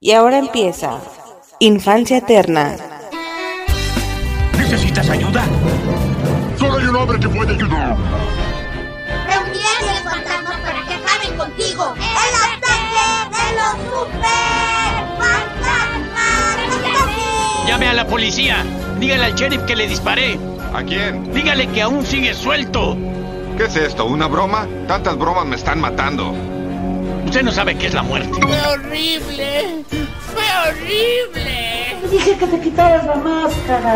Y ahora empieza Infancia Eterna. ¿Necesitas ayuda? Solo hay un hombre que puede ayudar. Los fantasmas para que acaben contigo. ¡El ataque de los super fantasmas! Llame a la policía. Dígale al sheriff que le disparé. ¿A quién? Dígale que aún sigue suelto. ¿Qué es esto? ¿Una broma? Tantas bromas me están matando. Usted no sabe qué es la muerte. ¡Fue horrible! ¡Fue horrible! Dije que te quitaras la máscara.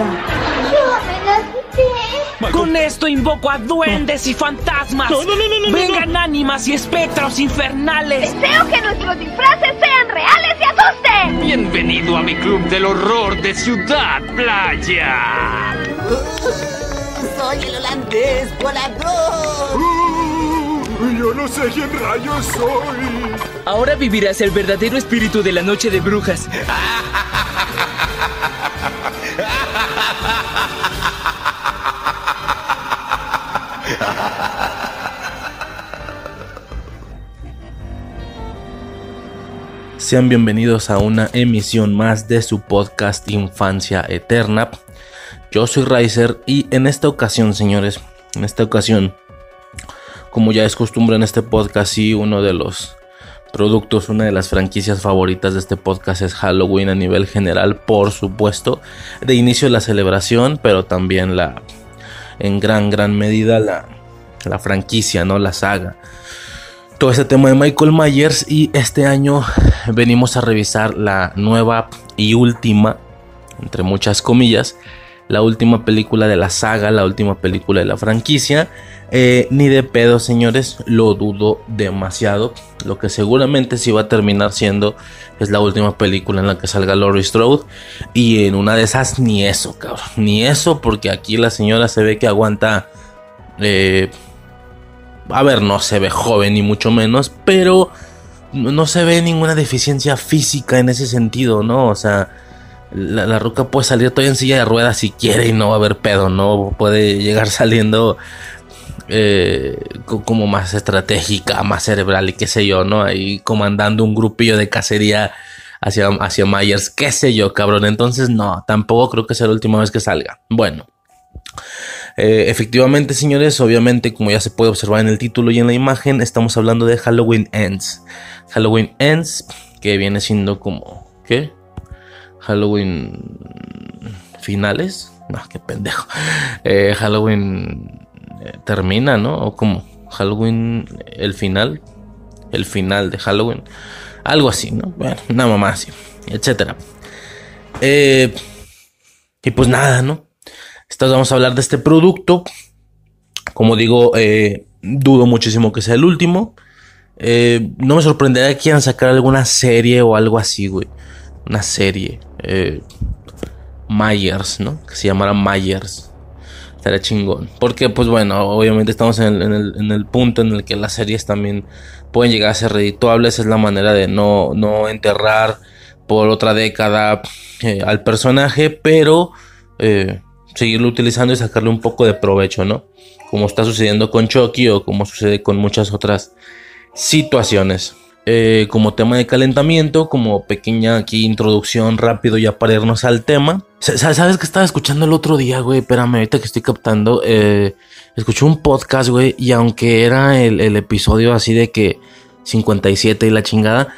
¡Yo me la quité! Con esto invoco a duendes y fantasmas. No, no, no, no, no, Vengan ánimas y espectros infernales. Deseo que nuestros disfraces sean reales y asusten. Bienvenido a mi club del horror de Ciudad Playa. ¡Soy el holandés volador! Yo no sé quién rayos soy. Ahora vivirás el verdadero espíritu de la noche de brujas. Sean bienvenidos a una emisión más de su podcast Infancia Eterna. Yo soy Riser y en esta ocasión, señores, en esta ocasión, como ya es costumbre en este podcast, y uno de los productos, una de las franquicias favoritas de este podcast es Halloween a nivel general, por supuesto, de inicio la celebración, pero también la, en gran, gran medida la, la franquicia, ¿no? La saga todo este tema de Michael Myers y este año venimos a revisar la nueva y última, entre muchas comillas, la última película de la saga, la última película de la franquicia. Eh, ni de pedo, señores, lo dudo demasiado. Lo que seguramente sí va a terminar siendo es la última película en la que salga Laurie Strode. Y en una de esas, ni eso, cabrón. Ni eso, porque aquí la señora se ve que aguanta. Eh, a ver, no se ve joven ni mucho menos, pero no se ve ninguna deficiencia física en ese sentido, ¿no? O sea, la, la puede salir todavía en silla de ruedas si quiere y no va a haber pedo, ¿no? Puede llegar saliendo eh, como más estratégica, más cerebral y qué sé yo, ¿no? Ahí comandando un grupillo de cacería hacia, hacia Myers, qué sé yo, cabrón. Entonces, no, tampoco creo que sea la última vez que salga. Bueno. Eh, efectivamente, señores, obviamente, como ya se puede observar en el título y en la imagen, estamos hablando de Halloween Ends. Halloween Ends, que viene siendo como, ¿qué? Halloween finales. No, qué pendejo. Eh, Halloween eh, termina, ¿no? O como Halloween el final. El final de Halloween. Algo así, ¿no? Bueno, una mamá así, etcétera. Eh, y pues nada, ¿no? Entonces vamos a hablar de este producto. Como digo, dudo muchísimo que sea el último. No me sorprendería que quieran sacar alguna serie o algo así, güey. Una serie. Eh, ¿no? Que se llamara Myers. Estaría chingón. Porque, pues bueno, obviamente estamos en el, punto en el que las series también pueden llegar a ser redituables. Es la manera de no, no enterrar por otra década eh, al personaje, pero... Eh, seguirlo utilizando y sacarle un poco de provecho, ¿no? Como está sucediendo con Chucky o como sucede con muchas otras situaciones. Eh, como tema de calentamiento, como pequeña aquí introducción rápido ya para irnos al tema. ¿Sabes que estaba escuchando el otro día, güey? Espérame, ahorita que estoy captando. Eh, escuché un podcast, güey, y aunque era el, el, episodio así de que 57 y la chingada,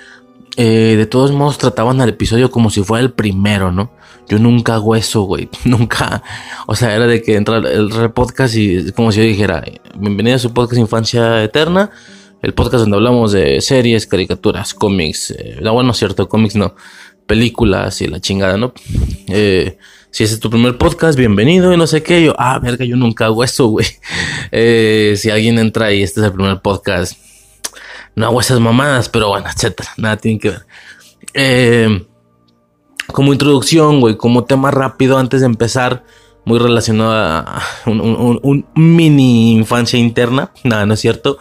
eh, de todos modos trataban al episodio como si fuera el primero, ¿no? Yo nunca hago eso, güey. Nunca. O sea, era de que entra el podcast y como si yo dijera, bienvenido a su podcast Infancia Eterna. El podcast donde hablamos de series, caricaturas, cómics. Eh, no, bueno, cierto, cómics no. Películas y la chingada, ¿no? Eh, si ese es tu primer podcast, bienvenido y no sé qué. Yo, ah, verga, yo nunca hago eso, güey. Eh, si alguien entra y este es el primer podcast, no hago esas mamadas, pero bueno, etcétera. Nada tiene que ver. Eh como introducción, güey, como tema rápido antes de empezar, muy relacionado a un, mini infancia interna. Nada, no es cierto.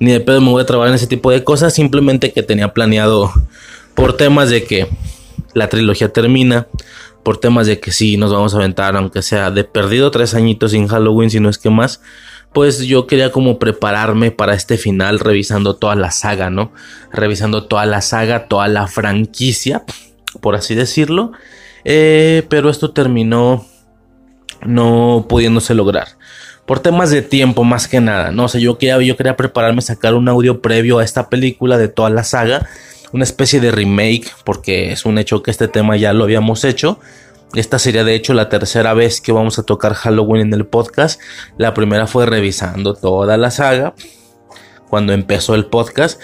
Ni de pedo me voy a trabajar en ese tipo de cosas. Simplemente que tenía planeado por temas de que la trilogía termina. Por temas de que sí nos vamos a aventar, aunque sea de perdido tres añitos sin Halloween, si no es que más. Pues yo quería como prepararme para este final revisando toda la saga, ¿no? Revisando toda la saga, toda la franquicia por así decirlo. Eh, pero esto terminó no pudiéndose lograr. Por temas de tiempo más que nada, no sé, yo quería, yo quería prepararme sacar un audio previo a esta película de toda la saga, una especie de remake, porque es un hecho que este tema ya lo habíamos hecho. Esta sería de hecho la tercera vez que vamos a tocar Halloween en el podcast. La primera fue revisando toda la saga cuando empezó el podcast.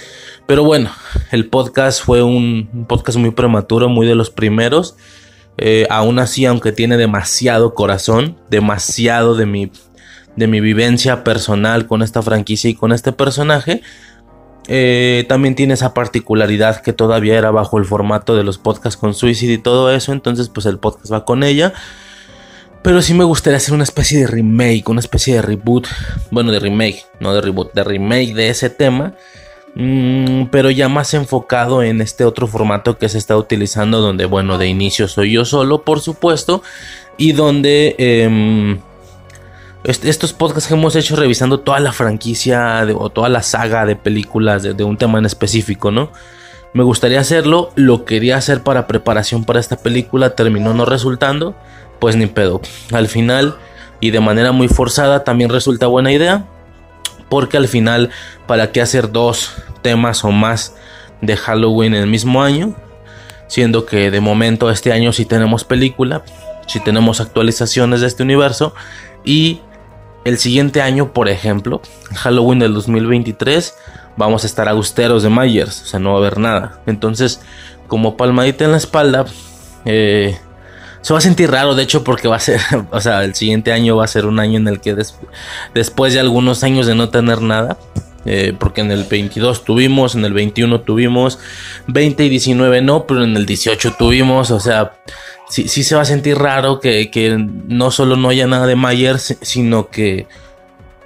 Pero bueno, el podcast fue un podcast muy prematuro, muy de los primeros. Eh, aún así, aunque tiene demasiado corazón, demasiado de mi, de mi vivencia personal con esta franquicia y con este personaje, eh, también tiene esa particularidad que todavía era bajo el formato de los podcasts con Suicide y todo eso, entonces pues el podcast va con ella. Pero sí me gustaría hacer una especie de remake, una especie de reboot, bueno, de remake, no de reboot, de remake de ese tema. Mm, pero ya más enfocado en este otro formato que se está utilizando, donde, bueno, de inicio soy yo solo, por supuesto, y donde estos podcasts que hemos hecho revisando toda la franquicia o toda la saga de películas de, un tema en específico, ¿no? Me gustaría hacerlo, lo quería hacer para preparación para esta película, terminó no resultando, pues ni pedo. Al final, y de manera muy forzada, también resulta buena idea porque al final, ¿para qué hacer dos temas o más de Halloween en el mismo año? Siendo que de momento este año sí tenemos película, sí tenemos actualizaciones de este universo y el siguiente año, por ejemplo, Halloween del 2023, vamos a estar austeros de Myers, o sea, no va a haber nada. Entonces, como palmadita en la espalda, eh, se va a sentir raro, de hecho, porque va a ser, o sea, el siguiente año va a ser un año en el que después de algunos años de no tener nada, eh, porque en el 22 tuvimos, en el 21 tuvimos, 20 y 19 no, pero en el 18 tuvimos, o sea, sí, sí se va a sentir raro que, que no solo no haya nada de Myers, sino que,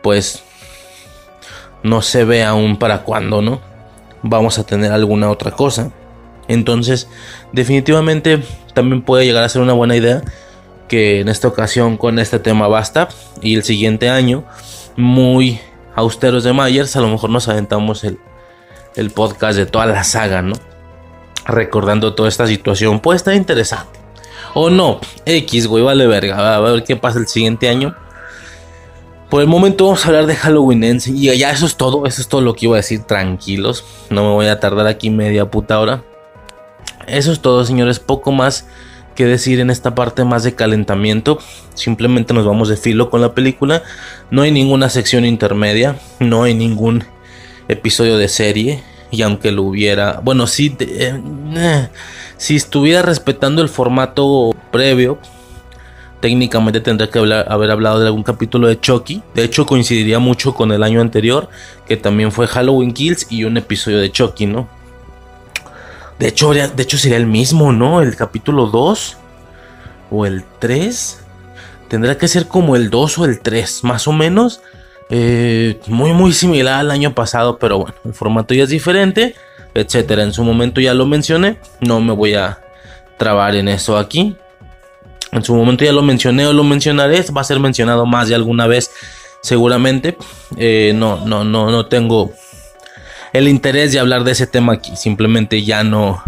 pues, no se ve aún para cuándo, ¿no? Vamos a tener alguna otra cosa. Entonces, definitivamente también puede llegar a ser una buena idea que en esta ocasión con este tema basta y el siguiente año muy austeros de Myers a lo mejor nos aventamos el, el podcast de toda la saga, ¿no? Recordando toda esta situación, puede estar interesante. O no, X, güey, vale verga, a ver qué pasa el siguiente año. Por el momento vamos a hablar de Halloween Ends y ya eso es todo, eso es todo lo que iba a decir, tranquilos, no me voy a tardar aquí media puta hora. Eso es todo, señores. Poco más que decir en esta parte más de calentamiento. Simplemente nos vamos de filo con la película. No hay ninguna sección intermedia. No hay ningún episodio de serie. Y aunque lo hubiera. Bueno, si, eh, eh, si estuviera respetando el formato previo. Técnicamente tendría que haber hablado de algún capítulo de Chucky. De hecho, coincidiría mucho con el año anterior. Que también fue Halloween Kills y un episodio de Chucky, ¿no? De hecho, de hecho sería el mismo, ¿no? El capítulo 2 o el 3. Tendrá que ser como el 2 o el 3, más o menos. Eh, muy, muy similar al año pasado, pero bueno, el formato ya es diferente, etcétera. En su momento ya lo mencioné, no me voy a trabar en eso aquí. En su momento ya lo mencioné o lo mencionaré, va a ser mencionado más de alguna vez, seguramente. Eh, no, no, no, no tengo el interés de hablar de ese tema aquí. Simplemente ya no,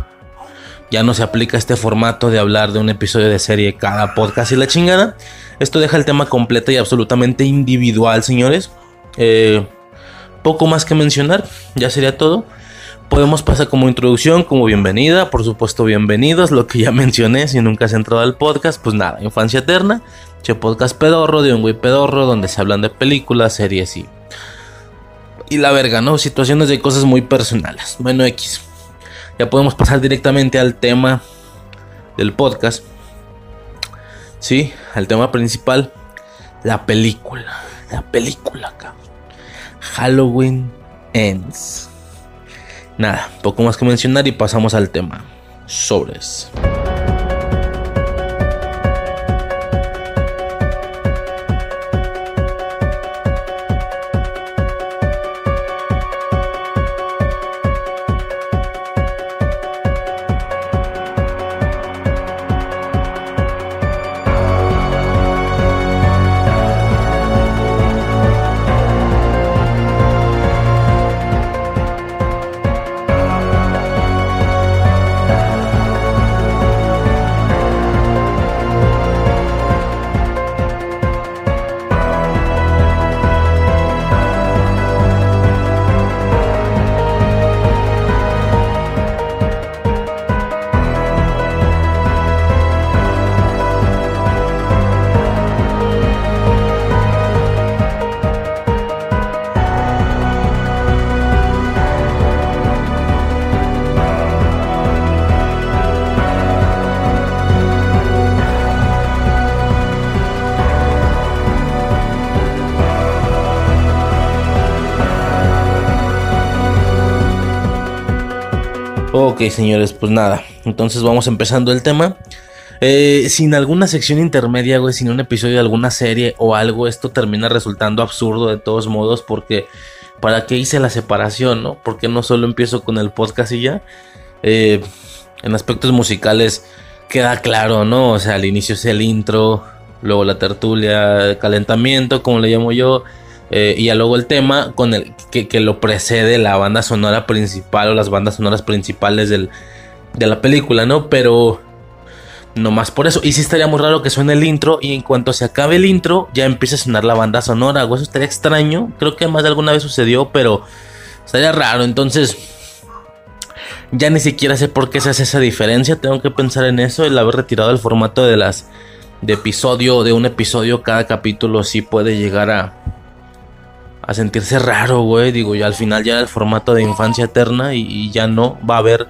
ya no se aplica este formato de hablar de un episodio de serie cada podcast y la chingada. Esto deja el tema completo y absolutamente individual, señores. Eh, poco más que mencionar, ya sería todo. Podemos pasar como introducción, como bienvenida, por supuesto bienvenidos, lo que ya mencioné, si nunca has entrado al podcast, pues nada, Infancia Eterna, che podcast pedorro de un güey pedorro, donde se hablan de películas, series y y la verga, ¿no? Situaciones de cosas muy personales. Bueno, X. Ya podemos pasar directamente al tema del podcast. Sí, al tema principal. La película. La película, cabrón. Halloween Ends. Nada, poco más que mencionar y pasamos al tema. Sobres. Ok, señores, pues nada. Entonces vamos empezando el tema. Eh, sin alguna sección intermedia, güey, sin un episodio de alguna serie o algo, esto termina resultando absurdo de todos modos porque ¿para qué hice la separación, no? Porque no solo empiezo con el podcast y ya. Eh, en aspectos musicales queda claro, ¿no? O sea, al inicio es el intro, luego la tertulia, calentamiento, como le llamo yo, eh, y ya luego el tema con el que, lo precede la banda sonora principal o las bandas sonoras principales del, de la película, ¿no? Pero no más por eso. Y sí estaría muy raro que suene el intro y en cuanto se acabe el intro ya empiece a sonar la banda sonora. Eso estaría extraño. Creo que más de alguna vez sucedió, pero estaría raro. Entonces, ya ni siquiera sé por qué se hace esa diferencia. Tengo que pensar en eso. El haber retirado el formato de las de episodio, de un episodio cada capítulo, sí puede llegar a a sentirse raro, güey. Digo, ya al final ya el formato de infancia eterna y, ya no va a haber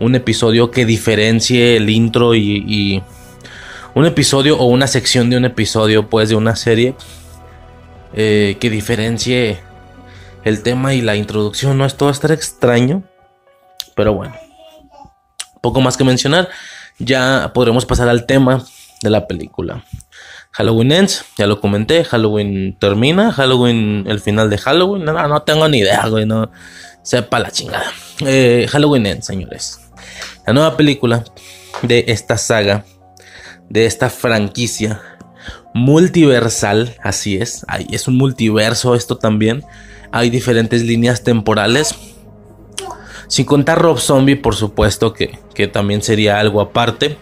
un episodio que diferencie el intro y, y, un episodio o una sección de un episodio, pues de una serie eh, que diferencie el tema y la introducción. No es todo estar extraño, pero bueno, poco más que mencionar. Ya podremos pasar al tema de la película. Halloween ends, ya lo comenté, Halloween termina, Halloween, el final de Halloween, no, no tengo ni idea, güey, no sepa la chingada. Eh, Halloween ends, señores. La nueva película de esta saga, de esta franquicia multiversal, así es, es un multiverso esto también. Hay diferentes líneas temporales. Sin contar Rob Zombie, por supuesto, que, que también sería algo aparte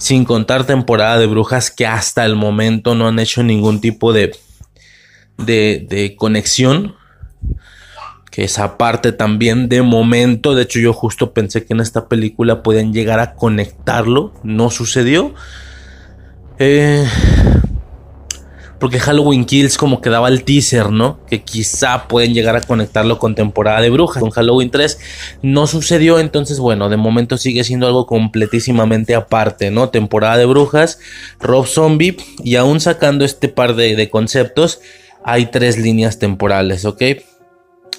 sin contar temporada de brujas que hasta el momento no han hecho ningún tipo de, de, conexión. Que esa parte también de momento, de hecho yo justo pensé que en esta película podían llegar a conectarlo, no sucedió. Eh, porque Halloween Kills como que daba el teaser, ¿no? Que quizá pueden llegar a conectarlo con temporada de brujas. Con Halloween 3 no sucedió, entonces bueno, de momento sigue siendo algo completísimamente aparte, ¿no? Temporada de brujas, Rob Zombie y aún sacando este par de, conceptos, hay tres líneas temporales, ¿ok?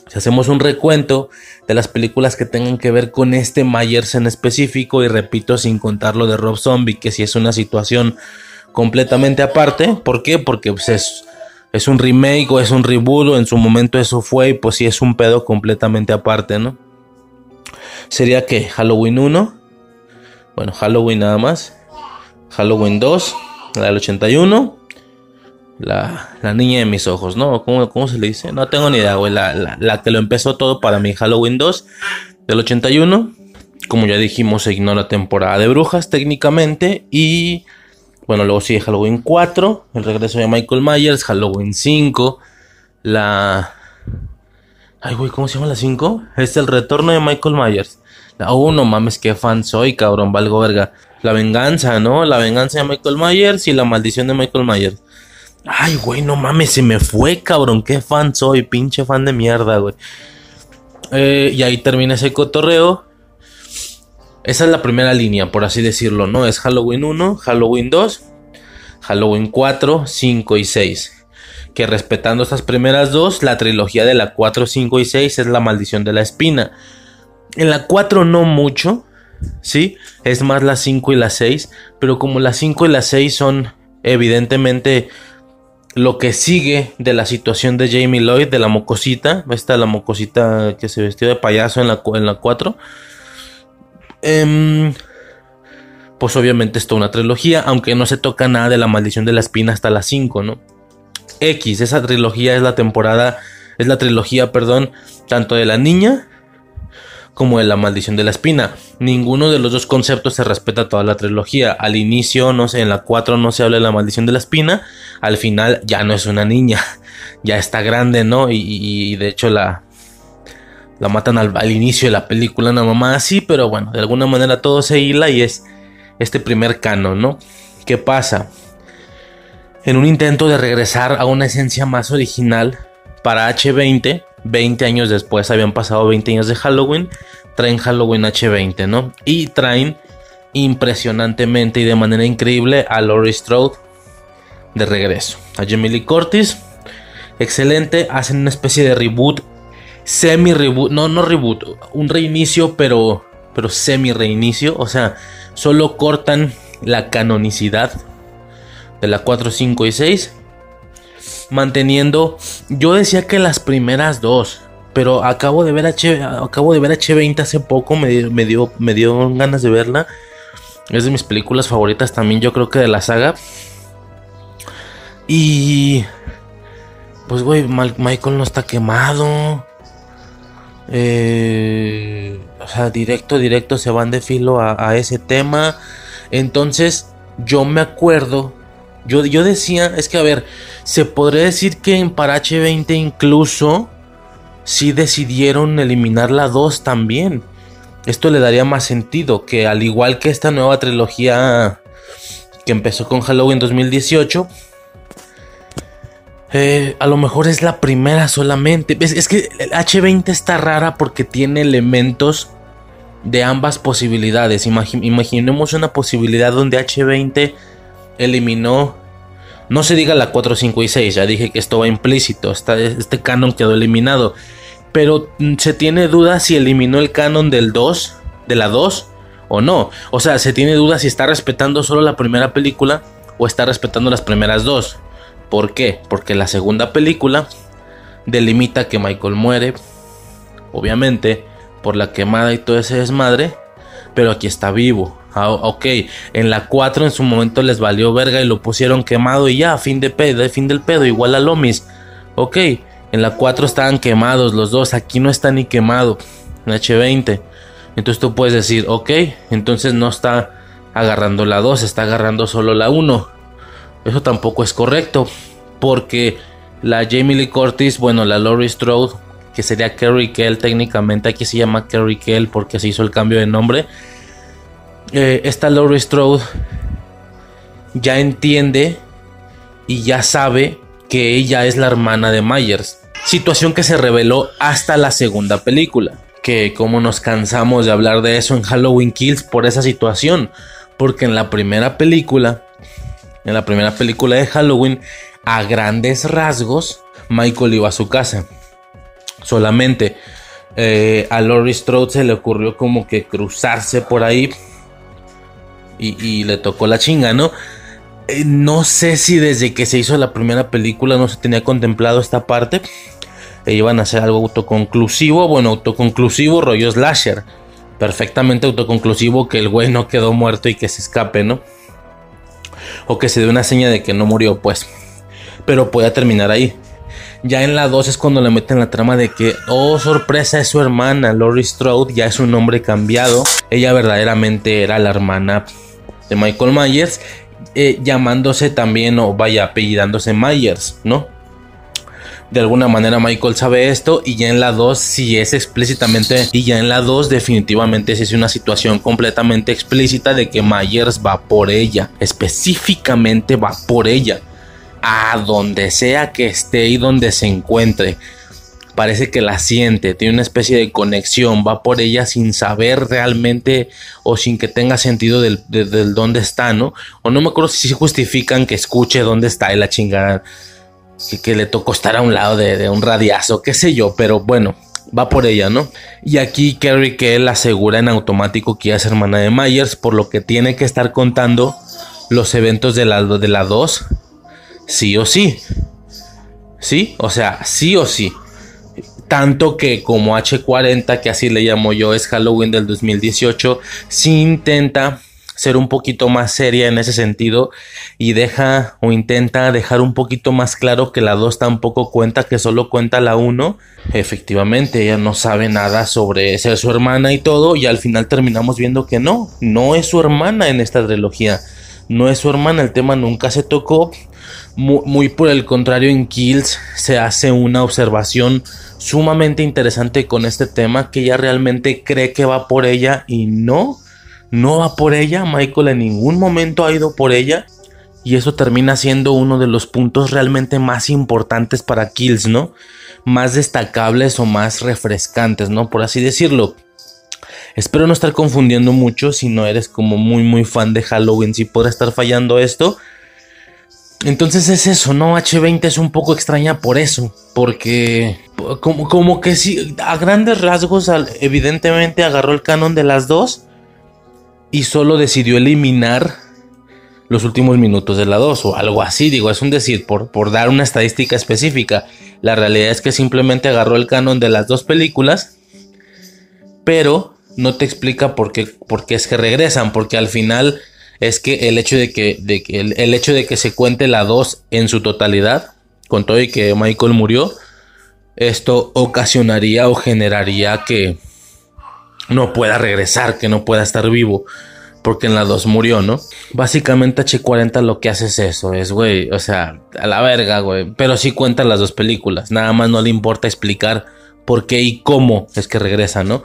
Si hacemos un recuento de las películas que tengan que ver con este Myers en específico, y repito, sin contar lo de Rob Zombie, que si es una situación completamente aparte. ¿Por qué? Porque pues, es, es un remake o es un reboot en su momento eso fue y pues sí es un pedo completamente aparte, ¿no? Sería que Halloween 1, bueno, Halloween nada más, Halloween 2, la del 81, la, la niña de mis ojos, ¿no? ¿Cómo, ¿Cómo, se le dice? No tengo ni idea, güey. La, la, la, que lo empezó todo para mí, Halloween 2 del 81. Como ya dijimos, se ignora temporada de brujas técnicamente y bueno, luego sigue Halloween 4, el regreso de Michael Myers, Halloween 5, la... Ay, güey, ¿cómo se llama la 5? Es el retorno de Michael Myers. La 1, mames, qué fan soy, cabrón, valgo verga. La venganza, ¿no? La venganza de Michael Myers y la maldición de Michael Myers. Ay, güey, no mames, se me fue, cabrón, qué fan soy, pinche fan de mierda, güey. Eh, y ahí termina ese cotorreo. Esa es la primera línea, por así decirlo, ¿no? Es Halloween 1, Halloween 2, Halloween 4, 5 y 6. Que respetando estas primeras dos, la trilogía de la 4, 5 y 6 es la maldición de la espina. En la 4 no mucho, ¿sí? Es más la 5 y la 6, pero como la 5 y la 6 son evidentemente lo que sigue de la situación de Jamie Lloyd, de la mocosita, esta la mocosita que se vestió de payaso en la, en la 4 Eh, pues obviamente es toda una trilogía, aunque no se toca nada de la maldición de la espina hasta la 5, ¿no? X, esa trilogía es la temporada, es la trilogía, perdón, tanto de la niña como de la maldición de la espina. Ninguno de los dos conceptos se respeta toda la trilogía. Al inicio, no sé, en la 4 no se habla de la maldición de la espina, al final ya no es una niña, ya está grande, ¿no? Y de hecho la, la matan al, inicio de la película, una mamá así, pero bueno, de alguna manera todo se hila y es este primer canon, ¿no? ¿Qué pasa? En un intento de regresar a una esencia más original para H20, 20 años después, habían pasado 20 años de Halloween, traen Halloween H20, ¿no? Y traen impresionantemente y de manera increíble a Laurie Strode de regreso. A Jamie Lee Curtis, excelente, hacen una especie de reboot semi-reboot, no, no reboot, un reinicio, pero pero semi reinicio. O sea, solo cortan la canonicidad de la 4, 5 y 6. Manteniendo, yo decía que las primeras dos, pero acabo de ver H, acabo de ver H20 hace poco, me, me, dio, me dio ganas de verla. Es de mis películas favoritas también, yo creo que de la saga. Y... Pues, güey, Michael no está quemado. Eh, o sea, directo, directo se van de filo a, ese tema. Entonces, yo me acuerdo. Yo, yo decía, es que a ver, se podría decir que en Parache 20 incluso si decidieron eliminar la 2 también. Esto le daría más sentido que al igual que esta nueva trilogía que empezó con Halloween 2018, eh, a lo mejor es la primera solamente. Es, que el H20 está rara porque tiene elementos de ambas posibilidades. imaginemos una posibilidad donde H20 eliminó. No se diga la 4, 5 y 6. Ya dije que esto va implícito. este canon quedó eliminado. Pero mm, se tiene duda si eliminó el canon del 2. De la 2 o no. O sea, se tiene duda si está respetando solo la primera película o está respetando las primeras dos. ¿Por qué? Porque la segunda película delimita que Michael muere, obviamente, por la quemada y todo ese desmadre, pero aquí está vivo. Ah, ok, en la 4 en su momento les valió verga y lo pusieron quemado y ya, fin de pedo, fin del pedo, igual a Lomis. Ok, en la 4 estaban quemados los dos, aquí no está ni quemado, en H20. Entonces tú puedes decir, ok, entonces no está agarrando la 2, está agarrando solo la 1. Eso tampoco es correcto. Porque la Jamie Lee Curtis, bueno, la Laurie Strode, que sería Kerry Kell técnicamente, aquí se llama Kerry Kell porque se hizo el cambio de nombre. Eh, esta Laurie Strode ya entiende y ya sabe que ella es la hermana de Myers. Situación que se reveló hasta la segunda película. Que como nos cansamos de hablar de eso en Halloween Kills por esa situación. Porque en la primera película en la primera película de Halloween, a grandes rasgos, Michael iba a su casa. Solamente eh, a Laurie Strode se le ocurrió como que cruzarse por ahí y, le tocó la chinga, ¿no? Eh, no sé si desde que se hizo la primera película no se tenía contemplado esta parte. E iban a hacer algo autoconclusivo, bueno, autoconclusivo, rollo slasher. Perfectamente autoconclusivo que el güey no quedó muerto y que se escape, ¿no? O que se dé una seña de que no murió, pues. Pero puede terminar ahí. Ya en la 2 es cuando le meten la trama de que, oh sorpresa, es su hermana, Laurie Strode, ya es un nombre cambiado. Ella verdaderamente era la hermana de Michael Myers, eh, llamándose también, o vaya, apellidándose Myers, ¿no? De alguna manera Michael sabe esto y ya en la 2 si es explícitamente y ya en la 2 definitivamente es una situación completamente explícita de que Myers va por ella, específicamente va por ella, a donde sea que esté y donde se encuentre. Parece que la siente, tiene una especie de conexión, va por ella sin saber realmente o sin que tenga sentido del, dónde está, ¿no? O no me acuerdo si justifican que escuche dónde está y la chingada que le tocó estar a un lado de, un radiazo, qué sé yo, pero bueno, va por ella, ¿no? Y aquí Kerry Kell asegura en automático que ella es hermana de Myers, por lo que tiene que estar contando los eventos de la, de la 2, sí o sí. ¿Sí? O sea, sí o sí. Tanto que como H40, que así le llamo yo, es Halloween del 2018, sí intenta ser un poquito más seria en ese sentido y deja o intenta dejar un poquito más claro que la 2 tampoco cuenta, que solo cuenta la 1. Efectivamente, ella no sabe nada sobre ser su hermana y todo y al final terminamos viendo que no, no es su hermana en esta trilogía. No es su hermana, el tema nunca se tocó. Muy, muy por el contrario, en Kills se hace una observación sumamente interesante con este tema que ella realmente cree que va por ella y no no va por ella, Michael en ningún momento ha ido por ella. Y eso termina siendo uno de los puntos realmente más importantes para Kills, ¿no? Más destacables o más refrescantes, ¿no? Por así decirlo. Espero no estar confundiendo mucho si no eres como muy muy fan de Halloween, si podrá estar fallando esto. Entonces es eso, ¿no? H20 es un poco extraña por eso, porque como, como que sí, a grandes rasgos, evidentemente agarró el canon de las dos y solo decidió eliminar los últimos minutos de la 2 o algo así, digo, es un decir, por, por dar una estadística específica. La realidad es que simplemente agarró el canon de las dos películas, pero no te explica por qué, por qué es que regresan, porque al final es que el hecho de que, de que el, el hecho de que se cuente la 2 en su totalidad, con todo y que Michael murió, esto ocasionaría o generaría que no pueda regresar, que no pueda estar vivo. Porque en la 2 murió, ¿no? Básicamente H40 lo que hace es eso, es, güey, o sea, a la verga, güey. Pero sí cuentan las dos películas, nada más no le importa explicar por qué y cómo es que regresa, ¿no?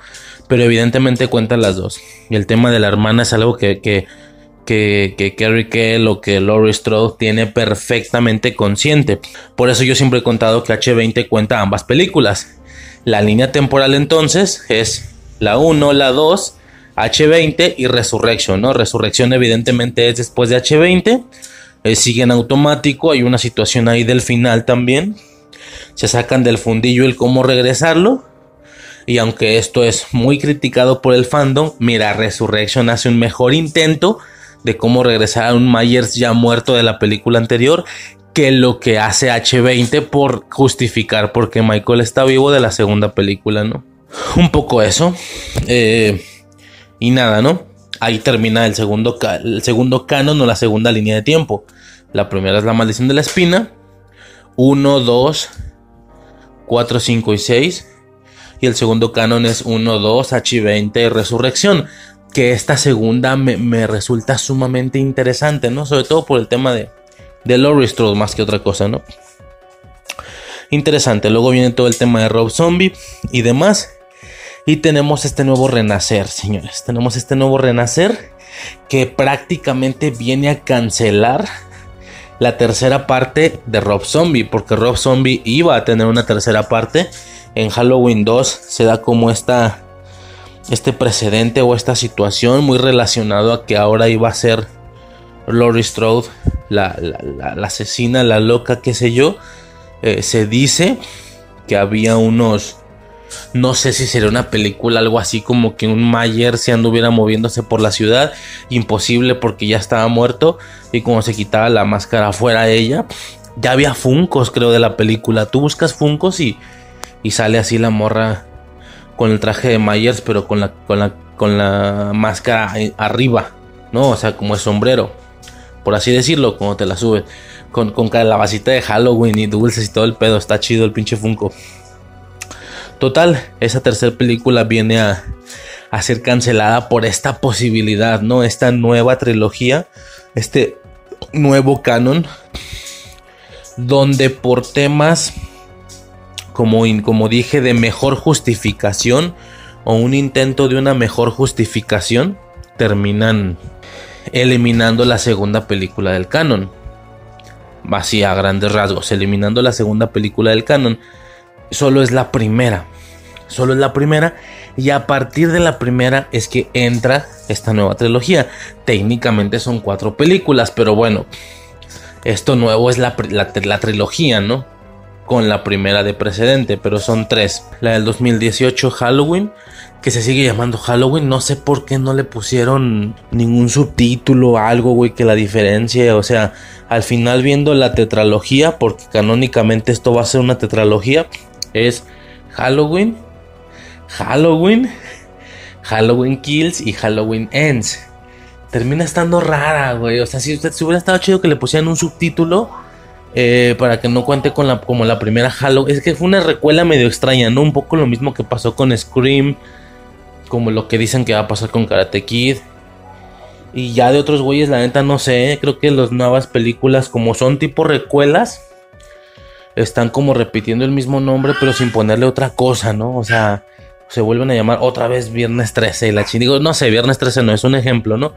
Pero evidentemente cuentan las dos. Y el tema de la hermana es algo que, que, que, que Kerry Kell o que Laurie Strode tiene perfectamente consciente. Por eso yo siempre he contado que H20 cuenta ambas películas. La línea temporal entonces es la 1, la 2, H20 y Resurrection, ¿no? Resurrección evidentemente es después de H20. eh, sigue en automático, hay una situación ahí del final también. Se sacan del fundillo el cómo regresarlo. Y aunque esto es muy criticado por el fandom, mira, Resurrection hace un mejor intento de cómo regresar a un Myers ya muerto de la película anterior que lo que hace H20 por justificar por qué Michael está vivo de la segunda película, ¿no? Un poco eso. Eh, y nada, ¿no? Ahí termina el segundo, el segundo canon o la segunda línea de tiempo. La primera es la maldición de la espina. 1, 2, 4, 5 y 6. Y el segundo canon es 1, 2, H20 Resurrección. Que esta segunda me, me resulta sumamente interesante, ¿no? Sobre todo por el tema de, de Laurie Strode más que otra cosa, ¿no? Interesante. Luego viene todo el tema de Rob Zombie y demás. Y tenemos este nuevo renacer, señores. Tenemos este nuevo renacer que prácticamente viene a cancelar la tercera parte de Rob Zombie. Porque Rob Zombie iba a tener una tercera parte. En Halloween 2 se da como esta, este precedente o esta situación muy relacionado a que ahora iba a ser Laurie Strode, la, la- asesina, la loca, qué sé yo. Eh, se dice que había unos no sé si sería una película, algo así como que un Mayer se anduviera moviéndose por la ciudad. Imposible porque ya estaba muerto. Y como se quitaba la máscara fuera ella. Ya había Funcos, creo, de la película. Tú buscas Funcos y, y sale así la morra con el traje de Myers, pero con la, con la, con la máscara arriba. ¿No? O sea, como el sombrero. Por así decirlo, como te la subes. Con, con calabacita de Halloween y dulces y todo el pedo. Está chido el pinche Funko. Total, esa tercera película viene a, ser cancelada por esta posibilidad, ¿no? Esta nueva trilogía, este nuevo canon, donde por temas, como, como dije, de mejor justificación o un intento de una mejor justificación, terminan eliminando la segunda película del canon. Así a grandes rasgos, eliminando la segunda película del canon solo es la primera. Solo es la primera. Y a partir de la primera es que entra esta nueva trilogía. Técnicamente son cuatro películas, pero bueno. Esto nuevo es la, la- trilogía, ¿no? Con la primera de precedente, pero son tres. La del 2018 Halloween, que se sigue llamando Halloween. No sé por qué no le pusieron ningún subtítulo algo, güey, que la diferencia. O sea, al final viendo la tetralogía, porque canónicamente esto va a ser una tetralogía, es Halloween, Halloween, Halloween Kills y Halloween Ends. Termina estando rara, güey. O sea, si, hubiera estado chido que le pusieran un subtítulo eh, para que no cuente con la, como la primera Halloween. Es que fue una recuela medio extraña, ¿no? Un poco lo mismo que pasó con Scream, como lo que dicen que va a pasar con Karate Kid. Y ya de otros güeyes, la neta no sé. Creo que las nuevas películas, como son tipo recuelas, están como repitiendo el mismo nombre, pero sin ponerle otra cosa, ¿no? O sea, se vuelven a llamar otra vez Viernes 13 y la chingada. No sé, Viernes 13 no es un ejemplo, ¿no?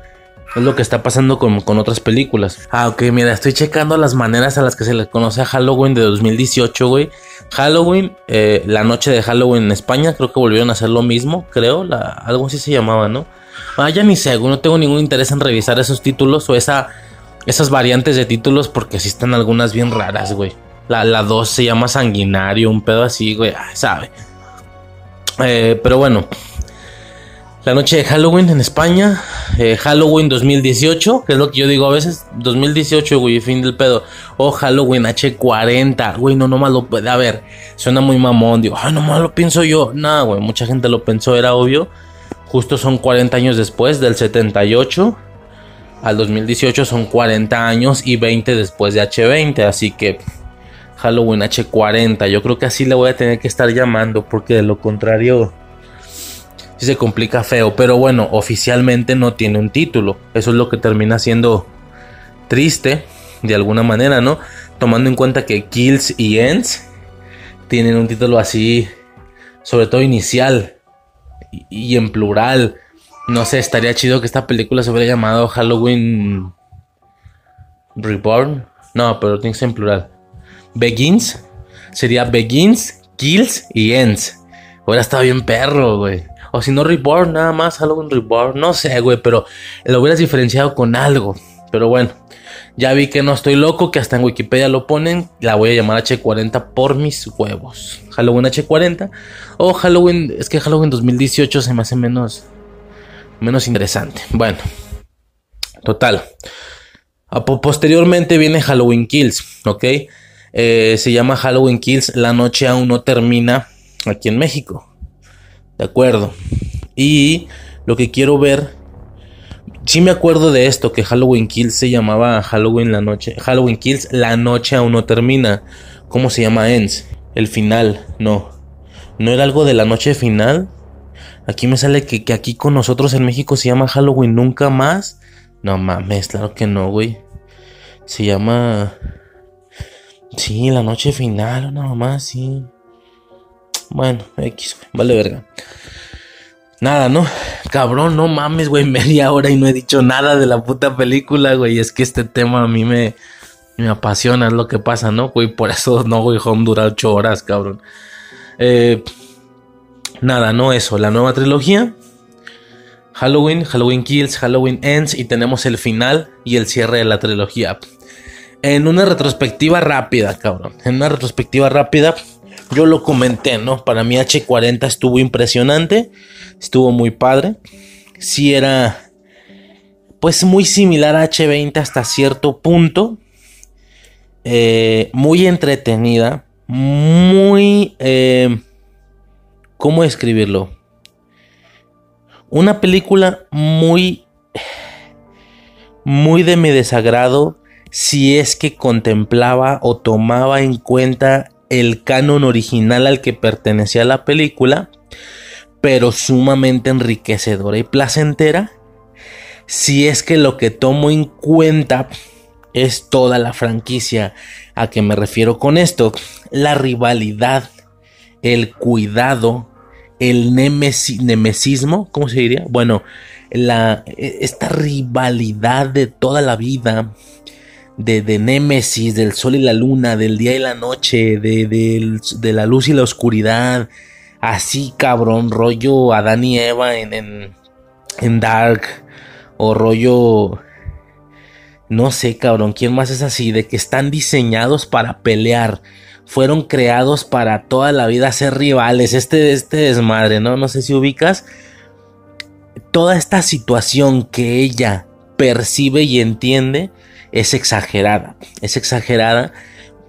Es lo que está pasando con, con otras películas. Ah, ok, mira, estoy checando las maneras a las que se le conoce a Halloween de 2018, güey. Halloween, eh, la noche de Halloween en España, creo que volvieron a hacer lo mismo, creo, algo así se llamaba, ¿no? Ah, ya ni sé, no tengo ningún interés en revisar esos títulos o esa, esas variantes de títulos porque sí están algunas bien raras, güey. La, la 2 se llama Sanguinario, un pedo así, güey, sabe. Eh, pero bueno, la noche de Halloween en España, eh, Halloween 2018, que es lo que yo digo a veces, 2018, güey, fin del pedo. O Halloween H40, güey, no, nomás lo puede, a ver, suena muy mamón, digo, ay, nomás lo pienso yo. Nada, güey, mucha gente lo pensó, era obvio. Justo son 40 años después, del 78 al 2018 son 40 años y 20 después de H20, así que Halloween H40. Yo creo que así le voy a tener que estar llamando porque de lo contrario sí se complica feo. Pero bueno, oficialmente no tiene un título. Eso es lo que termina siendo triste de alguna manera, ¿no? Tomando en cuenta que Kills y Ends tienen un título así, sobre todo inicial y, y en plural. No sé, estaría chido que esta película se hubiera llamado Halloween Reborn. No, pero tiene que ser en plural. Begins. Sería Begins, Kills y Ends. Hubiera estado bien perro, güey. O si no, Reborn, nada más, Halloween Reborn. No sé, güey, pero lo hubieras diferenciado con algo. Pero bueno, ya vi que no estoy loco, que hasta en Wikipedia lo ponen. La voy a llamar H40 por mis huevos. Halloween H40. O Halloween, es que Halloween 2018 se me hace menos, menos interesante. Bueno, total. Posteriormente viene Halloween Kills, ¿ok? Eh, se llama Halloween Kills, la noche aún no termina aquí en México. De acuerdo. Y lo que quiero ver, sí me acuerdo de esto, que Halloween Kills se llamaba Halloween la noche. Halloween Kills, la noche aún no termina. ¿Cómo se llama Ends? El final, no. ¿No era algo de la noche final? Aquí me sale que, que aquí con nosotros en México se llama Halloween nunca más. No mames, claro que no, güey. Se llama... Sí, la noche final, nada más, sí. Bueno, X, vale verga. Nada, ¿no? Cabrón, no mames, güey, media hora y no he dicho nada de la puta película, güey. Es que este tema a mí me, me apasiona, es lo que pasa, ¿no? Güey, por eso no, güey, Home dura ocho horas, cabrón. Eh, nada, no eso, la nueva trilogía. Halloween, Halloween Kills, Halloween Ends y tenemos el final y el cierre de la trilogía. En una retrospectiva rápida, cabrón. En una retrospectiva rápida, yo lo comenté, ¿no? Para mí H40 estuvo impresionante, estuvo muy padre. Sí era, pues muy similar a H20 hasta cierto punto. Eh, muy entretenida, muy... Eh, ¿Cómo describirlo? Una película muy... Muy de mi desagrado si es que contemplaba o tomaba en cuenta el canon original al que pertenecía la película, pero sumamente enriquecedora y placentera, si es que lo que tomo en cuenta es toda la franquicia. ¿A qué me refiero con esto? La rivalidad, el cuidado, el nemesi- nemesismo, ¿cómo se diría? Bueno, la, esta rivalidad de toda la vida, de, de Némesis, del sol y la luna, del día y la noche, de, de la luz y la oscuridad. Así, cabrón, rollo Adán y Eva en, en, en Dark. O rollo... No sé, cabrón, ¿quién más es así? De que están diseñados para pelear. Fueron creados para toda la vida ser rivales. Este, este desmadre, ¿no? No sé si ubicas. Toda esta situación que ella percibe y entiende es exagerada. Es exagerada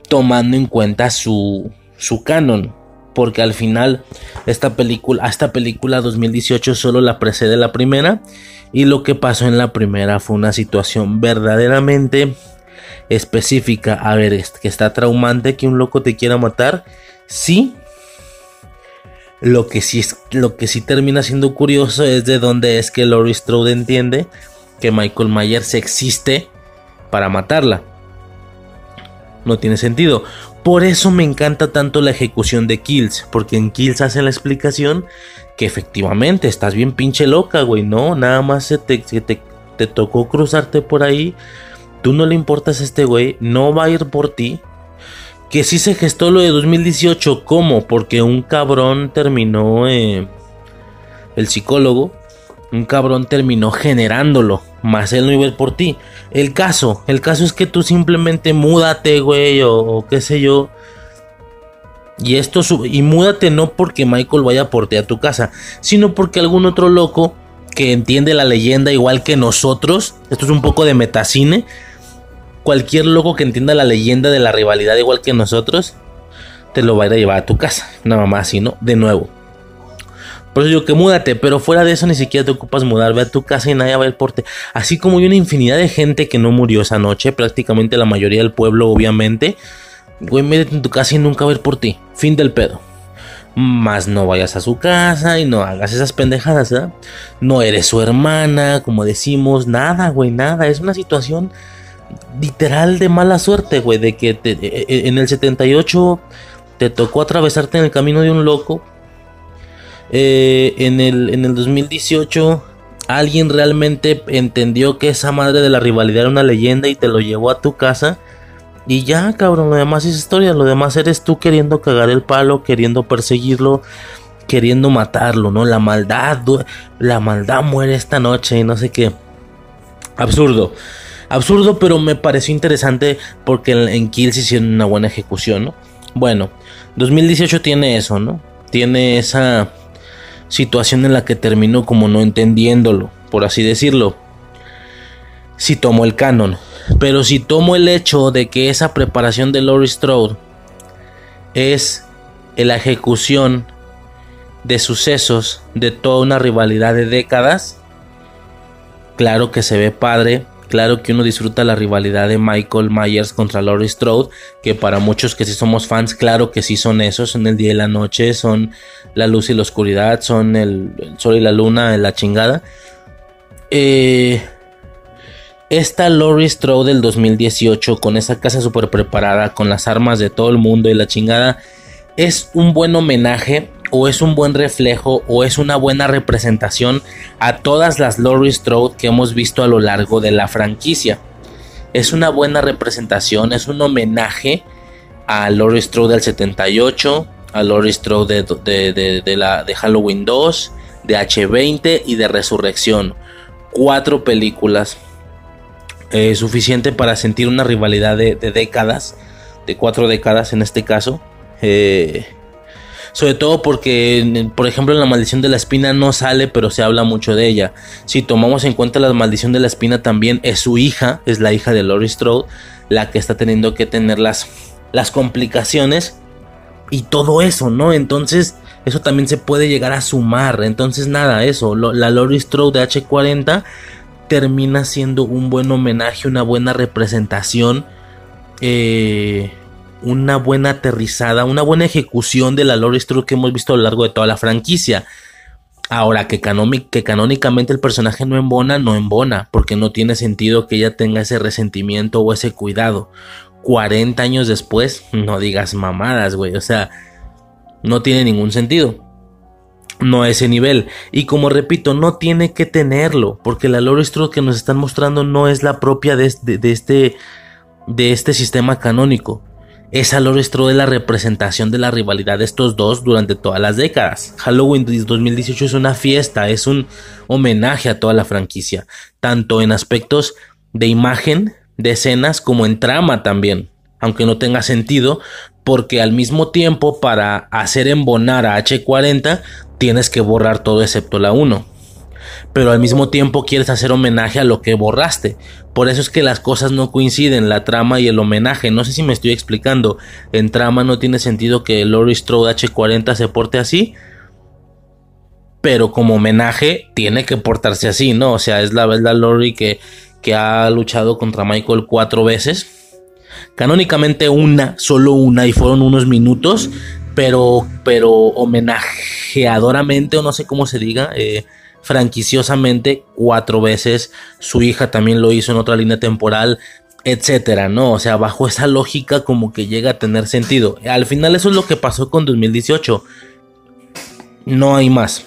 tomando en cuenta su, su canon. Porque al final esta película, esta película 2018 solo la precede la primera. Y lo que pasó en la primera fue una situación verdaderamente específica. A ver, que está traumante que un loco te quiera matar. Sí. Lo que sí, lo que sí termina siendo curioso es de dónde es que Laurie Strode entiende que Michael Myers existe para matarla. No tiene sentido. Por eso me encanta tanto la ejecución de Kills. Porque en Kills hacen la explicación que efectivamente estás bien pinche loca, güey. No, nada más se te, se te, te tocó cruzarte por ahí. Tú no le importas a este güey. No va a ir por ti. Que sí se gestó lo de 2018. ¿Cómo? Porque un cabrón terminó. eh, el psicólogo. Un cabrón terminó generándolo más él no iba a ir por ti. El caso, el caso es que tú simplemente múdate, güey, o, o qué sé yo. Y esto y múdate no porque Michael vaya por ti a tu casa, sino porque algún otro loco que entiende la leyenda igual que nosotros, esto es un poco de metacine, cualquier loco que entienda la leyenda de la rivalidad igual que nosotros, te lo va a ir a llevar a tu casa, nada más así, ¿no? De nuevo. Por eso digo que múdate, pero fuera de eso ni siquiera te ocupas mudar, ve a tu casa y nadie va a ir por ti. Así como hay una infinidad de gente que no murió esa noche, prácticamente la mayoría del pueblo, obviamente. Güey, métete en tu casa y nunca va a ir por ti. Fin del pedo. Más no vayas a su casa y no hagas esas pendejadas, ¿verdad? No eres su hermana, como decimos, nada, güey, nada. Es una situación literal de mala suerte, güey, de que e- e- en el 78 te tocó atravesarte en el camino de un loco. Eh, en, el, en el 2018 alguien realmente entendió que esa madre de la rivalidad era una leyenda y te lo llevó a tu casa. Y ya, cabrón, lo demás es historia. Lo demás eres tú queriendo cagar el palo, queriendo perseguirlo, queriendo matarlo, ¿no? La maldad, la maldad muere esta noche y no sé qué. Absurdo. Absurdo, pero me pareció interesante porque en, en Kills hicieron una buena ejecución, ¿no? Bueno, 2018 tiene eso, ¿no? Tiene esa situación en la que terminó como no entendiéndolo, por así decirlo. Si tomo el canon. Pero si tomo el hecho de que esa preparación de Laurie Strode es la ejecución de sucesos de toda una rivalidad de décadas, claro que se ve padre, claro que uno disfruta la rivalidad de Michael Myers contra Laurie Strode, que para muchos que sí somos fans, claro que sí son esos, son el día y la noche, son la luz y la oscuridad, son el, sol y la luna, la chingada. Eh, esta Laurie Strode del 2018, con esa casa súper preparada, con las armas de todo el mundo y la chingada, es un buen homenaje o es un buen reflejo o es una buena representación a todas las Laurie Strode que hemos visto a lo largo de la franquicia. Es una buena representación, es un homenaje a Laurie Strode del 78, a Laurie Strode de, de- de- Halloween 2, de H20 y de Resurrección. Cuatro películas. eh, suficiente para sentir una rivalidad de, de décadas, de cuatro décadas en este caso. Eh, sobre todo porque, por ejemplo, la maldición de la espina no sale, pero se habla mucho de ella. Si tomamos en cuenta la maldición de la espina, también es su hija, es la hija de Laurie Strode, la que está teniendo que tener las, las complicaciones y todo eso, ¿no? Entonces, eso también se puede llegar a sumar. Entonces, nada, eso, la Laurie Strode de H40 termina siendo un buen homenaje, una buena representación. eh, una buena aterrizada, una buena ejecución de la Strode que hemos visto a lo largo de toda la franquicia. Ahora, que, que canónicamente el personaje no embona, no embona, porque no tiene sentido que ella tenga ese resentimiento o ese cuidado. 40 años después, no digas mamadas, güey, o sea, no tiene ningún sentido. No ese nivel. Y como repito, no tiene que tenerlo, porque la Strode que nos están mostrando no es la propia de, de este, de este sistema canónico. Esa Laurie Strode es la representación de la rivalidad de estos dos durante todas las décadas. Halloween 2018 es una fiesta, es un homenaje a toda la franquicia, tanto en aspectos de imagen, de escenas, como en trama también, aunque no tenga sentido, porque al mismo tiempo para hacer embonar a H40 tienes que borrar todo excepto la 1 pero al mismo tiempo quieres hacer homenaje a lo que borraste. Por eso es que las cosas no coinciden, la trama y el homenaje. No sé si me estoy explicando. En trama no tiene sentido que Laurie Strode H40 se porte así. Pero como homenaje tiene que portarse así, ¿no? O sea, es la, la Laurie que, que ha luchado contra Michael cuatro veces. Canónicamente una, solo una, y fueron unos minutos. Pero, pero homenajeadoramente, o no sé cómo se diga, eh, franquiciosamente cuatro veces. Su hija también lo hizo en otra línea temporal, etcétera, ¿no? O sea, bajo esa lógica como que llega a tener sentido. Al final eso es lo que pasó con 2018. No hay más.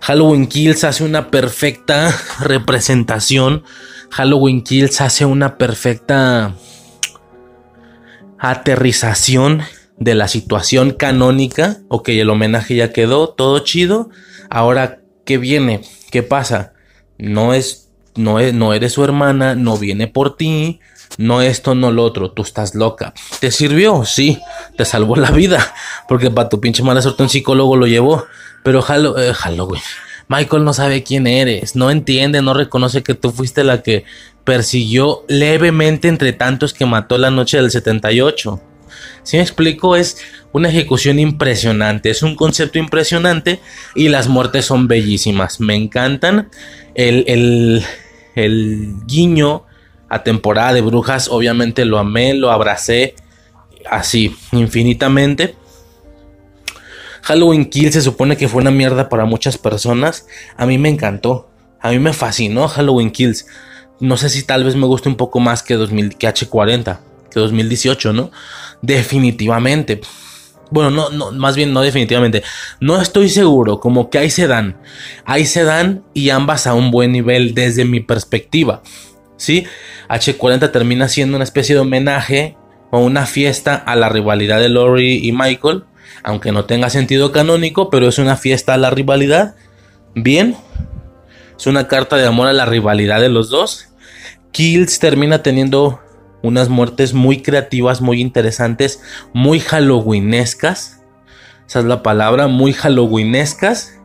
Halloween Kills hace una perfecta representación. Halloween Kills hace una perfecta aterrización de la situación canónica. Ok, el homenaje ya quedó, todo chido. Ahora, ¿qué viene? ¿Qué pasa? No es no, e- no eres su hermana, no viene por ti, no esto, no lo otro, tú estás loca. ¿Te sirvió? Sí, te salvó la vida, porque para tu pinche mala suerte un psicólogo lo llevó. Pero Halo- eh, Halloween, Michael no sabe quién eres, no entiende, no reconoce que tú fuiste la que persiguió levemente entre tantos que mató la noche del 78. Si me explico, es una ejecución impresionante, es un concepto impresionante y las muertes son bellísimas. Me encantan. El, el, el guiño a temporada de brujas, obviamente lo amé, lo abracé así, infinitamente. Halloween Kill se supone que fue una mierda para muchas personas. A mí me encantó. A mí me fascinó Halloween Kills. No sé si tal vez me guste un poco más que, 2000, que H40, que 2018, ¿no? Definitivamente. Bueno, no, no, más bien no definitivamente. No estoy seguro, como que ahí se dan. Ahí se dan y ambas a un buen nivel desde mi perspectiva. ¿Sí? H40 termina siendo una especie de homenaje o una fiesta a la rivalidad de Laurie y Michael. Aunque no tenga sentido canónico, pero es una fiesta a la rivalidad. Bien. Es una carta de amor a la rivalidad de los dos. Kills termina teniendo unas muertes muy creativas, muy interesantes, muy halloweenescas. Esa es la palabra, muy halloweenescas.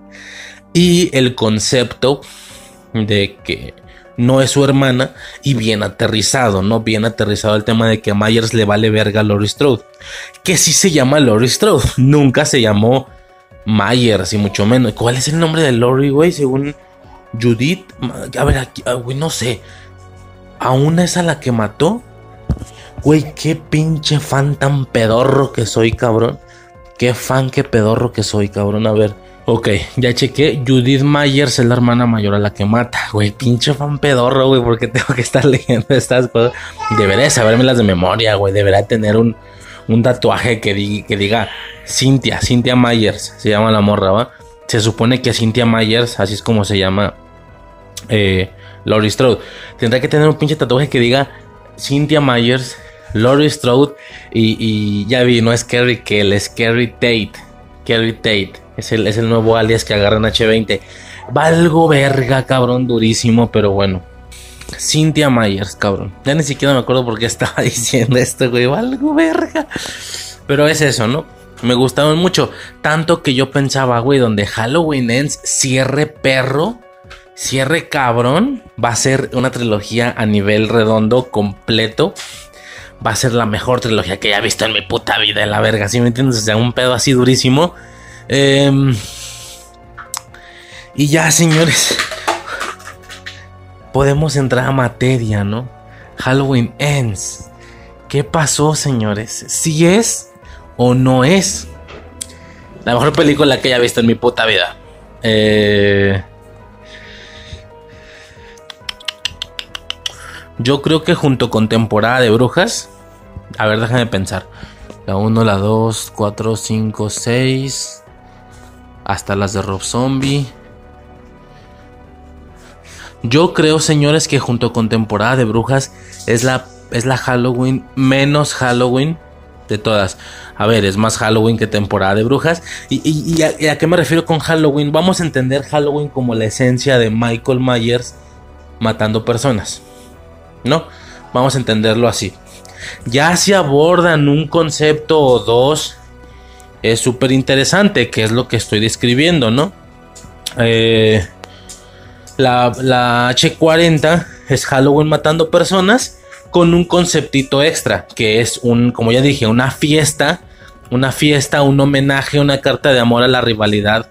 Y el concepto de que no es su hermana y bien aterrizado, ¿no? Bien aterrizado el tema de que a Myers le vale verga a Laurie Strode. Que sí se llama Laurie Strode, nunca se llamó Myers y mucho menos. ¿Cuál es el nombre de Laurie, güey? Según Judith, a ver, aquí, ah, güey, no sé. ¿A una es a la que mató? Güey, qué pinche fan tan pedorro que soy, cabrón. Qué fan, qué pedorro que soy, cabrón. A ver. Ok, ya chequé. Judith Myers es la hermana mayor a la que mata. Güey, pinche fan pedorro, güey. ¿Por qué tengo que estar leyendo estas cosas? Debería sabérmelas de memoria, güey. Debería tener un, un tatuaje que, di- que diga Cynthia, Cynthia Myers. Se llama la morra, ¿va? Se supone que Cynthia Myers, así es como se llama eh, Laurie Strode. Tendrá que tener un pinche tatuaje que diga Cynthia Myers, Laurie Strode y, ya vi, no es Kerry Kell, es Kerry Tate. Kerry Tate es el, es el nuevo alias que agarran H20. Valgo verga, cabrón, durísimo, pero bueno. Cynthia Myers, cabrón. Ya ni siquiera me acuerdo por qué estaba diciendo esto, güey. Valgo verga. Pero es eso, ¿no? Me gustaron mucho. Tanto que yo pensaba, güey, donde Halloween Ends cierre perro, cierre cabrón, va a ser una trilogía a nivel redondo, completo. Va a ser la mejor trilogía que haya visto en mi puta vida, la verga. ¿Sí me entiendes? O un pedo así durísimo. Em, y ya, señores. Podemos entrar a materia, ¿no? Halloween Ends. ¿Qué pasó, señores? ¿Si es o no es la mejor película que haya visto en mi puta vida? Eh, yo creo que junto con temporada de brujas. A ver, déjame pensar. La 1, la 2, 4, 5, 6. Hasta las de Rob Zombie. Yo creo, señores, que junto con temporada de brujas es la, es la Halloween menos Halloween de todas. A ver, es más Halloween que temporada de brujas. ¿Y, y- a qué me refiero con Halloween? Vamos a entender Halloween como la esencia de Michael Myers matando personas. ¿No? Vamos a entenderlo así. Ya se abordan un concepto o dos. Es súper interesante, que es lo que estoy describiendo, ¿no? Eh, la, la H40 es Halloween matando personas con un conceptito extra, que es un, como ya dije, una fiesta, una fiesta, un homenaje, una carta de amor a la rivalidad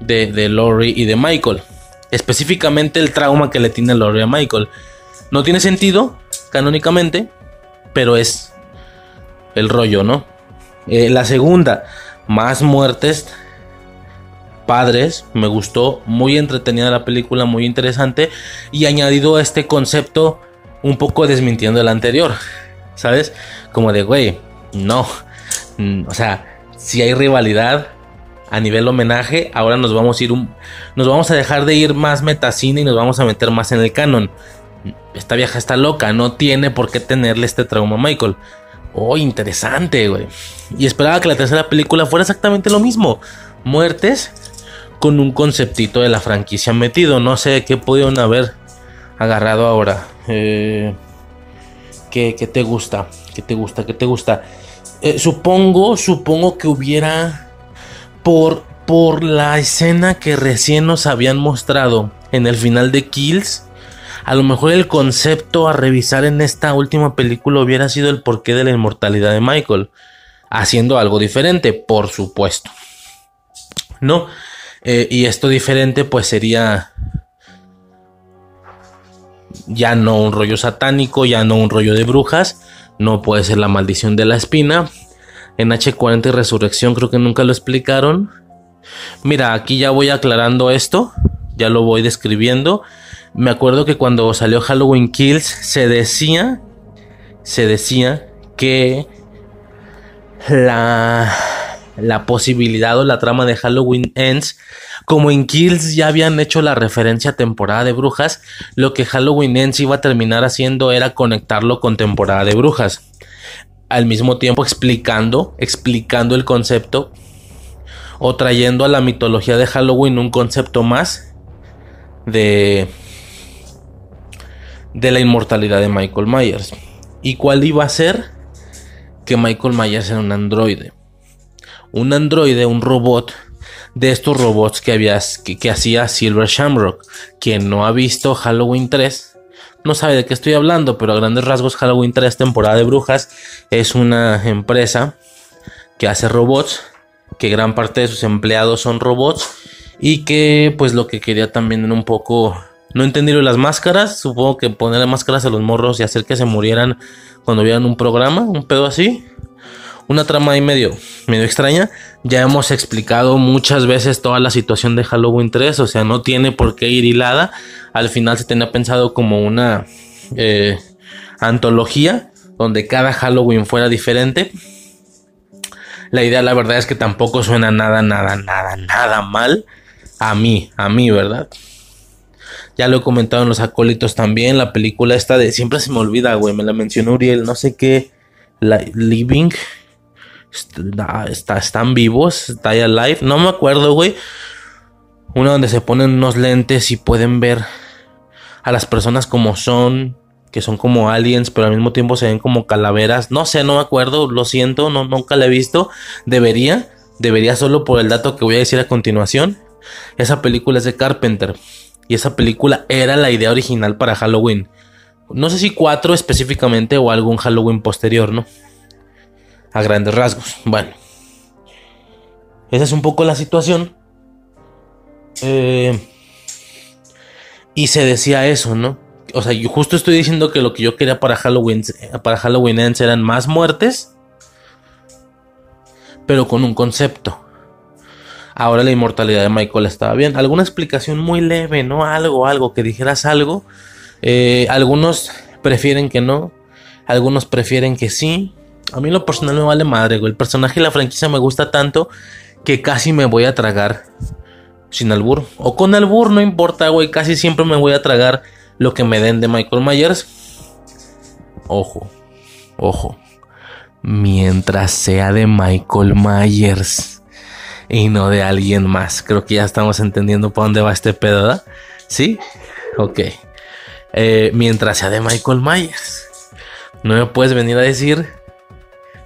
de, de Laurie y de Michael. Específicamente el trauma que le tiene Laurie a Michael. No tiene sentido, canónicamente, pero es el rollo, ¿no? Eh, la segunda, más muertes, padres, me gustó, muy entretenida la película, muy interesante y añadido este concepto un poco desmintiendo el anterior, ¿sabes? Como de, güey, no, Mm, o sea, si hay rivalidad a nivel homenaje, ahora nos vamos a ir un, nos vamos a dejar de ir más metacine y nos vamos a meter más en el canon. Esta vieja está loca, no tiene por qué tenerle este trauma Michael. Oh, interesante, güey. Y esperaba que la tercera película fuera exactamente lo mismo. Muertes con un conceptito de la franquicia metido. No sé qué pudieron haber agarrado ahora. Eh, ¿qué, qué te gusta? ¿Qué te gusta? ¿Qué te gusta? Eh, supongo, supongo que hubiera por, por la escena que recién nos habían mostrado en el final de Kills. A lo mejor el concepto a revisar en esta última película hubiera sido el porqué de la inmortalidad de Michael. Haciendo algo diferente, por supuesto. ¿No? Eh, y esto diferente pues sería ya no un rollo satánico, ya no un rollo de brujas, no puede ser la maldición de la espina. En H40 y Resurrección creo que nunca lo explicaron. Mira, aquí ya voy aclarando esto, ya lo voy describiendo. Me acuerdo que cuando salió Halloween Kills se decía, se decía que la, la posibilidad o la trama de Halloween Ends, como en Kills ya habían hecho la referencia a temporada de brujas, lo que Halloween Ends iba a terminar haciendo era conectarlo con temporada de brujas. Al mismo tiempo explicando, explicando el concepto o trayendo a la mitología de Halloween un concepto más de de la inmortalidad de Michael Myers. ¿Y cuál iba a ser? Que Michael Myers era un androide. Un androide, un robot de estos robots que, había, que, hacía Silver Shamrock. Quien no ha visto Halloween 3 no sabe de qué estoy hablando, pero a grandes rasgos Halloween 3 temporada de brujas es una empresa que hace robots, que gran parte de sus empleados son robots y que pues lo que quería también un poco no entendí las máscaras. Supongo que ponerle máscaras a los morros y hacer que se murieran cuando vieran un programa, un pedo así. Una trama ahí medio, medio extraña. Ya hemos explicado muchas veces toda la situación de Halloween 3. O sea, no tiene por qué ir hilada. Al final se tenía pensado como una eh, antología donde cada Halloween fuera diferente. La idea, la verdad, es que tampoco suena nada, nada, nada, nada mal. A mí, a mí, ¿verdad? Ya lo he comentado en los acólitos también. La película esta de. Siempre se me olvida, güey. Me la mencionó Uriel. No sé qué. living. Está, están vivos. Está alive. No me acuerdo, güey. Una donde se ponen unos lentes y pueden ver a las personas como son. Que son como aliens, pero al mismo tiempo se ven como calaveras. No sé, no me acuerdo. Lo siento, no, nunca la he visto. Debería. Debería solo por el dato que voy a decir a continuación. Esa película es de Carpenter. Y esa película era la idea original para Halloween. No sé si 4 específicamente o algún Halloween posterior, ¿no? A grandes rasgos. Bueno. Esa es un poco la situación. Eh, y se decía eso, ¿no? O sea, yo justo estoy diciendo que lo que yo quería para Halloween, para Halloween eran más muertes, pero con un concepto. Ahora la inmortalidad de Michael estaba bien. Alguna explicación muy leve, ¿no? Algo, algo, que dijeras algo. Eh, algunos prefieren que no. Algunos prefieren que sí. A mí lo personal me vale madre, güey. El personaje y la franquicia me gusta tanto que casi me voy a tragar sin albur. O con albur, no importa, güey. Casi siempre me voy a tragar lo que me den de Michael Myers. Ojo, ojo. Mientras sea de Michael Myers y no de alguien más. Creo que ya estamos entendiendo por dónde va este pedo. ¿Sí? Ok. Eh, mientras sea de Michael Myers. No me puedes venir a decir.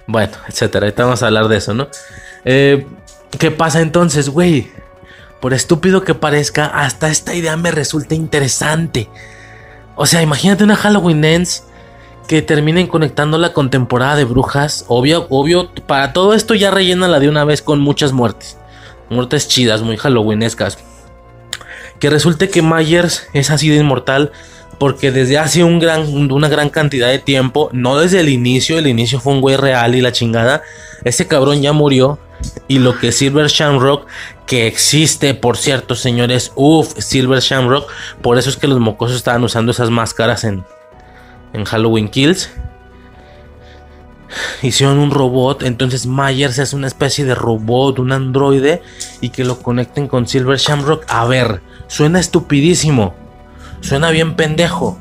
Bueno, etcétera. Ahorita vamos a hablar de eso, ¿no? Eh, ¿Qué pasa entonces, güey? Por estúpido que parezca, hasta esta idea me resulta interesante. O sea, imagínate una Halloween Ends que terminen conectándola con temporada de brujas. Obvio, obvio, para todo esto ya la de una vez con muchas muertes. Muertes chidas, muy halloweenescas. Que resulte que Myers es así de inmortal porque desde hace un gran, una gran cantidad de tiempo, no desde el inicio, el inicio fue un güey real y la chingada, ese cabrón ya murió. Y lo que Silver Shamrock, que existe, por cierto, señores, uff, Silver Shamrock, por eso es que los mocosos estaban usando esas máscaras en, en Halloween Kills. Hicieron un robot, entonces Myers es una especie de robot, un androide, y que lo conecten con Silver Shamrock. A ver, suena estupidísimo, suena bien pendejo.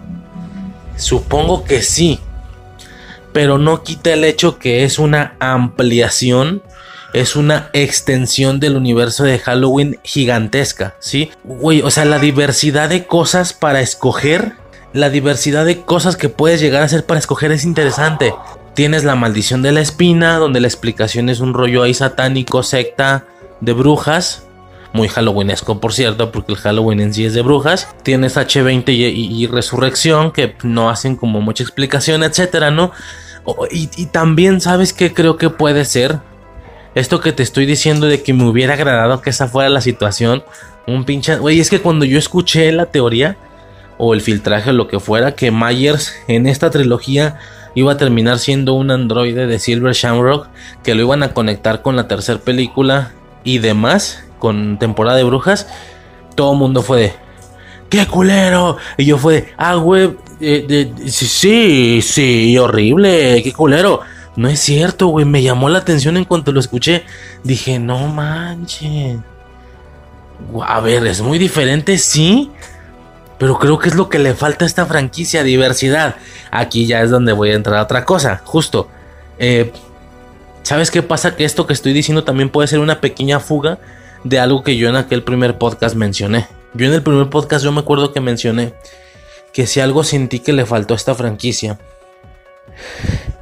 Supongo que sí, pero no quita el hecho que es una ampliación, es una extensión del universo de Halloween gigantesca, ¿sí? Güey, o sea, la diversidad de cosas para escoger la diversidad de cosas que puedes llegar a hacer para escoger es interesante. Tienes la maldición de la espina, donde la explicación es un rollo ahí satánico, secta de brujas. Muy halloweenesco, por cierto, porque el Halloween en sí es de brujas. Tienes H20 y, Resurrección, que no hacen como mucha explicación, etcétera, ¿no? Y, y también, ¿sabes qué creo que puede ser? Esto que te estoy diciendo de que me hubiera agradado que esa fuera la situación. Un pinche. Güey, es que cuando yo escuché la teoría o el filtraje o lo que fuera, que Myers en esta trilogía iba a terminar siendo un androide de Silver Shamrock, que lo iban a conectar con la tercera película y demás, con temporada de brujas, todo el mundo fue de. ¡Qué culero! Y yo fue de, ah, güey, eh, sí, sí, sí, horrible, qué culero. No es cierto, güey, me llamó la atención en cuanto lo escuché. Dije, no manches. A ver, es muy diferente, sí. Pero creo que es lo que le falta a esta franquicia, diversidad. Aquí ya es donde voy a entrar a otra cosa, justo. Eh, ¿Sabes qué pasa? Que esto que estoy diciendo también puede ser una pequeña fuga de algo que yo en aquel primer podcast mencioné. Yo en el primer podcast yo me acuerdo que mencioné que si algo sentí que le faltó a esta franquicia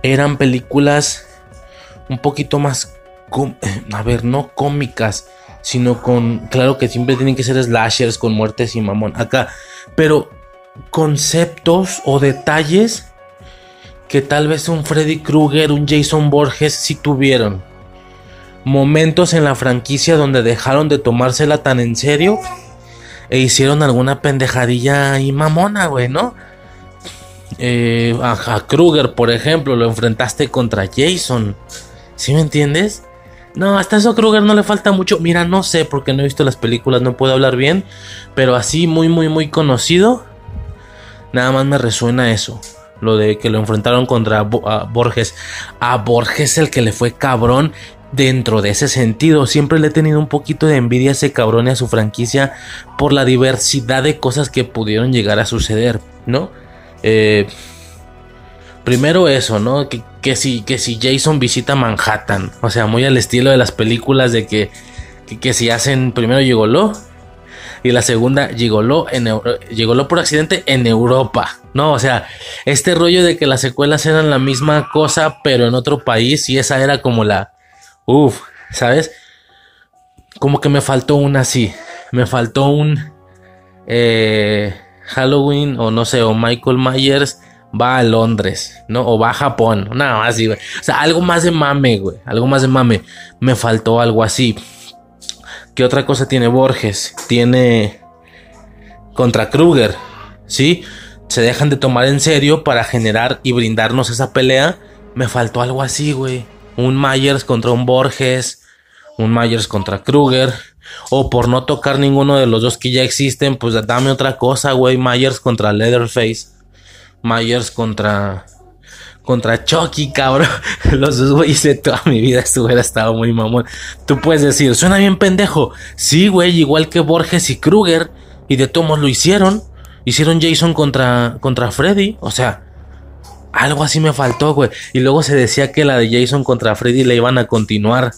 eran películas un poquito más, a ver, no cómicas, sino con, claro que siempre tienen que ser slashers con muertes y mamón, acá, pero conceptos o detalles que tal vez un Freddy Krueger, un Jason Borges sí tuvieron. Momentos en la franquicia donde dejaron de tomársela tan en serio e hicieron alguna pendejadilla y mamona, güey, ¿no? Eh, a, a Krueger, por ejemplo, lo enfrentaste contra Jason. ¿Sí me entiendes? No, hasta eso a Krueger no le falta mucho. Mira, no sé porque no he visto las películas, no puedo hablar bien. Pero así muy, muy, muy conocido. Nada más me resuena eso. Lo de que lo enfrentaron contra a Borges. A Borges el que le fue cabrón dentro de ese sentido. Siempre le he tenido un poquito de envidia a ese cabrón y a su franquicia por la diversidad de cosas que pudieron llegar a suceder, ¿no? Eh, primero eso, ¿no? Que, si, que si Jason visita Manhattan, o sea, muy al estilo de las películas de que, que, si hacen primero Gigoló y la segunda Gigoló, en, por accidente en Europa, ¿no? O sea, este rollo de que las secuelas eran la misma cosa pero en otro país y esa era como la... Uf, ¿sabes? Como que me faltó una así, me faltó un... Eh, Halloween o no sé, o Michael Myers va a Londres, ¿no? O va a Japón, nada más así, güey. O sea, algo más de mame, güey. Algo más de mame. Me faltó algo así. ¿Qué otra cosa tiene Borges? Tiene contra Kruger, ¿sí? Se dejan de tomar en serio para generar y brindarnos esa pelea. Me faltó algo así, güey. Un Myers contra un Borges. Un Myers contra Kruger. O por no tocar ninguno de los dos que ya existen, pues dame otra cosa, güey. Myers contra Leatherface. Myers contra. Contra Chucky, cabrón. Los dos güeyes de toda mi vida esto hubiera estado muy mamón. Tú puedes decir, suena bien pendejo. Sí, güey, igual que Borges y Kruger. Y de tomos lo hicieron. Hicieron Jason contra, contra Freddy. O sea, algo así me faltó, güey. Y luego se decía que la de Jason contra Freddy la iban a continuar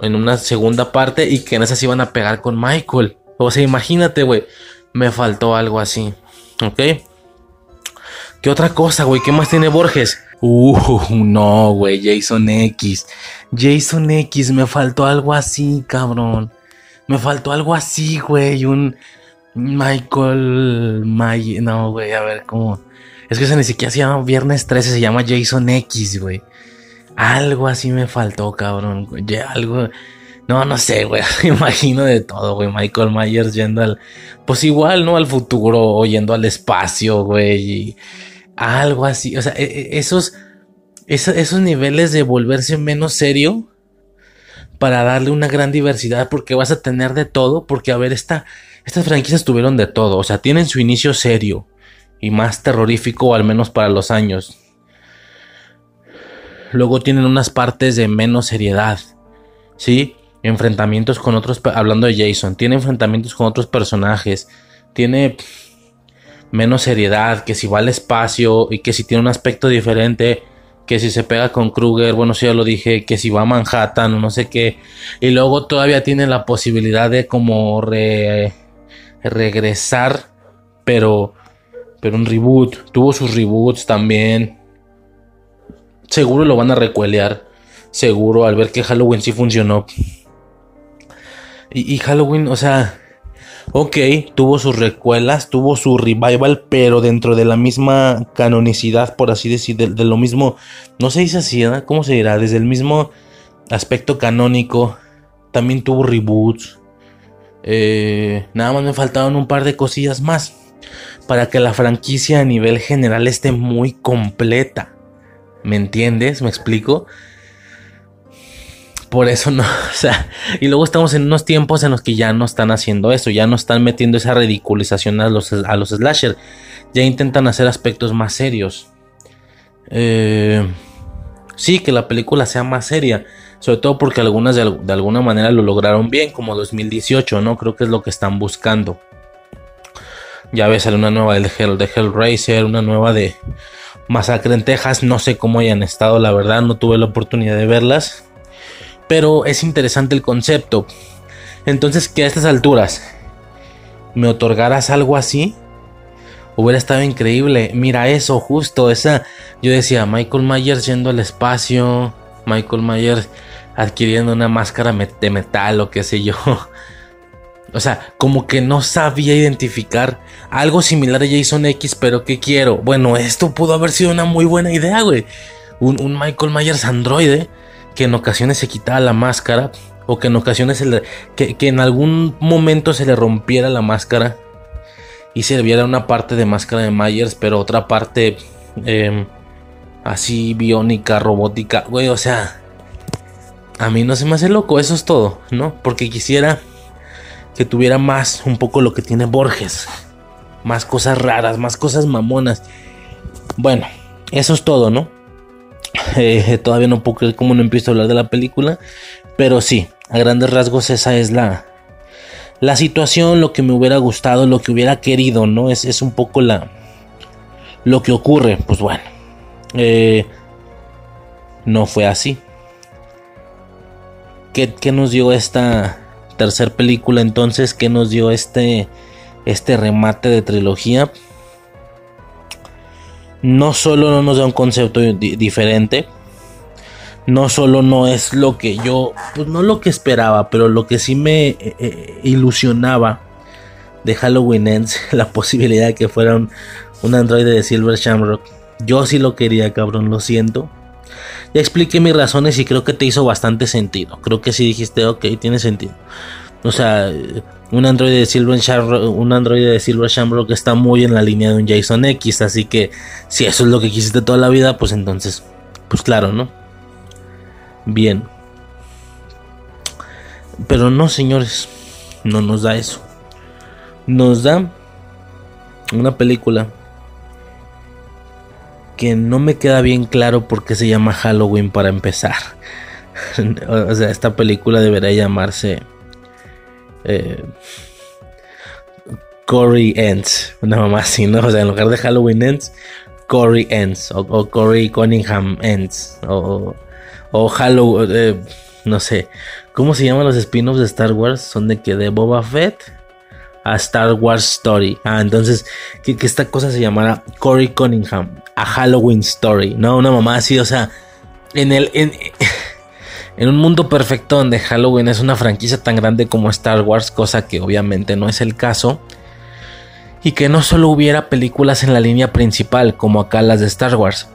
en una segunda parte y que en esa se iban a pegar con Michael. O sea, imagínate, güey. Me faltó algo así. ¿Ok? ¿Qué otra cosa, güey? ¿Qué más tiene Borges? Uh, no, güey. Jason X. Jason X, me faltó algo así, cabrón. Me faltó algo así, güey. Un Michael May. No, güey, a ver cómo. Es que eso ni siquiera se llama Viernes 13, se llama Jason X, güey. Algo así me faltó, cabrón. güey. Algo. No, no sé, güey. Imagino de todo, güey. Michael Myers yendo al. Pues igual, ¿no? Al futuro o yendo al espacio, güey. y algo así. O sea, e- e- esos. esos niveles de volverse menos serio. Para darle una gran diversidad. Porque vas a tener de todo. Porque, a ver, esta, estas franquicias tuvieron de todo. O sea, tienen su inicio serio. Y más terrorífico, al menos para los años. Luego tienen unas partes de menos seriedad. ¿Sí? Enfrentamientos con otros. Hablando de Jason. Tiene enfrentamientos con otros personajes. Tiene menos seriedad. Que si va al espacio. Y que si tiene un aspecto diferente. Que si se pega con Kruger. Bueno, sí, ya lo dije. Que si va a Manhattan. O no sé qué. Y luego todavía tiene la posibilidad de como re- regresar. Pero Pero un reboot. Tuvo sus reboots también. Seguro lo van a recuelear. Seguro al ver que Halloween sí funcionó. Y, y Halloween, o sea, ok, tuvo sus recuelas, tuvo su revival, pero dentro de la misma canonicidad, por así decir, de, lo mismo, no se dice así, ¿verdad? ¿Cómo se dirá? Desde el mismo aspecto canónico, también tuvo reboots. Eh, nada más me faltaban un par de cosillas más para que la franquicia a nivel general esté muy completa. ¿Me entiendes? ¿Me explico? Por eso no, o sea, y luego estamos en unos tiempos en los que ya no están haciendo eso, ya no están metiendo esa ridiculización a los, a los slasher, ya intentan hacer aspectos más serios. Eh, sí, que la película sea más seria, sobre todo porque algunas de, de, alguna manera lo lograron bien, como 2018, ¿no? Creo que es lo que están buscando. Ya ves, una nueva de, Hell, de Hellraiser, una nueva de Masacre en Texas, no sé cómo hayan estado, la verdad, no tuve la oportunidad de verlas. Pero es interesante el concepto. Entonces, que a estas alturas me otorgaras algo así, hubiera estado increíble. Mira eso, justo, esa. Yo decía, Michael Myers yendo al espacio, Michael Myers adquiriendo una máscara de metal o qué sé yo. O sea, como que no sabía identificar algo similar a Jason X, pero ¿qué quiero? Bueno, esto pudo haber sido una muy buena idea, güey. Un, un Michael Myers androide que en ocasiones se quitaba la máscara o que en ocasiones se le, que, que, en algún momento se le rompiera la máscara y se viera una parte de máscara de Myers, pero otra parte eh, así biónica, robótica, güey, o sea, a mí no se me hace loco, eso es todo, ¿no? Porque quisiera que tuviera más, un poco lo que tiene Borges, más cosas raras, más cosas mamonas. Bueno, eso es todo, ¿no? Eh, todavía no puedo creer cómo no empiezo a hablar de la película. Pero sí, a grandes rasgos esa es la, la situación, lo que me hubiera gustado, lo que hubiera querido, ¿no? Es, es un poco la, lo que ocurre. Pues bueno, eh, no fue así. ¿Qué, ¿Qué, nos dio esta tercer película entonces? ¿Qué nos dio este, este remate de trilogía? No solo no nos da un concepto di diferente, no solo no es lo que yo, pues no lo que esperaba, pero lo que sí me eh, eh, ilusionaba de Halloween Ends, la posibilidad de que fuera un, un androide de Silver Shamrock. Yo sí lo quería, cabrón, lo siento. Ya expliqué mis razones y creo que te hizo bastante sentido. Creo que sí dijiste, ok, tiene sentido. O sea, un androide de Silver Shamrock, un androide de Silver Shamrock está muy en la línea de un Jason X, así que si eso es lo que quisiste toda la vida, pues entonces, pues claro, ¿no? Bien. Pero no, señores, no nos da eso. Nos da una película que no me queda bien claro por qué se llama Halloween para empezar. o sea, esta película debería llamarse eh, Corey Ends, una mamá así, ¿no? O sea, en lugar de Halloween Ends, Corey Ends, o, o Corey Cunningham Ends, o, o Halloween, eh, no sé, ¿cómo se llaman los spin-offs de Star Wars? Son de que de Boba Fett a Star Wars Story. Ah, entonces, que, que esta cosa se llamara Corey Cunningham, a Halloween Story, ¿no? Una mamá así, o sea, en el... En, en un mundo perfecto donde Halloween es una franquicia tan grande como Star Wars, cosa que obviamente no es el caso, y que no solo hubiera películas en la línea principal como acá las de Star Wars,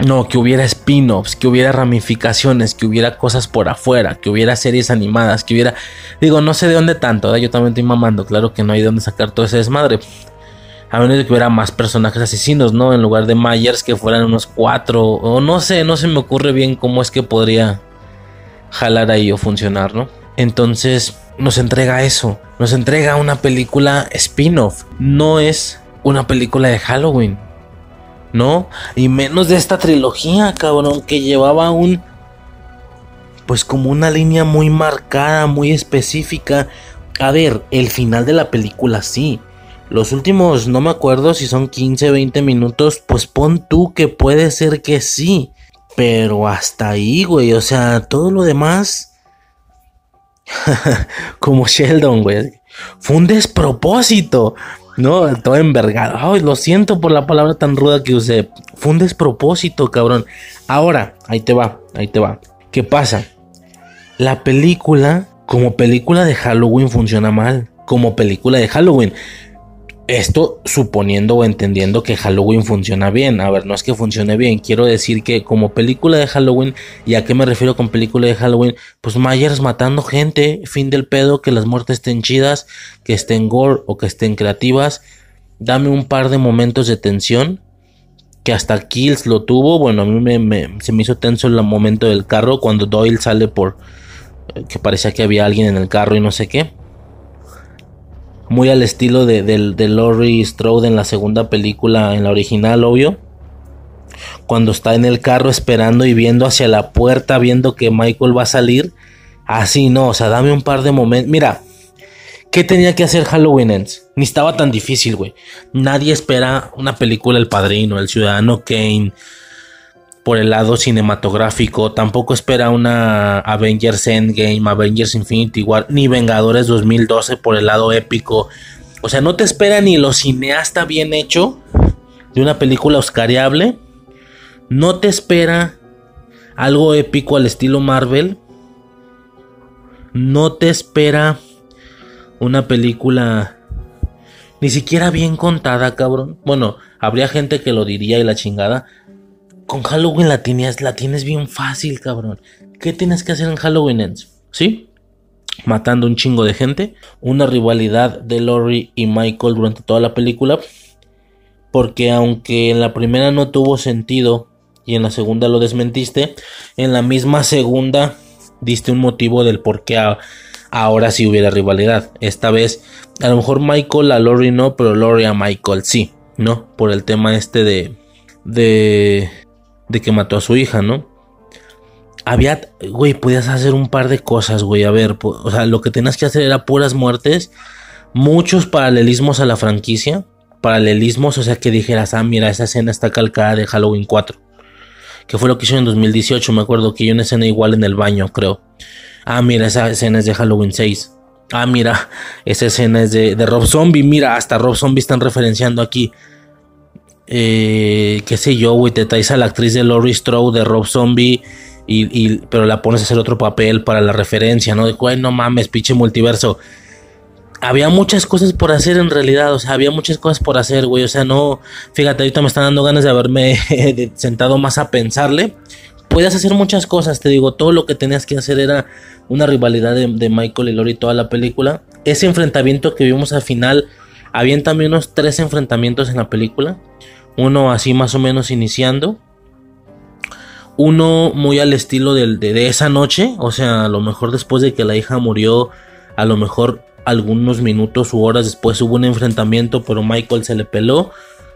no, que hubiera spin-offs, que hubiera ramificaciones, que hubiera cosas por afuera, que hubiera series animadas, que hubiera... Digo, no sé de dónde tanto, ¿verdad? yo también estoy mamando, claro que no hay de dónde sacar todo ese desmadre. A menos de que hubiera más personajes asesinos, ¿no? En lugar de Myers que fueran unos cuatro. O no sé, no se me ocurre bien cómo es que podría jalar ahí o funcionar, ¿no? Entonces nos entrega eso. Nos entrega una película spin-off. No es una película de Halloween. ¿No? Y menos de esta trilogía, cabrón, que llevaba un... Pues como una línea muy marcada, muy específica. A ver, el final de la película sí. Los últimos, no me acuerdo si son 15, 20 minutos, pues pon tú que puede ser que sí. Pero hasta ahí, güey, o sea, todo lo demás... como Sheldon, güey. Fue un despropósito. No, todo envergado. Ay, lo siento por la palabra tan ruda que usé. Fue un despropósito, cabrón. Ahora, ahí te va, ahí te va. ¿Qué pasa? La película, como película de Halloween, funciona mal. Como película de Halloween. Esto suponiendo o entendiendo que Halloween funciona bien. A ver, no es que funcione bien. Quiero decir que como película de Halloween, ¿y a qué me refiero con película de Halloween? Pues Myers matando gente, fin del pedo, que las muertes estén chidas, que estén gore o que estén creativas. Dame un par de momentos de tensión. Que hasta Kills lo tuvo. Bueno, a mí me, se me hizo tenso el momento del carro cuando Doyle sale por... eh, Que parecía que había alguien en el carro y no sé qué muy al estilo de, de, Laurie Strode en la segunda película, en la original, obvio. Cuando está en el carro esperando y viendo hacia la puerta, viendo que Michael va a salir. Así no, o sea, dame un par de momentos. Mira, ¿qué tenía que hacer Halloween Ends? Ni estaba tan difícil, güey. Nadie espera una película El Padrino, El Ciudadano Kane, por el lado cinematográfico. Tampoco espera una Avengers Endgame, Avengers Infinity War, ni Vengadores 2012 por el lado épico. O sea, no te espera ni lo cineasta bien hecho de una película oscariable. No te espera algo épico al estilo Marvel. No te espera una película ni siquiera bien contada, cabrón. Bueno, habría gente que lo diría y la chingada con Halloween la tienes, la tienes bien fácil, cabrón. ¿Qué tienes que hacer en Halloween Ends? ¿Sí? Matando un chingo de gente. Una rivalidad de Laurie y Michael durante toda la película. Porque aunque en la primera no tuvo sentido y en la segunda lo desmentiste, en la misma segunda diste un motivo del por qué ahora sí hubiera rivalidad. Esta vez, a lo mejor Michael a Laurie no, pero Laurie a Michael sí, ¿no? Por el tema este de... de de que mató a su hija, ¿no? Había, güey, podías hacer un par de cosas, güey. A ver, o sea, lo que tenías que hacer era puras muertes, muchos paralelismos a la franquicia, paralelismos, o sea, que dijeras, ah, mira, esa escena está calcada de Halloween 4, que fue lo que hizo en 2018, me acuerdo que hay una escena igual en el baño, creo. Ah, mira, esa escena es de Halloween 6. Ah, mira, esa escena es de, de Rob Zombie. Mira, hasta Rob Zombie están referenciando aquí eh, qué sé yo, güey, te traes a la actriz de Laurie Strode de Rob Zombie, y, pero la pones a hacer otro papel para la referencia, ¿no? De, güey, no mames, pinche multiverso. Había muchas cosas por hacer en realidad, o sea, había muchas cosas por hacer, güey, o sea, no, fíjate, ahorita me están dando ganas de haberme sentado más a pensarle. Puedes hacer muchas cosas, te digo, todo lo que tenías que hacer era una rivalidad de, de Michael y Laurie toda la película. Ese enfrentamiento que vimos al final, habían también unos tres enfrentamientos en la película uno así más o menos iniciando. Uno muy al estilo de, de, esa noche, o sea, a lo mejor después de que la hija murió, a lo mejor algunos minutos u horas después hubo un enfrentamiento, pero Michael se le peló.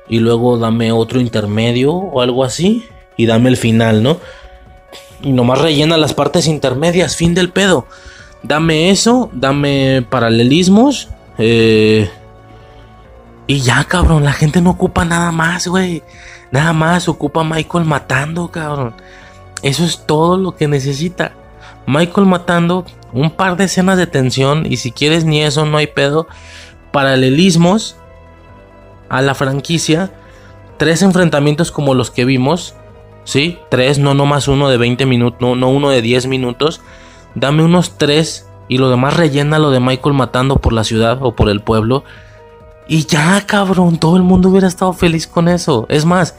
Y luego dame otro intermedio o algo así. Y dame el final, ¿no? Y nomás rellena las partes intermedias, fin del pedo. Dame eso, dame paralelismos. Eh, y ya, cabrón, la gente no ocupa nada más, güey. Nada más ocupa Michael matando, cabrón. Eso es todo lo que necesita. Michael matando, un par de escenas de tensión y si quieres ni eso no hay pedo. Paralelismos a la franquicia. Tres enfrentamientos como los que vimos. ¿Sí? Tres, no, no más uno de 20 minutos, no, no uno de 10 minutos. Dame unos tres y lo demás rellena lo de Michael matando por la ciudad o por el pueblo. Y ya, cabrón, todo el mundo hubiera estado feliz con eso. Es más,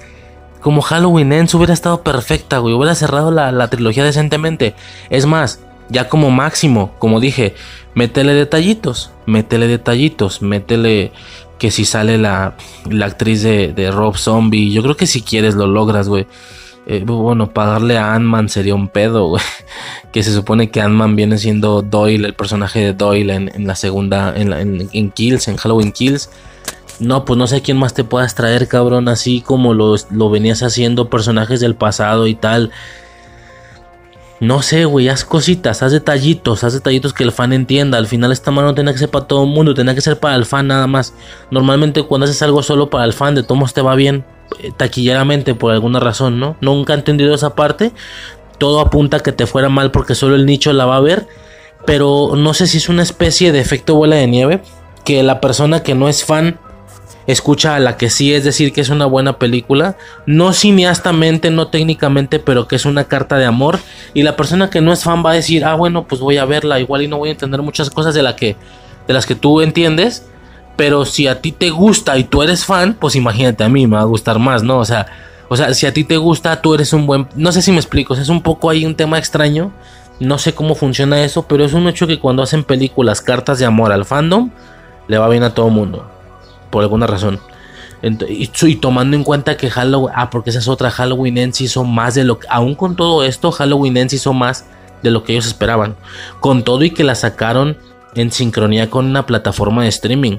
como Halloween Ends hubiera estado perfecta, güey. Hubiera cerrado la, trilogía decentemente. Es más, ya como máximo, como dije, métele detallitos, métele detallitos, métele que si sale la, la actriz de, de, Rob Zombie. Yo creo que si quieres lo logras, güey. Eh, bueno, pagarle a Ant-Man sería un pedo, güey. Que se supone que Ant-Man viene siendo Doyle, el personaje de Doyle en, la segunda, en, Kills, en Halloween Kills. No, pues no sé quién más te puedas traer, cabrón, así como lo, lo venías haciendo personajes del pasado y tal. No sé, güey, haz cositas, haz detallitos, haz detallitos que el fan entienda. Al final esta mano no tenía que ser para todo el mundo, tenía que ser para el fan nada más. Normalmente cuando haces algo solo para el fan, de todos te va bien taquilleramente por alguna razón, ¿no? Nunca he entendido esa parte. Todo apunta a que te fuera mal porque solo el nicho la va a ver. Pero no sé si es una especie de efecto bola de nieve. Que la persona que no es fan escucha a la que sí es decir que es una buena película, no cineastamente, no técnicamente, pero que es una carta de amor. Y la persona que no es fan va a decir, ah, bueno, pues voy a verla, igual y no voy a entender muchas cosas de, la que, de las que tú entiendes. Pero si a ti te gusta y tú eres fan, pues imagínate a mí, me va a gustar más, ¿no? O sea, o sea, si a ti te gusta, tú eres un buen... No sé si me explico, es un poco ahí un tema extraño. No sé cómo funciona eso, pero es un hecho que cuando hacen películas, cartas de amor al fandom, le va bien a todo mundo por alguna razón. Y, tomando en cuenta que Halloween, ah, porque esa es otra, Halloween Ends hizo más de lo que, aún con todo esto, Halloween Ends hizo más de lo que ellos esperaban. Con todo y que la sacaron en sincronía con una plataforma de streaming.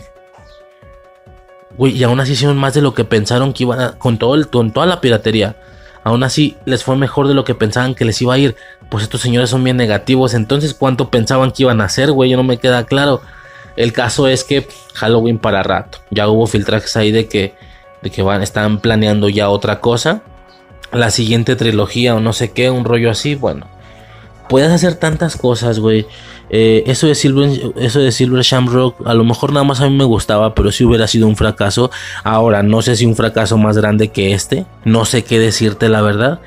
Y aún así hicieron más de lo que pensaron que iban a, con, todo el, con toda la piratería. Aún así les fue mejor de lo que pensaban que les iba a ir. Pues estos señores son bien negativos. Entonces, ¿cuánto pensaban que iban a hacer, güey? No me queda claro. El caso es que Halloween para rato. Ya hubo filtrajes ahí de que, de que van, están planeando ya otra cosa. La siguiente trilogía o no sé qué, un rollo así. Bueno, puedes hacer tantas cosas, güey. Eh, eso, de Silver, eso de Silver Shamrock, a lo mejor nada más a mí me gustaba, pero si hubiera sido un fracaso. Ahora, no sé si un fracaso más grande que este. No sé qué decirte la verdad.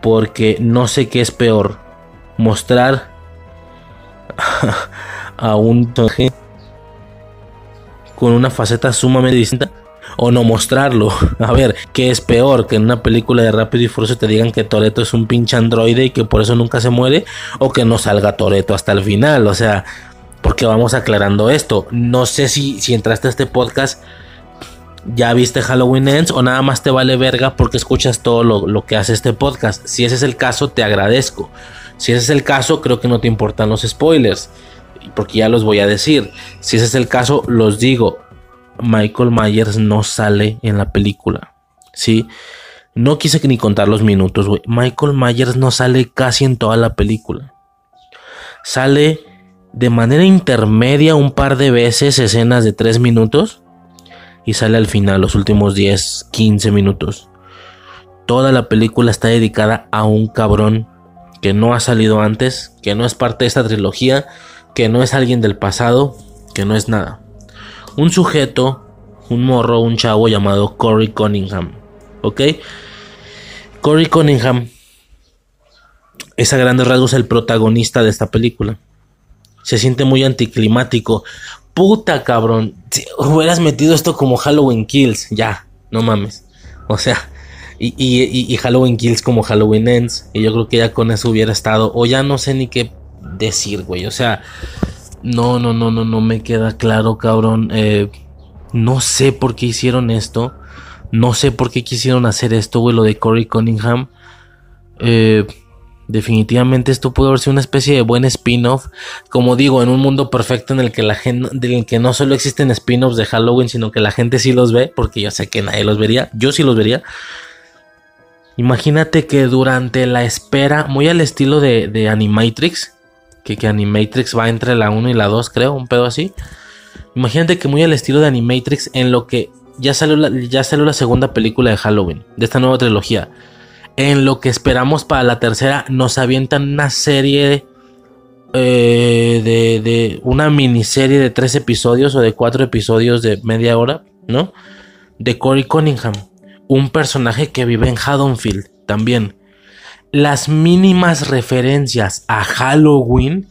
Porque no sé qué es peor. Mostrar a un con una faceta sumamente distinta o no mostrarlo. A ver, ¿qué es peor? Que en una película de Rápido y Furioso te digan que Toreto es un pinche androide y que por eso nunca se muere o que no salga Toreto hasta el final. O sea, porque vamos aclarando esto. No sé si, si entraste a este podcast ya viste Halloween Ends o nada más te vale verga porque escuchas todo lo, lo, que hace este podcast. Si ese es el caso, te agradezco. Si ese es el caso, creo que no te importan los spoilers porque ya los voy a decir. Si ese es el caso, los digo. Michael Myers no sale en la película. ¿Sí? No quise ni contar los minutos, güey. Michael Myers no sale casi en toda la película. Sale de manera intermedia un par de veces escenas de 3 minutos. Y sale al final, los últimos 10, 15 minutos. Toda la película está dedicada a un cabrón que no ha salido antes, que no es parte de esta trilogía que no es alguien del pasado, que no es nada. Un sujeto, un morro, un chavo llamado Corey Cunningham. ¿Ok? Corey Cunningham es a grandes rasgos el protagonista de esta película. Se siente muy anticlimático. Puta cabrón. Hubieras metido esto como Halloween Kills. Ya, no mames. O sea, y, Halloween Kills como Halloween Ends. Y yo creo que ya con eso hubiera estado. O ya no sé ni qué decir, güey. O sea, no, no, no, no, no me queda claro, cabrón. Eh, no sé por qué hicieron esto. No sé por qué quisieron hacer esto, güey, lo de Corey Cunningham. Eh, definitivamente esto pudo haber sido una especie de buen spin-off. Como digo, en un mundo perfecto en el que la gente, en el que no solo existen spin-offs de Halloween, sino que la gente sí los ve, porque yo sé que nadie los vería. Yo sí los vería. Imagínate que durante la espera, muy al estilo de, de Animatrix, que, Animatrix va entre la 1 y la 2, creo, un pedo así. Imagínate que muy al estilo de Animatrix, en lo que ya salió la, ya salió la segunda película de Halloween, de esta nueva trilogía. En lo que esperamos para la tercera, nos avientan una serie eh, de, de, una miniserie de tres episodios o de cuatro episodios de media hora, ¿no? De Corey Cunningham, un personaje que vive en Haddonfield también las mínimas referencias a Halloween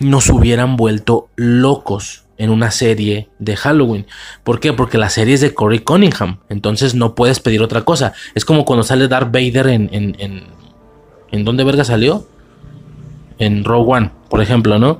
nos hubieran vuelto locos en una serie de Halloween. ¿Por qué? Porque la serie es de Corey Cunningham. Entonces no puedes pedir otra cosa. Es como cuando sale Darth Vader en. ¿En, en, ¿en dónde verga salió? En Rogue One, por ejemplo, ¿no?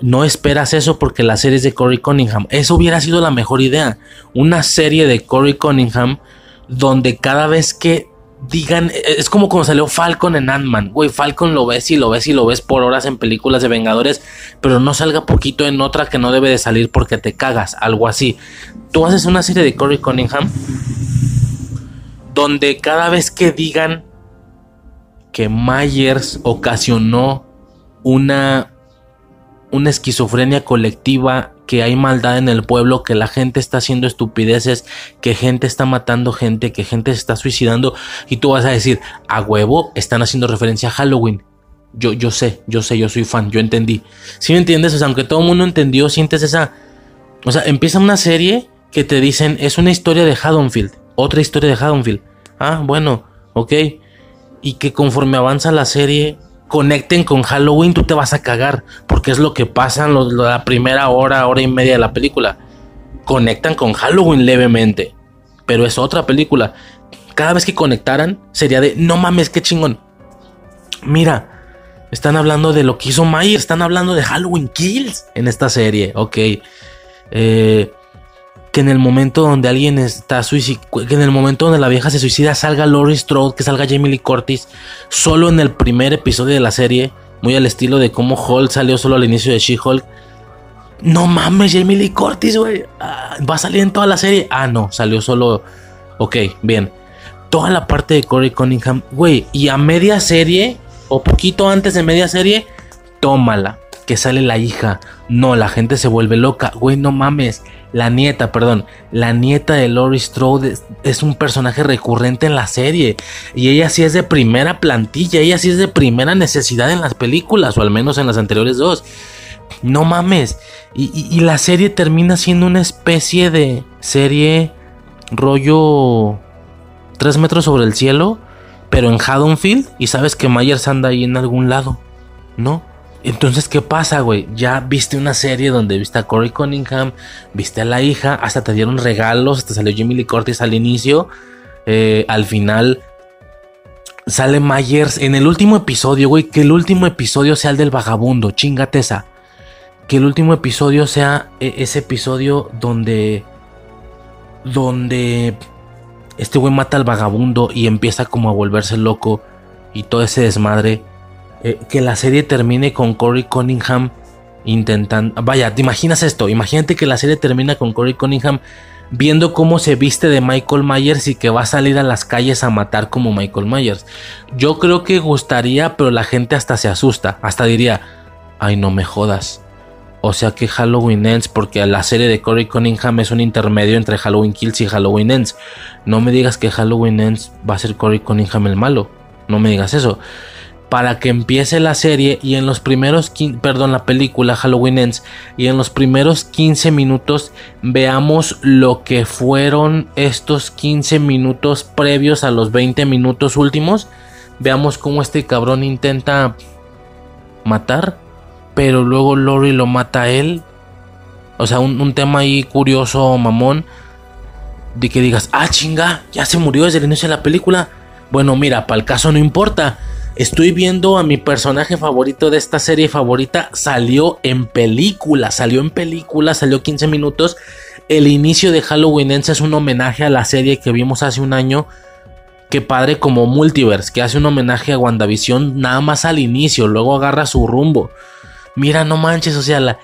No esperas eso porque la serie es de Corey Cunningham. Eso hubiera sido la mejor idea. Una serie de Corey Cunningham donde cada vez que digan, es como cuando salió Falcon en Ant-Man, güey, Falcon lo ves y lo ves y lo ves por horas en películas de Vengadores, pero no salga poquito en otra que no debe de salir porque te cagas, algo así. Tú haces una serie de Corey Cunningham donde cada vez que digan que Myers ocasionó una una esquizofrenia colectiva que hay maldad en el pueblo, que la gente está haciendo estupideces, que gente está matando gente, que gente se está suicidando y tú vas a decir, a huevo, están haciendo referencia a Halloween. Yo, yo sé, yo sé, yo soy fan, yo entendí. Si me entiendes? O sea, aunque todo el mundo entendió, sientes esa... O sea, empieza una serie que te dicen es una historia de Haddonfield, otra historia de Haddonfield. Ah, bueno, ok. Y que conforme avanza la serie conecten con Halloween, tú te vas a cagar, porque es lo que pasa en la primera hora, hora y media de la película. Conectan con Halloween levemente, pero es otra película. Cada vez que conectaran sería de, no mames, qué chingón. Mira, están hablando de lo que hizo Myers, están hablando de Halloween Kills en esta serie, ok. Eh, que en el momento donde alguien está suicida, que en el momento donde la vieja se suicida salga Laurie Strode, que salga Jamie Lee Curtis, solo en el primer episodio de la serie, muy al estilo de cómo Hulk salió solo al inicio de She-Hulk. No mames, Jamie Lee Curtis, güey. Ah, va a salir en toda la serie. Ah, no, salió solo. Ok, bien. Toda la parte de Corey Cunningham, güey. Y a media serie, o poquito antes de media serie, tómala. Que sale la hija. No, la gente se vuelve loca. Güey, no mames. La nieta, perdón. La nieta de Laurie Strode es, un personaje recurrente en la serie. Y ella sí es de primera plantilla. Ella sí es de primera necesidad en las películas. O al menos en las anteriores dos. No mames. Y, y- y la serie termina siendo una especie de serie rollo 3 metros sobre el cielo, pero en Haddonfield. Y sabes que Myers anda ahí en algún lado, ¿no? Entonces, ¿qué pasa, güey? Ya viste una serie donde viste a Corey Cunningham, viste a la hija, hasta te dieron regalos, hasta salió Jimmy Lee Curtis al inicio. eh, al final sale Myers en el último episodio, güey. Que el último episodio sea el del vagabundo, chingate esa. Que el último episodio sea e- ese episodio donde. Donde este güey mata al vagabundo y empieza como a volverse loco y todo ese desmadre. Eh, que la serie termine con Corey Cunningham intentando... Vaya, ¿te imaginas esto? Imagínate que la serie termina con Corey Cunningham viendo cómo se viste de Michael Myers y que va a salir a las calles a matar como Michael Myers. Yo creo que gustaría, pero la gente hasta se asusta. Hasta diría, ay no me jodas. O sea que Halloween Ends, porque la serie de Corey Cunningham es un intermedio entre Halloween Kills y Halloween Ends. No me digas que Halloween Ends va a ser Corey Cunningham el malo. No me digas eso. Para que empiece la serie y en los primeros, perdón, la película Halloween Ends y en los primeros 15 minutos veamos lo que fueron estos 15 minutos previos a los 20 minutos últimos. Veamos cómo este cabrón intenta matar, pero luego Lori lo mata a él. O sea, un, un tema ahí curioso, mamón, de que digas, ah, chinga, ya se murió desde el inicio de la película. Bueno, mira, para el caso no importa. Estoy viendo a mi personaje favorito de esta serie favorita. Salió en película, salió en película, salió 15 minutos. El inicio de Halloween Ends es un homenaje a la serie que vimos hace un año. Que padre como Multiverse, que hace un homenaje a WandaVision nada más al inicio, luego agarra su rumbo. Mira, no manches, o sea,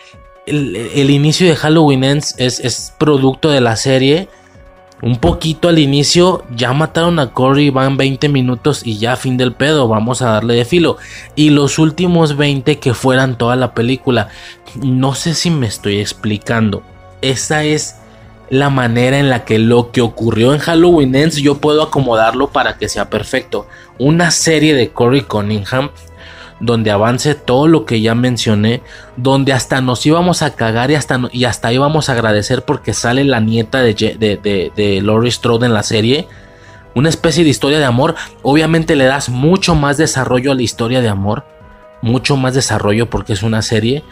el inicio de Halloween Ends es, es producto de la serie. Un poquito al inicio, ya mataron a Corey, van 20 minutos y ya fin del pedo, vamos a darle de filo. Y los últimos 20 que fueran toda la película. No sé si me estoy explicando. Esa es la manera en la que lo que ocurrió en Halloween Ends yo puedo acomodarlo para que sea perfecto. Una serie de Corey Cunningham donde avance todo lo que ya mencioné, donde hasta nos íbamos a cagar y hasta, y hasta íbamos a agradecer porque sale la nieta de, Je- de, de, de Laurie Strode en la serie. Una especie de historia de amor. Obviamente le das mucho más desarrollo a la historia de amor. Mucho más desarrollo porque es una serie.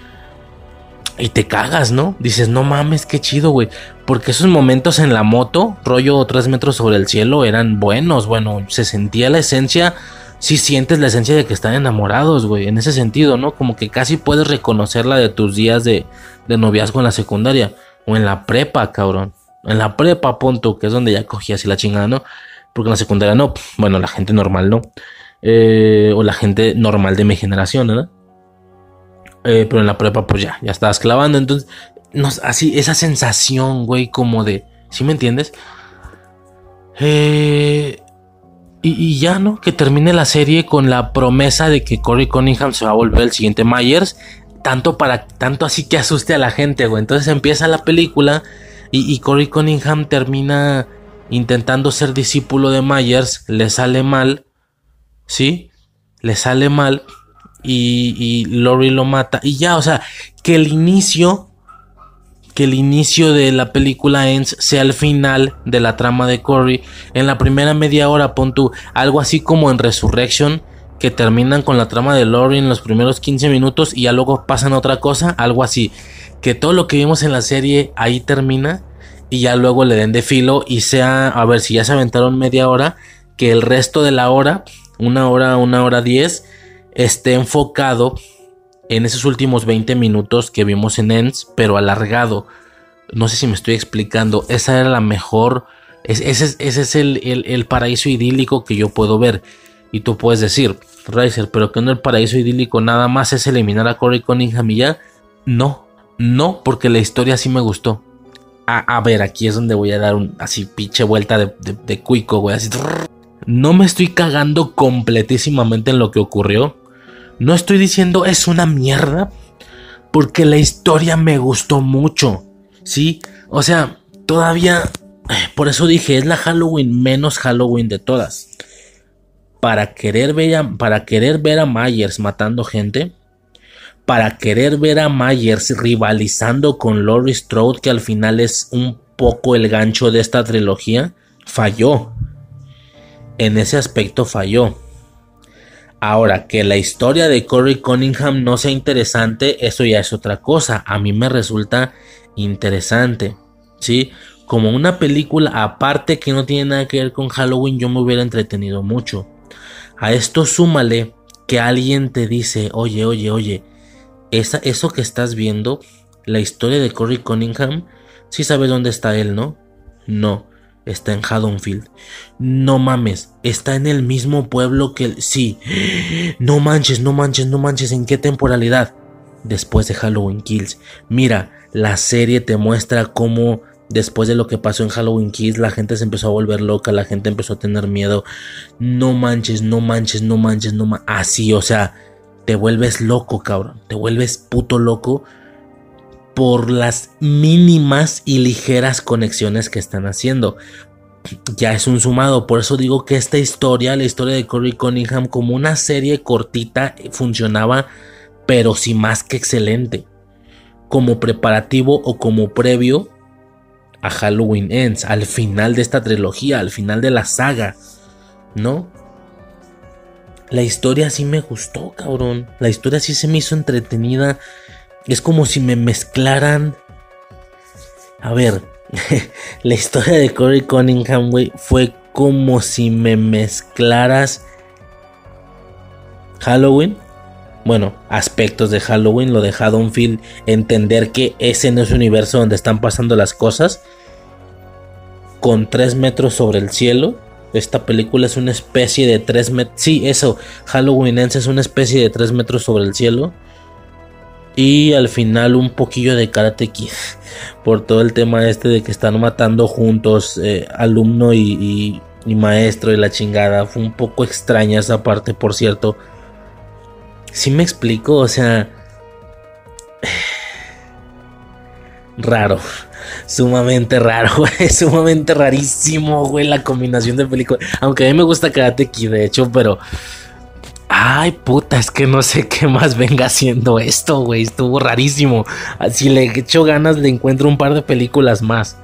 Y te cagas, ¿no? Dices, no mames, qué chido, güey. Porque esos momentos en la moto, rollo 3 metros sobre el cielo, eran buenos. Bueno, se sentía la esencia. Sí sientes la esencia de que están enamorados, güey. En ese sentido, ¿no? Como que casi puedes reconocerla de tus días de, de noviazgo en la secundaria. O en la prepa, cabrón. En la prepa, punto, que es donde ya cogías y la chingada, ¿no? Porque en la secundaria no. Bueno, la gente normal no. Eh, o la gente normal de mi generación, ¿verdad? Eh, pero en la prepa, pues ya, ya estabas clavando. Entonces, así, esa sensación, güey, como de. ¿Sí me entiendes? Eh, y, y ya, ¿no? Que termine la serie con la promesa de que Corey Cunningham se va a volver el siguiente Myers. Tanto para. Tanto así que asuste a la gente, güey. Entonces empieza la película. Y, Corey Cunningham termina intentando ser discípulo de Myers. Le sale mal. ¿Sí? Le sale mal y, y Lori lo mata. Y ya, o sea, que el inicio, que el inicio de la película Ends sea el final de la trama de Corey. En la primera media hora, pon tú algo así como en Resurrection, que terminan con la trama de Lori en los primeros 15 minutos y ya luego pasan otra cosa, algo así. Que todo lo que vimos en la serie ahí termina y ya luego le den de filo y sea, a ver si ya se aventaron media hora, que el resto de la hora, una hora, una hora diez, esté enfocado en esos últimos 20 minutos que vimos en Ends, pero alargado. No sé si me estoy explicando. Esa era la mejor. ese, es, el, el, paraíso idílico que yo puedo ver. Y tú puedes decir, Riser, pero que no el paraíso idílico nada más es eliminar a Corey Cunningham y ya. No, no, porque la historia sí me gustó. A, ver, aquí es donde voy a dar un así pinche vuelta de, de, cuico, güey. Así. No me estoy cagando completísimamente en lo que ocurrió. No estoy diciendo es una mierda, porque la historia me gustó mucho, ¿sí? O sea, todavía, por eso dije, es la Halloween menos Halloween de todas. Para querer ver a, para querer ver a Myers matando gente, para querer ver a Myers rivalizando con Laurie Strode, que al final es un poco el gancho de esta trilogía, falló. En ese aspecto falló. Ahora, que la historia de Corey Cunningham no sea interesante, eso ya es otra cosa. A mí me resulta interesante. ¿Sí? Como una película aparte que no tiene nada que ver con Halloween, yo me hubiera entretenido mucho. A esto súmale que alguien te dice, oye, oye, oye, esa, eso que estás viendo, la historia de Corey Cunningham, sí sabes dónde está él, ¿no? No está en Haddonfield. No mames, está en el mismo pueblo que el... Sí, no manches, no manches, no manches, ¿en qué temporalidad? Después de Halloween Kills. Mira, la serie te muestra cómo después de lo que pasó en Halloween Kills la gente se empezó a volver loca, la gente empezó a tener miedo. No manches, no manches, no manches, no manches. Así, o sea, te vuelves loco, cabrón. Te vuelves puto loco por las mínimas y ligeras conexiones que están haciendo. Ya es un sumado, por eso digo que esta historia, la historia de Corey Cunningham, como una serie cortita, funcionaba, pero sí más que excelente. Como preparativo o como previo a Halloween Ends, al final de esta trilogía, al final de la saga, ¿no? La historia sí me gustó, cabrón. La historia sí se me hizo entretenida es como si me mezclaran. A ver, la historia de Corey Cunningham, fue como si me mezclaras Halloween. Bueno, aspectos de Halloween, lo de Haddonfield, entender que ese no es un universo donde están pasando las cosas. Con 3 metros sobre el cielo. Esta película es una especie de 3 metros. Sí, eso. Halloween es una especie de 3 metros sobre el cielo y al final un poquillo de Karate Kid. Por todo el tema este de que están matando juntos eh, alumno y, maestro y la chingada. Fue un poco extraña esa parte, por cierto. Si me explico, o sea... Raro. Sumamente raro, güey. Sumamente rarísimo, güey, la combinación de películas. Aunque a mí me gusta Karate Kid, de hecho, pero Ay, puta, es que no sé qué más venga haciendo esto, güey. Estuvo rarísimo. Si le echo ganas, le encuentro un par de películas más.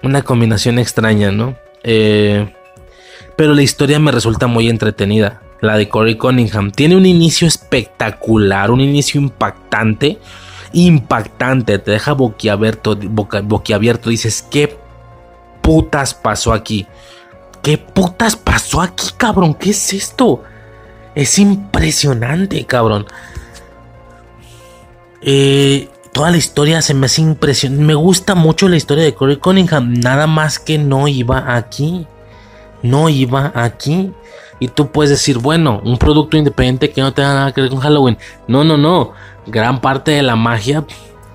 Una combinación extraña, ¿no? Eh, pero la historia me resulta muy entretenida. La de Corey Cunningham. Tiene un inicio espectacular, un inicio impactante. Impactante, te deja boquiabierto, boquiabierto. Dices, ¿qué putas pasó aquí? ¿Qué putas pasó aquí, cabrón? ¿Qué es esto? Es impresionante, cabrón. Eh, toda la historia se me hace impresionante. Me gusta mucho la historia de Corey Cunningham. Nada más que no iba aquí. No iba aquí. Y tú puedes decir, bueno, un producto independiente que no tenga nada que ver con Halloween. No, no, no. Gran parte de la magia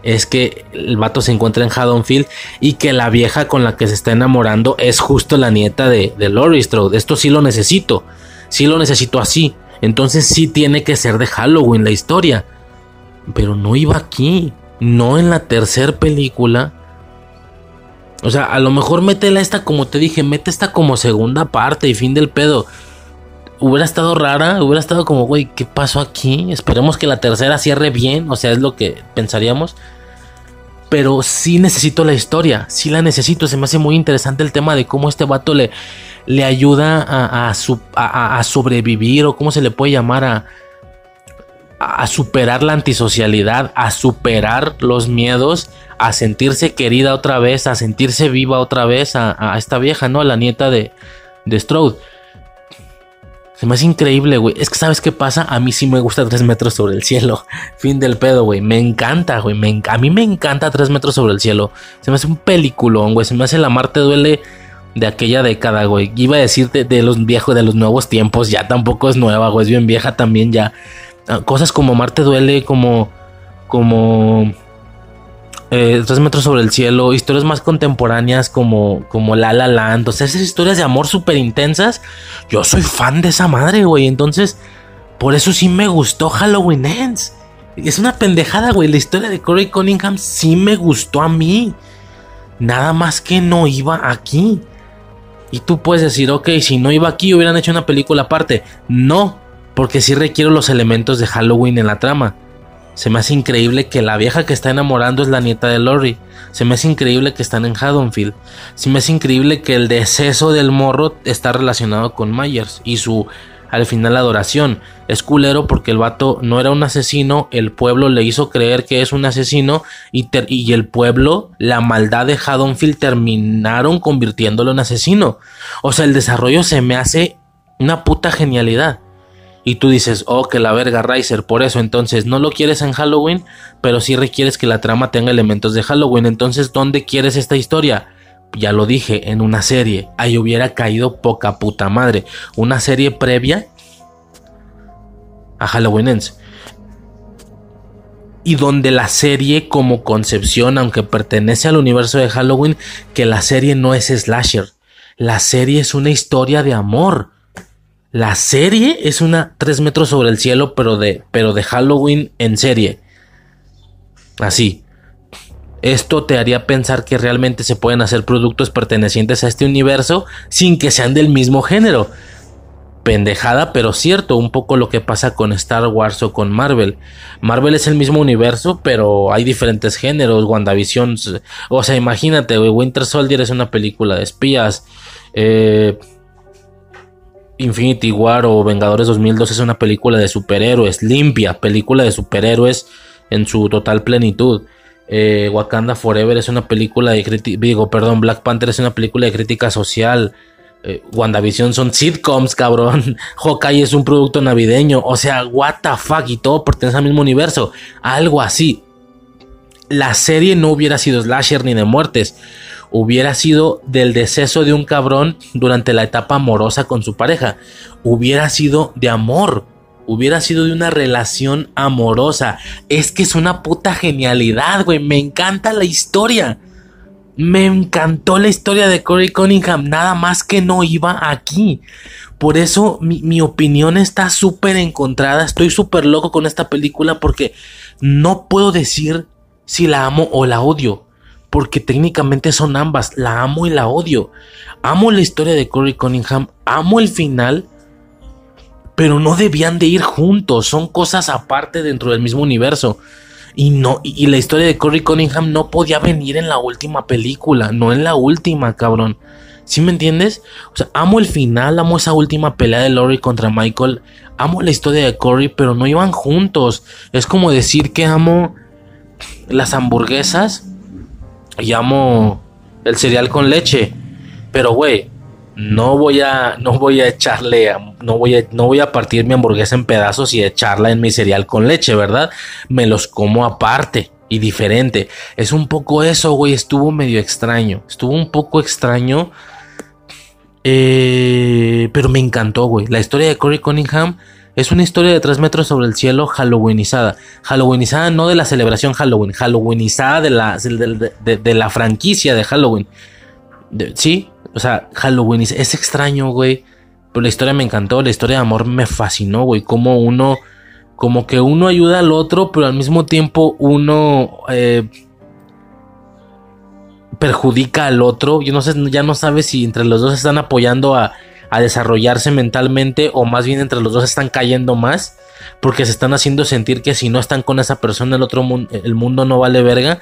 es que el vato se encuentra en Haddonfield y que la vieja con la que se está enamorando es justo la nieta de, de Laurie Strode. Esto sí lo necesito, sí lo necesito así. Entonces sí tiene que ser de Halloween la historia. Pero no iba aquí, no en la tercera película. O sea, a lo mejor métela esta como te dije, mete esta como segunda parte y fin del pedo hubiera estado rara, hubiera estado como, güey, ¿qué pasó aquí? Esperemos que la tercera cierre bien, o sea, es lo que pensaríamos. pero sí necesito la historia, sí la necesito. Se me hace muy interesante el tema de cómo este vato le, le ayuda a, a, a, sobrevivir o cómo se le puede llamar a, a superar la antisocialidad, a superar los miedos, a sentirse querida otra vez, a sentirse viva otra vez a, esta vieja, ¿no? A la nieta de, de Strode. Se me hace increíble, güey. Es que, ¿sabes qué pasa? A mí sí me gusta 3 metros sobre el cielo. Fin del pedo, güey. Me encanta, güey. a mí me encanta 3 metros sobre el cielo. Se me hace un peliculón, güey. Se me hace la Marte duele de aquella década, güey. Iba a decirte de los viejos, de los nuevos tiempos. Ya tampoco es nueva, güey. Es bien vieja también ya. Ah, cosas como Marte duele, como. Como eh, tres metros sobre el cielo, historias más contemporáneas como, como La La Land, o sea, esas historias de amor súper intensas. Yo soy fan de esa madre, güey. Entonces, por eso sí me gustó Halloween Ends. Es una pendejada, güey. La historia de Corey Cunningham sí me gustó a mí. Nada más que no iba aquí. Y tú puedes decir, ok, si no iba aquí hubieran hecho una película aparte. No, porque sí requiero los elementos de Halloween en la trama. Se me hace increíble que la vieja que está enamorando es la nieta de Lori. Se me hace increíble que están en Haddonfield. Se me hace increíble que el deceso del morro está relacionado con Myers y su al final adoración. Es culero porque el vato no era un asesino, el pueblo le hizo creer que es un asesino y, y el pueblo, la maldad de Haddonfield terminaron convirtiéndolo en asesino. O sea, el desarrollo se me hace una puta genialidad. Y tú dices, oh, que la verga, Riser, por eso entonces no lo quieres en Halloween, pero sí requieres que la trama tenga elementos de Halloween. Entonces, ¿dónde quieres esta historia? Ya lo dije, en una serie. Ahí hubiera caído poca puta madre. Una serie previa a Halloween Ends. Y donde la serie como concepción, aunque pertenece al universo de Halloween, que la serie no es slasher. La serie es una historia de amor la serie es una 3 metros sobre el cielo, pero de, pero de Halloween en serie. Así. Esto te haría pensar que realmente se pueden hacer productos pertenecientes a este universo sin que sean del mismo género. Pendejada, pero cierto, un poco lo que pasa con Star Wars o con Marvel. Marvel es el mismo universo, pero hay diferentes géneros. WandaVision, o sea, imagínate, Winter Soldier es una película de espías. Eh, Infinity War o Vengadores 2002 es una película de superhéroes, limpia, película de superhéroes en su total plenitud. Eh, Wakanda Forever es una película de crítica, digo, perdón, Black Panther es una película de crítica social. Eh, WandaVision son sitcoms, cabrón. Hawkeye es un producto navideño. O sea, what the fuck, y todo pertenece al mismo universo. Algo así. La serie no hubiera sido slasher ni de muertes hubiera sido del deceso de un cabrón durante la etapa amorosa con su pareja. Hubiera sido de amor. Hubiera sido de una relación amorosa. Es que es una puta genialidad, güey. Me encanta la historia. Me encantó la historia de Corey Cunningham. Nada más que no iba aquí. Por eso mi, mi opinión está súper encontrada. Estoy súper loco con esta película porque no puedo decir si la amo o la odio porque técnicamente son ambas, la amo y la odio. Amo la historia de Corey Cunningham, amo el final, pero no debían de ir juntos, son cosas aparte dentro del mismo universo. Y no y, la historia de Corey Cunningham no podía venir en la última película, no en la última, cabrón. ¿Sí me entiendes? O sea, amo el final, amo esa última pelea de Laurie contra Michael, amo la historia de Corey, pero no iban juntos. Es como decir que amo las hamburguesas, llamo el cereal con leche. Pero, güey, no voy a, no voy a echarle, no voy a, no voy a partir mi hamburguesa en pedazos y echarla en mi cereal con leche, ¿verdad? Me los como aparte y diferente. Es un poco eso, güey, estuvo medio extraño. Estuvo un poco extraño. Eh, pero me encantó, güey. La historia de Corey Cunningham es una historia de tres metros sobre el cielo halloweenizada. Halloweenizada no de la celebración Halloween, halloweenizada de la, de, la franquicia de Halloween. sí, o sea, Halloween es extraño, güey. Pero la historia me encantó, la historia de amor me fascinó, güey. Como uno, como que uno ayuda al otro, pero al mismo tiempo uno eh, perjudica al otro. Yo no sé, ya no sabes si entre los dos están apoyando a, a desarrollarse mentalmente o más bien entre los dos están cayendo más. porque se están haciendo sentir que si no están con esa persona el otro mundo, el mundo no vale verga.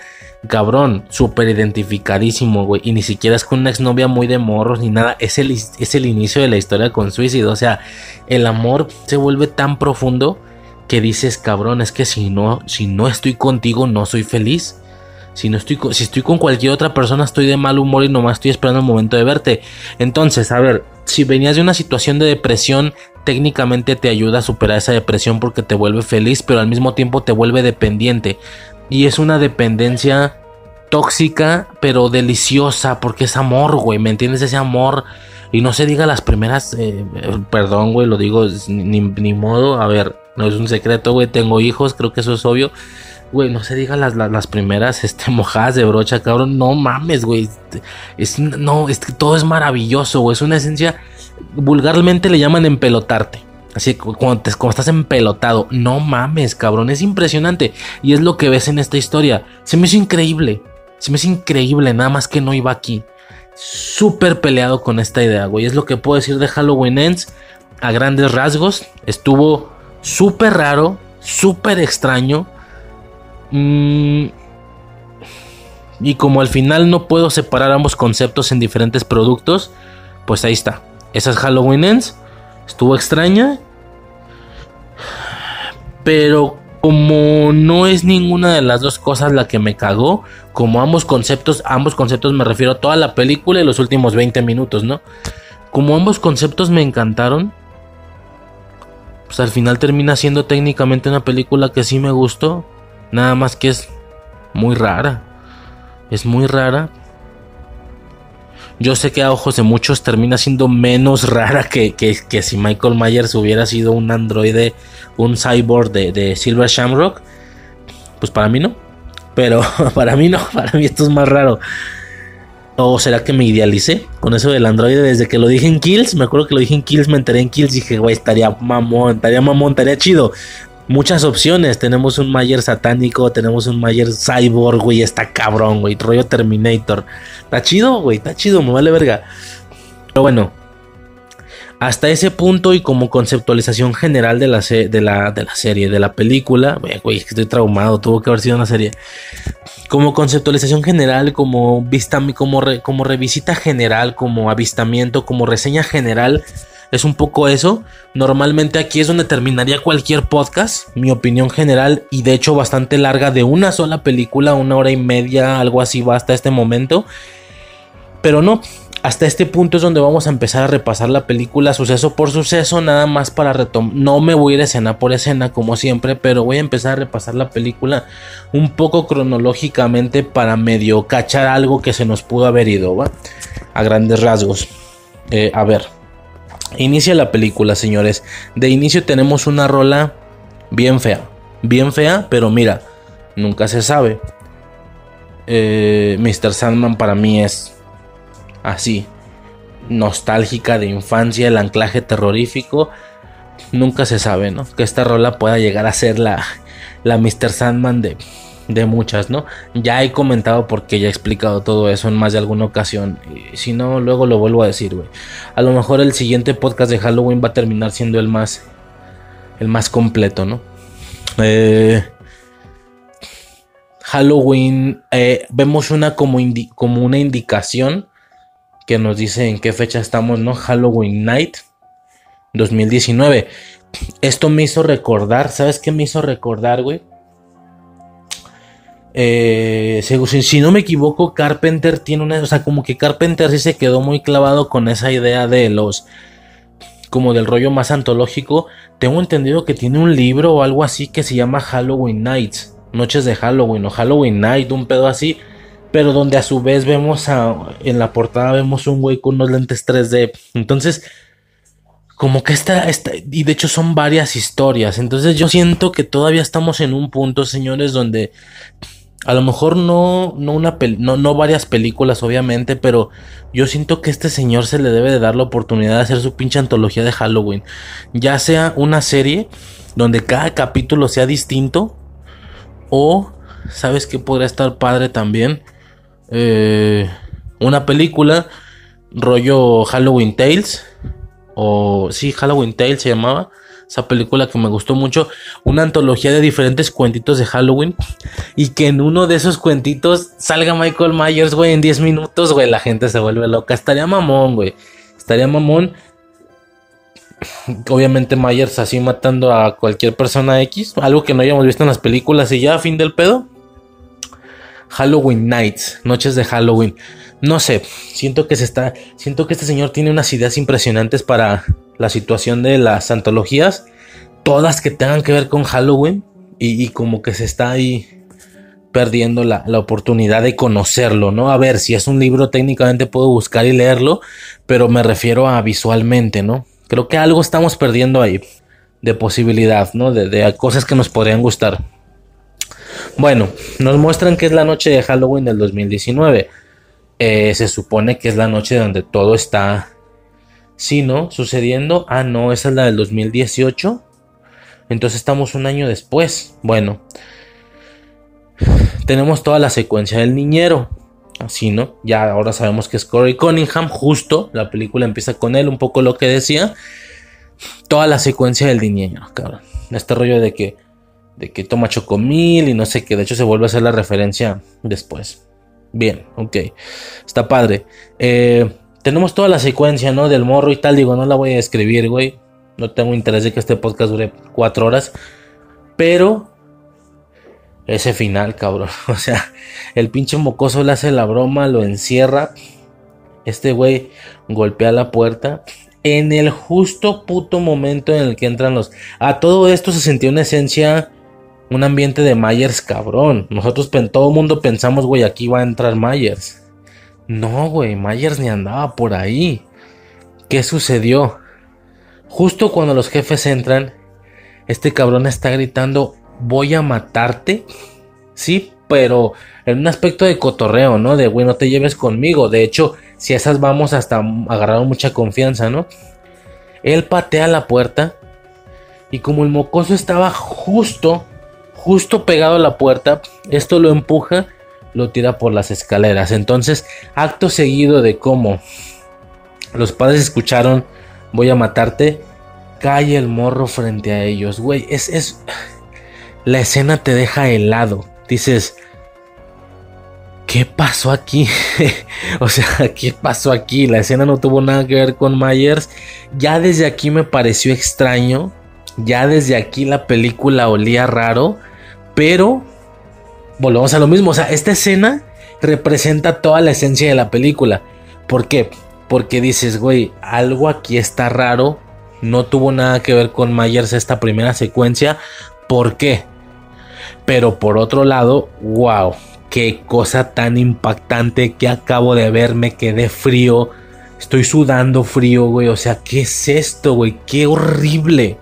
Cabrón, súper identificadísimo, güey. Y ni siquiera es con una exnovia muy de morros ni nada. Es el, es el inicio de la historia con Suicide. O sea, el amor se vuelve tan profundo que dices, cabrón, es que si no, si no estoy contigo, no soy feliz. Si no estoy, si estoy con cualquier otra persona, estoy de mal humor y nomás estoy esperando el momento de verte. Entonces, a ver, si venías de una situación de depresión, técnicamente te ayuda a superar esa depresión porque te vuelve feliz, pero al mismo tiempo te vuelve dependiente. Y es una dependencia tóxica, pero deliciosa, porque es amor, güey, ¿me entiendes? Ese amor. Y no se diga las primeras, eh, perdón, güey, lo digo, ni, ni modo, a ver, no es un secreto, güey, tengo hijos, creo que eso es obvio. Güey, no se diga las, las, primeras este, mojadas de brocha, cabrón. No mames, güey. Es, no, es todo es maravilloso, güey. Es una esencia. Vulgarmente le llaman empelotarte. Así cuando, te, cuando estás empelotado. No mames, cabrón. Es impresionante. Y es lo que ves en esta historia. Se me hizo increíble. Se me hizo increíble. Nada más que no iba aquí. Súper peleado con esta idea, güey. Es lo que puedo decir de Halloween Ends. A grandes rasgos. Estuvo súper raro. Súper extraño Mm, y como al final no puedo separar ambos conceptos en diferentes productos, pues ahí está. Esa es Halloween Ends. Estuvo extraña. Pero como no es ninguna de las dos cosas la que me cagó, como ambos conceptos, ambos conceptos me refiero a toda la película y los últimos 20 minutos, ¿no? Como ambos conceptos me encantaron, pues al final termina siendo técnicamente una película que sí me gustó. Nada más que es muy rara. Es muy rara. Yo sé que a ojos de muchos termina siendo menos rara que, que, si Michael Myers hubiera sido un androide, un cyborg de, de Silver Shamrock. Pues para mí no. Pero para mí no, para mí esto es más raro. ¿O será que me idealicé con eso del androide desde que lo dije en Kills? Me acuerdo que lo dije en Kills, me enteré en Kills dije, güey, estaría mamón, estaría mamón, estaría chido muchas opciones. Tenemos un Mayer satánico, tenemos un Mayer cyborg, güey, está cabrón, güey, rollo Terminator. Está chido, güey, está chido, me vale verga. Pero bueno, hasta ese punto y como conceptualización general de la, de la, de la serie, de la película, güey, estoy traumado, tuvo que haber sido una serie. Como conceptualización general, como vista, como, como revisita general, como avistamiento, como reseña general es un poco eso. Normalmente aquí es donde terminaría cualquier podcast, mi opinión general, y de hecho bastante larga, de una sola película, una hora y media, algo así va hasta este momento. Pero no, hasta este punto es donde vamos a empezar a repasar la película suceso por suceso, nada más para retomar. No me voy a ir escena por escena como siempre, pero voy a empezar a repasar la película un poco cronológicamente para medio cachar algo que se nos pudo haber ido. A grandes rasgos. Eh, a ver. Inicia la película, señores. De inicio tenemos una rola bien fea. Bien fea, pero mira, nunca se sabe. Eh, Mr. Sandman para mí es así. Nostálgica de infancia, el anclaje terrorífico. Nunca se sabe, ¿no? Que esta rola pueda llegar a ser la, la Mr. Sandman de, de muchas, ¿no? Ya he comentado porque ya he explicado todo eso en más de alguna ocasión. Y si no, luego lo vuelvo a decir, güey. A lo mejor el siguiente podcast de Halloween va a terminar siendo el más, el más completo, ¿no? Eh, Halloween, eh, vemos una como, como una indicación que nos dice en qué fecha estamos, ¿no? Halloween Night 2019. Esto me hizo recordar, ¿sabes qué me hizo recordar, güey? Eh, si, no me equivoco, Carpenter tiene una. O sea, como que Carpenter sí se quedó muy clavado con esa idea de los. Como del rollo más antológico. Tengo entendido que tiene un libro o algo así que se llama Halloween Nights. Noches de Halloween o Halloween Night, un pedo así. Pero donde a su vez vemos a, en la portada vemos un güey con unos lentes 3D. Entonces, como que esta, esta, y de hecho son varias historias. Entonces yo siento que todavía estamos en un punto, señores, donde a lo mejor no, no, una no, no varias películas, obviamente, pero yo siento que este señor se le debe de dar la oportunidad de hacer su pinche antología de Halloween. Ya sea una serie donde cada capítulo sea distinto, o, ¿sabes qué podría estar padre también? Eh, una película, rollo Halloween Tales, o sí, Halloween Tales se llamaba, esa película que me gustó mucho, una antología de diferentes cuentitos de Halloween y que en uno de esos cuentitos salga Michael Myers, güey, en 10 minutos, güey, la gente se vuelve loca. Estaría mamón, güey. Estaría mamón. Obviamente Myers así matando a cualquier persona X, algo que no hayamos visto en las películas y ya, fin del pedo. Halloween Nights, noches de Halloween. No sé, siento que se está, siento que este señor tiene unas ideas impresionantes para la situación de las antologías, todas que tengan que ver con Halloween y, como que se está ahí perdiendo la, la, oportunidad de conocerlo, ¿no? A ver, si es un libro técnicamente puedo buscar y leerlo, pero me refiero a visualmente, ¿no? Creo que algo estamos perdiendo ahí de posibilidad, ¿no? De, de cosas que nos podrían gustar. Bueno, nos muestran que es la noche de Halloween del 2019. Eh, se supone que es la noche donde todo está, sí, ¿no? Sucediendo. Ah, no, esa es la del 2018. Entonces estamos un año después. Bueno, tenemos toda la secuencia del niñero. Así, ¿no? Ya ahora sabemos que es Corey Cunningham. Justo la película empieza con él, un poco lo que decía. Toda la secuencia del niñero, cabrón. Este rollo de que, de que toma chocomil y no sé qué. De hecho, se vuelve a hacer la referencia después. Bien, ok. Está padre. Eh, tenemos toda la secuencia, ¿no? Del morro y tal. Digo, no la voy a escribir, güey. No tengo interés de que este podcast dure cuatro horas. Pero ese final, cabrón. O sea, el pinche mocoso le hace la broma, lo encierra. Este güey golpea la puerta. En el justo puto momento en el que entran los. A todo esto se sentía una esencia un ambiente de Myers cabrón. Nosotros, todo el mundo pensamos, güey, aquí va a entrar Myers. No, güey, Myers ni andaba por ahí. ¿Qué sucedió? Justo cuando los jefes entran, este cabrón está gritando, voy a matarte. Sí, pero en un aspecto de cotorreo, ¿no? De, güey, no te lleves conmigo. De hecho, si esas vamos hasta agarraron mucha confianza, ¿no? Él patea la puerta y como el mocoso estaba justo justo pegado a la puerta, esto lo empuja, lo tira por las escaleras. Entonces, acto seguido de cómo los padres escucharon, voy a matarte, cae el morro frente a ellos. Güey, es, es... La escena te deja helado. Dices, ¿qué pasó aquí? o sea, ¿qué pasó aquí? La escena no tuvo nada que ver con Myers. Ya desde aquí me pareció extraño. Ya desde aquí la película olía raro. Pero volvemos a lo mismo. O sea, esta escena representa toda la esencia de la película. ¿Por qué? Porque dices, güey, algo aquí está raro. No tuvo nada que ver con Myers esta primera secuencia. ¿Por qué? Pero por otro lado, wow, qué cosa tan impactante que acabo de ver. Me quedé frío. Estoy sudando frío, güey. O sea, ¿qué es esto, güey? Qué horrible.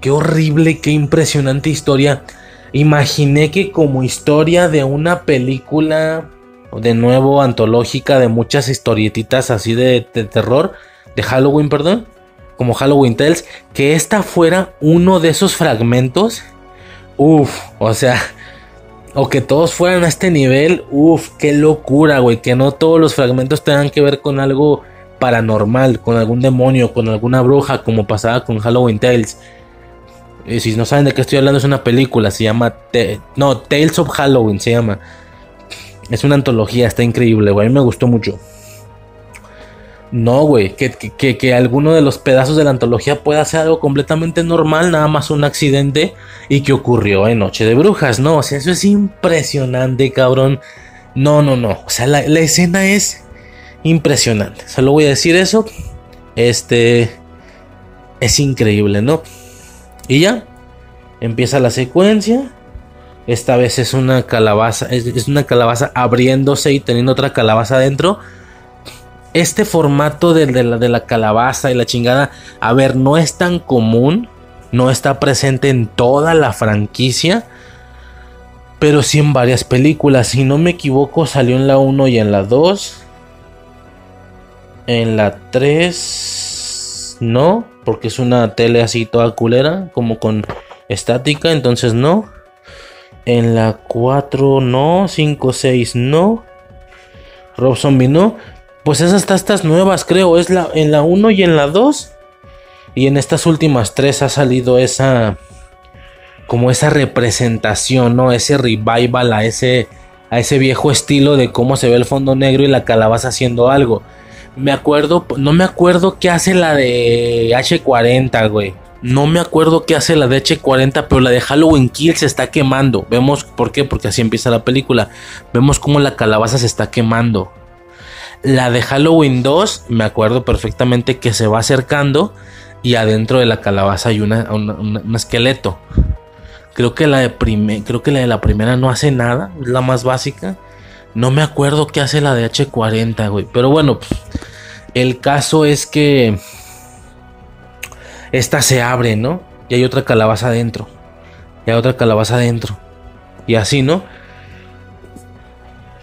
Qué horrible, qué impresionante historia imaginé que como historia de una película, de nuevo antológica, de muchas historietitas así de, terror, de Halloween, perdón, como Halloween Tales, que esta fuera uno de esos fragmentos, uff, o sea, o que todos fueran a este nivel, uff, qué locura, güey, que no todos los fragmentos tengan que ver con algo paranormal, con algún demonio, con alguna bruja, como pasaba con Halloween Tales eh, si no saben de qué estoy hablando, es una película. Se llama. no, Tales of Halloween se llama. Es una antología, está increíble, güey. A mí me gustó mucho. No, güey. Que, que, alguno de los pedazos de la antología pueda ser algo completamente normal, nada más un accidente. Y que ocurrió en Noche de Brujas, ¿no? O sea, eso es impresionante, cabrón. No, no, no. O sea, la, la escena es impresionante. Solo voy a decir eso. Este. Es increíble, ¿no? Y ya, empieza la secuencia. Esta vez es una calabaza, es, una calabaza abriéndose y teniendo otra calabaza adentro. Este formato de, la, de la calabaza y la chingada, a ver, no es tan común, no está presente en toda la franquicia, pero sí en varias películas. Si no me equivoco, salió en la 1 y en la 2. En la 3, no porque es una tele así toda culera, como con estática, entonces no. En la 4 no, 5, 6 no. Rob Zombie no. Pues esas hasta estas nuevas creo, es la en la 1 y en la 2. Y en estas últimas tres ha salido esa. Como esa representación, ¿no? Ese revival a ese. A ese viejo estilo de cómo se ve el fondo negro y la calabaza haciendo algo. Me acuerdo, no me acuerdo qué hace la de H40, güey. No me acuerdo qué hace la de H40, pero la de Halloween Kill se está quemando. Vemos por qué, porque así empieza la película. Vemos cómo la calabaza se está quemando. La de Halloween 2, me acuerdo perfectamente que se va acercando y adentro de la calabaza hay un esqueleto. Creo que, la de creo que la de la primera no hace nada, es la más básica. No me acuerdo qué hace la de H40, güey. Pero bueno, el caso es que esta se abre, ¿no? Y hay otra calabaza adentro. Y hay otra calabaza adentro. Y así, ¿no?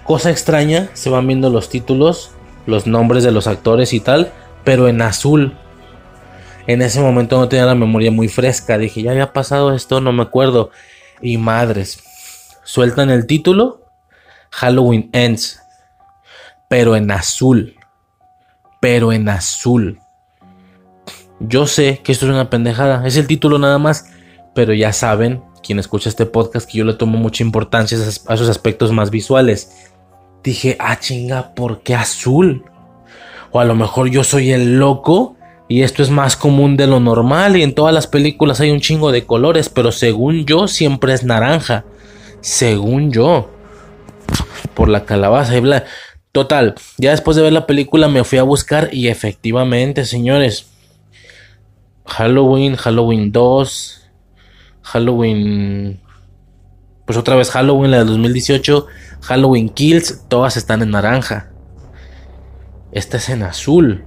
Cosa extraña, se van viendo los títulos, los nombres de los actores y tal, pero en azul. En ese momento no tenía la memoria muy fresca. Dije, ya había pasado esto, no me acuerdo. Y madres, sueltan el título, Halloween Ends, pero en azul. Pero en azul. Yo sé que esto es una pendejada, es el título nada más, pero ya saben, quien escucha este podcast, que yo le tomo mucha importancia a esos aspectos más visuales. Dije, ah chinga, ¿por qué azul? O a lo mejor yo soy el loco y esto es más común de lo normal y en todas las películas hay un chingo de colores, pero según yo siempre es naranja. Según yo. Por la calabaza y bla. Total, ya después de ver la película me fui a buscar y efectivamente, señores. Halloween, Halloween 2, Halloween... Pues otra vez Halloween, la del 2018, Halloween Kills, todas están en naranja. Esta es en azul.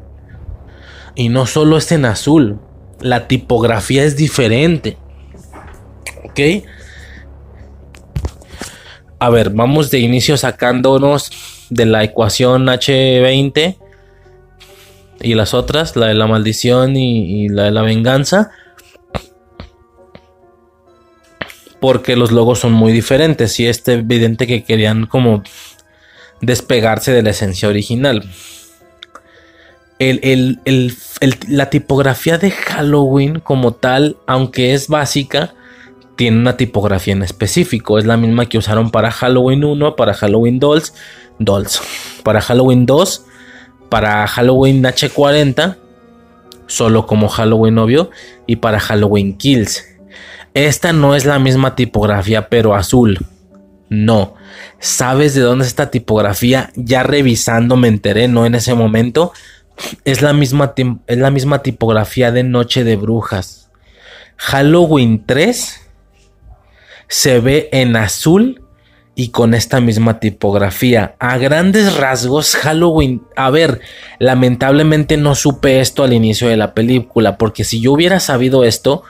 Y no solo es en azul, la tipografía es diferente. ¿Ok? A ver, vamos de inicio sacándonos de la ecuación H20 y las otras, la de la maldición y, la de la venganza. Porque los logos son muy diferentes y es evidente que querían como despegarse de la esencia original la tipografía de Halloween como tal, aunque es básica, tiene una tipografía en específico. Es la misma que usaron para Halloween 1, para Halloween Dolls, Dolls, para Halloween 2, para Halloween H40, solo como Halloween obvio, y para Halloween Kills. Esta no es la misma tipografía, pero azul. No. ¿Sabes de dónde es esta tipografía? Ya revisando me enteré, no en ese momento es la misma, es la misma tipografía de Noche de Brujas. Halloween 3 se ve en azul y con esta misma tipografía. A grandes rasgos, Halloween. A ver, lamentablemente no supe esto al inicio de la película, porque si yo hubiera sabido esto,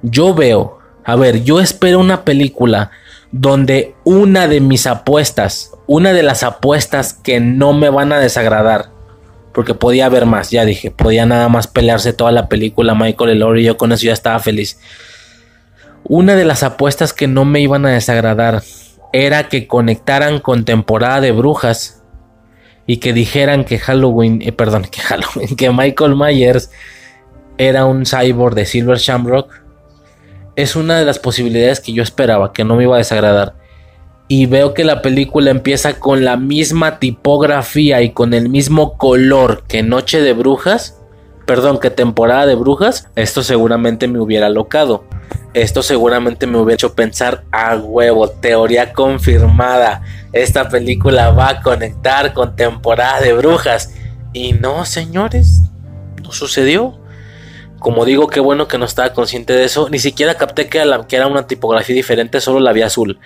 yo veo. A ver, yo espero una película donde una de mis apuestas, una de las apuestas que no me van a desagradar, porque podía haber más, ya dije, podía nada más pelearse toda la película Michael Elor y yo con eso ya estaba feliz. Una de las apuestas que no me iban a desagradar era que conectaran con temporada de brujas y que dijeran que Halloween, eh, perdón, que Halloween, que Michael Myers era un cyborg de Silver Shamrock. Es una de las posibilidades que yo esperaba, que no me iba a desagradar y veo que la película empieza con la misma tipografía y con el mismo color que Noche de Brujas, perdón, que temporada de Brujas, esto seguramente me hubiera locado. Esto seguramente me hubiera hecho pensar a huevo, teoría confirmada. Esta película va a conectar con temporada de brujas. Y no, señores, no sucedió. Como digo, qué bueno que no estaba consciente de eso. Ni siquiera capté que era, una tipografía diferente, solo la vi azul.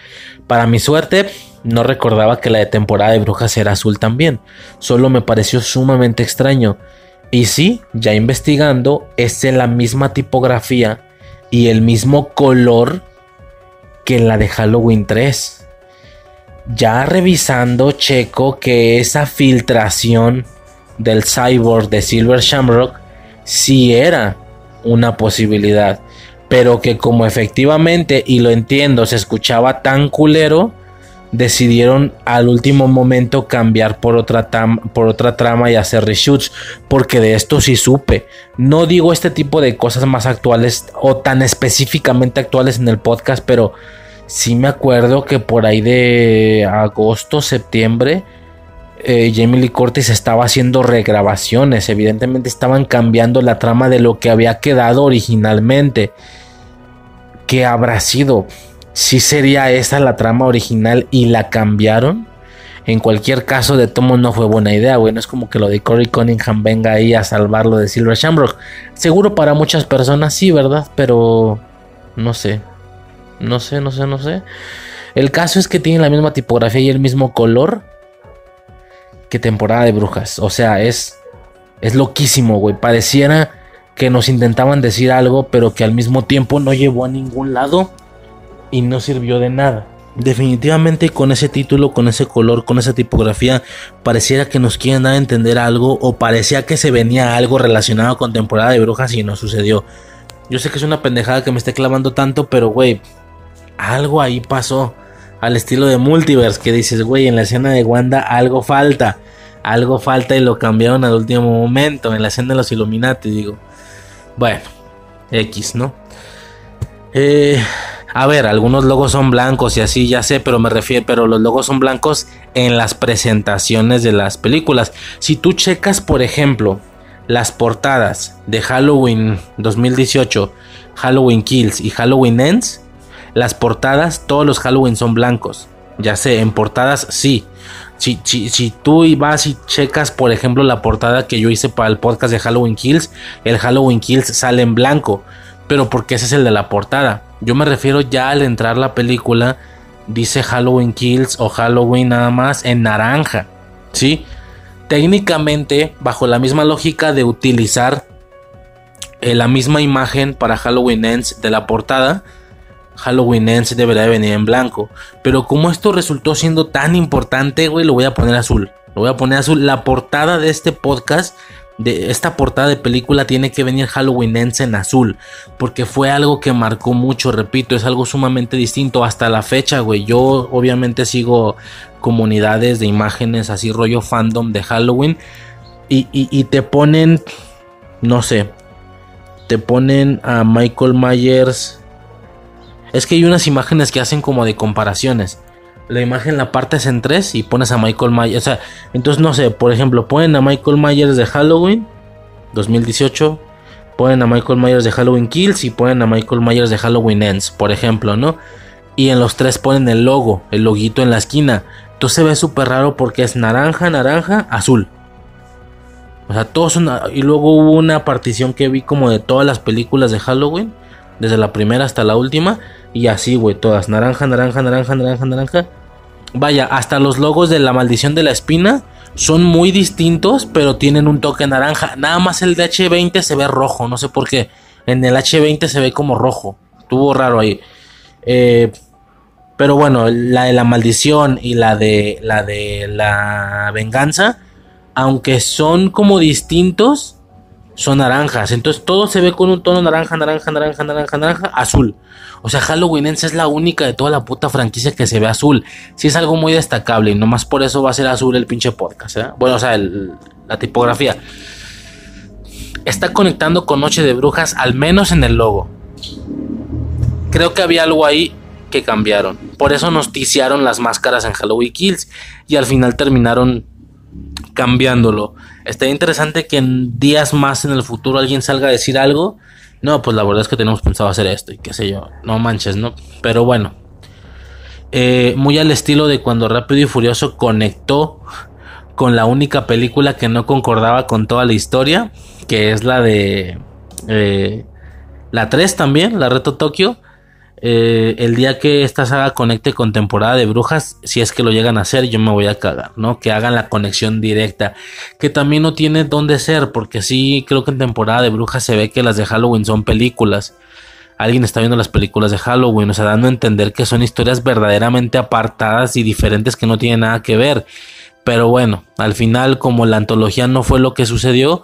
Para mi suerte, no recordaba que la de temporada de brujas era azul también. Solo me pareció sumamente extraño. Y sí, ya investigando, es la misma tipografía y el mismo color que la de Halloween 3. Ya revisando, checo que esa filtración del cyborg de Silver Shamrock sí era una posibilidad. Pero que como efectivamente, y lo entiendo, se escuchaba tan culero, decidieron al último momento cambiar por otra, por otra trama y hacer reshoots, porque de esto sí supe. No digo este tipo de cosas más actuales o tan específicamente actuales en el podcast, pero sí me acuerdo que por ahí de agosto, septiembre, eh, Jamie Lee Curtis estaba haciendo regrabaciones. Evidentemente estaban cambiando la trama de lo que había quedado originalmente. ¿Qué habrá sido? Si sería esa la trama original y la cambiaron. En cualquier caso, de Tomo no fue buena idea, güey. No es como que lo de Corey Cunningham venga ahí a salvarlo de Silver Shamrock. Seguro para muchas personas sí, ¿verdad? Pero no sé. No sé, no sé, no sé. El caso es que tiene la misma tipografía y el mismo color que temporada de brujas. O sea, es, es loquísimo, güey. Pareciera que nos intentaban decir algo, pero que al mismo tiempo no llevó a ningún lado y no sirvió de nada. Definitivamente con ese título, con ese color, con esa tipografía, pareciera que nos quieren dar a entender algo o parecía que se venía algo relacionado con temporada de brujas y no sucedió. Yo sé que es una pendejada que me esté clavando tanto, pero güey, algo ahí pasó al estilo de Multiverse, que dices, güey, en la escena de Wanda algo falta, algo falta y lo cambiaron al último momento, en la escena de los Illuminati, digo. Bueno, X, ¿no? Eh, a ver, algunos logos son blancos y así, ya sé, pero me refiero, pero los logos son blancos en las presentaciones de las películas. Si tú checas, por ejemplo, las portadas de Halloween 2018, Halloween Kills y Halloween Ends, las portadas, todos los Halloween son blancos. Ya sé, en portadas sí. Si, si, tú vas y checas, por ejemplo, la portada que yo hice para el podcast de Halloween Kills, el Halloween Kills sale en blanco. Pero porque ese es el de la portada. Yo me refiero ya al entrar la película, dice Halloween Kills o Halloween nada más en naranja. ¿Sí? Técnicamente, bajo la misma lógica de utilizar eh, la misma imagen para Halloween Ends de la portada, Halloween Ends debería venir en blanco. Pero como esto resultó siendo tan importante, güey, lo voy a poner azul. Lo voy a poner azul. La portada de este podcast, de esta portada de película, tiene que venir Halloween Ends en azul. Porque fue algo que marcó mucho, repito, es algo sumamente distinto. Hasta la fecha, güey. Yo obviamente sigo comunidades de imágenes así, rollo fandom de Halloween. Y, y te ponen, no sé, te ponen a Michael Myers es que hay unas imágenes que hacen como de comparaciones. La imagen la partes en tres y pones a Michael Myers. O sea, entonces no sé, por ejemplo, ponen a Michael Myers de Halloween 2018, ponen a Michael Myers de Halloween Kills y ponen a Michael Myers de Halloween Ends, por ejemplo, ¿no? Y en los tres ponen el logo, el loguito en la esquina. Entonces se ve súper raro porque es naranja, naranja, azul. O sea, todos son. Y luego hubo una partición que vi como de todas las películas de Halloween, desde la primera hasta la última. Y así, güey, todas. Naranja, naranja, naranja, naranja, naranja. Vaya, hasta los logos de la maldición de la espina son muy distintos, pero tienen un toque naranja. Nada más el de H20 se ve rojo, no sé por qué. En el H20 se ve como rojo. Estuvo raro ahí. Eh, pero bueno, la de la maldición y la de la de la venganza, aunque son como distintos, son naranjas. Entonces todo se ve con un tono naranja, naranja, naranja, naranja, naranja, azul. O sea, Halloween es la única de toda la puta franquicia que se ve azul. Sí es algo muy destacable y nomás por eso va a ser azul el pinche podcast. ¿eh? Bueno, o sea, la tipografía. Está conectando con Noche de Brujas, al menos en el logo. Creo que había algo ahí que cambiaron. Por eso nos ticiaron las máscaras en Halloween Kills y al final terminaron cambiándolo. Estaría interesante que en días más en el futuro alguien salga a decir algo no, pues la verdad es que tenemos pensado hacer esto y qué sé yo, no manches, ¿no? Pero bueno, eh, muy al estilo de cuando Rápido y Furioso conectó con la única película que no concordaba con toda la historia, que es la de eh, la 3 también, la Reto Tokio. Eh, el día que esta saga conecte con temporada de brujas, si es que lo llegan a hacer, yo me voy a cagar, ¿no? Que hagan la conexión directa, que también no tiene dónde ser, porque sí creo que en temporada de brujas se ve que las de Halloween son películas. Alguien está viendo las películas de Halloween, o sea, dando a entender que son historias verdaderamente apartadas y diferentes que no tienen nada que ver. Pero bueno, al final, como la antología no fue lo que sucedió,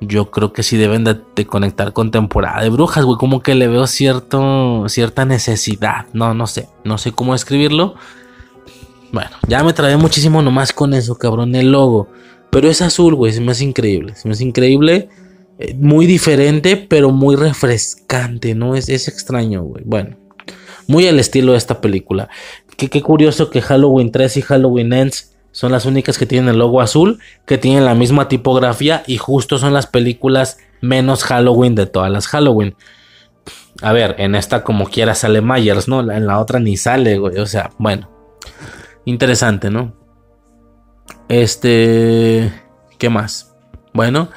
yo creo que sí deben de, conectar con temporada de brujas, güey. Como que le veo cierto, cierta necesidad. No, no sé. No sé cómo escribirlo. Bueno, ya me trae muchísimo nomás con eso, cabrón, el logo. Pero es azul, güey, se me hace increíble. Se me hace increíble. eh, muy diferente, pero muy refrescante, ¿no? Es, es extraño, güey. Bueno, muy al estilo de esta película. Qué, qué curioso que Halloween 3 y Halloween Ends son las únicas que tienen el logo azul, que tienen la misma tipografía y justo son las películas menos Halloween de todas las Halloween. A ver, en esta como quiera sale Myers, ¿no? En la otra ni sale, güey. O sea, bueno. Interesante, ¿no? Este... ¿Qué más? Bueno.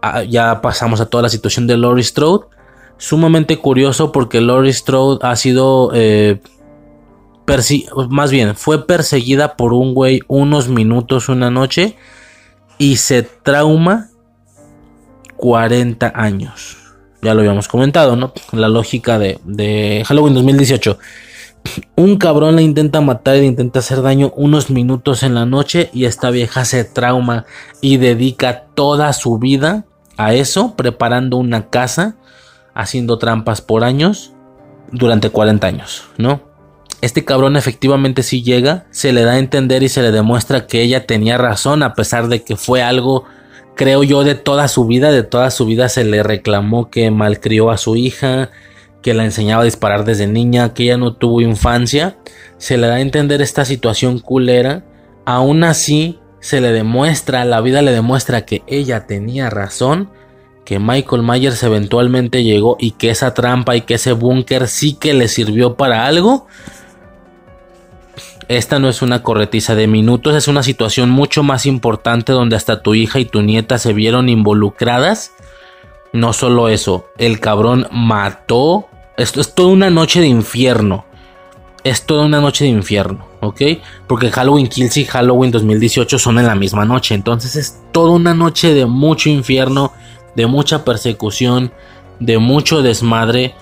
ah, ya pasamos a toda la situación de Laurie Strode. Sumamente curioso porque Laurie Strode ha sido... eh, más bien, fue perseguida por un güey unos minutos una noche y se trauma 40 años. Ya lo habíamos comentado, ¿no? La lógica de, de Halloween 2018. Un cabrón le intenta matar y le intenta hacer daño unos minutos en la noche y esta vieja se trauma y dedica toda su vida a eso, preparando una casa, haciendo trampas por años, durante 40 años, ¿no? Este cabrón efectivamente sí llega, se le da a entender y se le demuestra que ella tenía razón a pesar de que fue algo, creo yo, de toda su vida, de toda su vida se le reclamó que malcrió a su hija, que la enseñaba a disparar desde niña, que ella no tuvo infancia, se le da a entender esta situación culera, aún así se le demuestra, la vida le demuestra que ella tenía razón, que Michael Myers eventualmente llegó y que esa trampa y que ese búnker sí que le sirvió para algo. Esta no es una corretiza de minutos, es una situación mucho más importante donde hasta tu hija y tu nieta se vieron involucradas. No solo eso, el cabrón mató. Esto es toda una noche de infierno. Es toda una noche de infierno, ¿ok? Porque Halloween Kills y Halloween 2018 son en la misma noche. Entonces es toda una noche de mucho infierno, de mucha persecución, de mucho desmadre.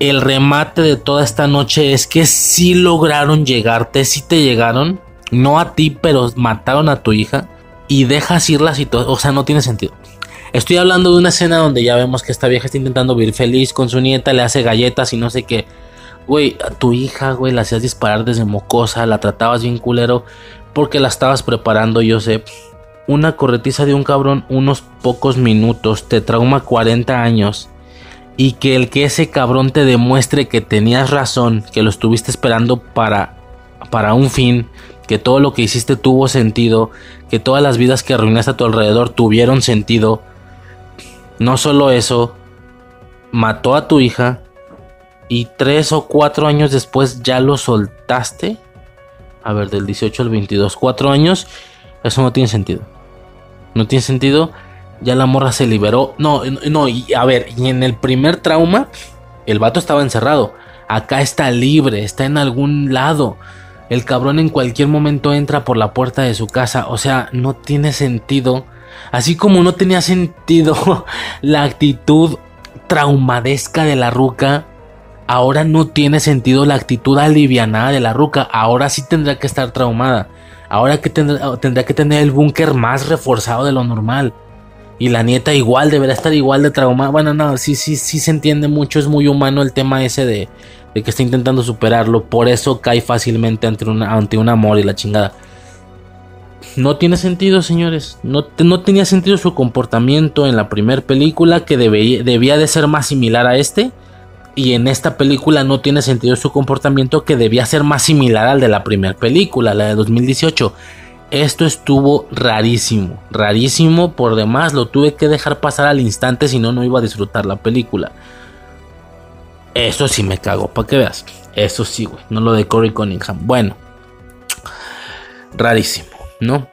El remate de toda esta noche es que sí lograron llegarte, sí te llegaron. No a ti, pero mataron a tu hija. Y dejas ir la situación. O sea, no tiene sentido. Estoy hablando de una escena donde ya vemos que esta vieja está intentando vivir feliz con su nieta, le hace galletas y no sé qué. Güey, a tu hija, güey, la hacías disparar desde mocosa, la tratabas bien culero porque la estabas preparando, yo sé. Una corretiza de un cabrón, unos pocos minutos, te trauma 40 años. Y que el que ese cabrón te demuestre que tenías razón, que lo estuviste esperando para, para un fin, que todo lo que hiciste tuvo sentido, que todas las vidas que arruinaste a tu alrededor tuvieron sentido. No solo eso, mató a tu hija y tres o cuatro años después ya lo soltaste. A ver, del 18 al 22, cuatro años, eso no tiene sentido. No tiene sentido. Ya la morra se liberó. No, no, y a ver, y en el primer trauma, el vato estaba encerrado. Acá está libre, está en algún lado. El cabrón en cualquier momento entra por la puerta de su casa. O sea, no tiene sentido. Así como no tenía sentido la actitud traumadesca de la ruca. Ahora no tiene sentido la actitud alivianada de la ruca. Ahora sí tendrá que estar traumada. Ahora que tendrá, tendrá que tener el búnker más reforzado de lo normal. Y la nieta igual, deberá estar igual de traumada. Bueno, no, sí, sí, sí se entiende mucho. Es muy humano el tema ese de, que está intentando superarlo. Por eso cae fácilmente ante, una, ante un amor y la chingada. No tiene sentido, señores. No, no tenía sentido su comportamiento en la primera película, que debía, debía de ser más similar a este. Y en esta película no tiene sentido su comportamiento, que debía ser más similar al de la primera película, la de 2018. Esto estuvo rarísimo, rarísimo por demás. Lo tuve que dejar pasar al instante, si no, no iba a disfrutar la película. Eso sí me cago, para que veas. Eso sí, güey. No lo de Corey Cunningham. Bueno, rarísimo, ¿no?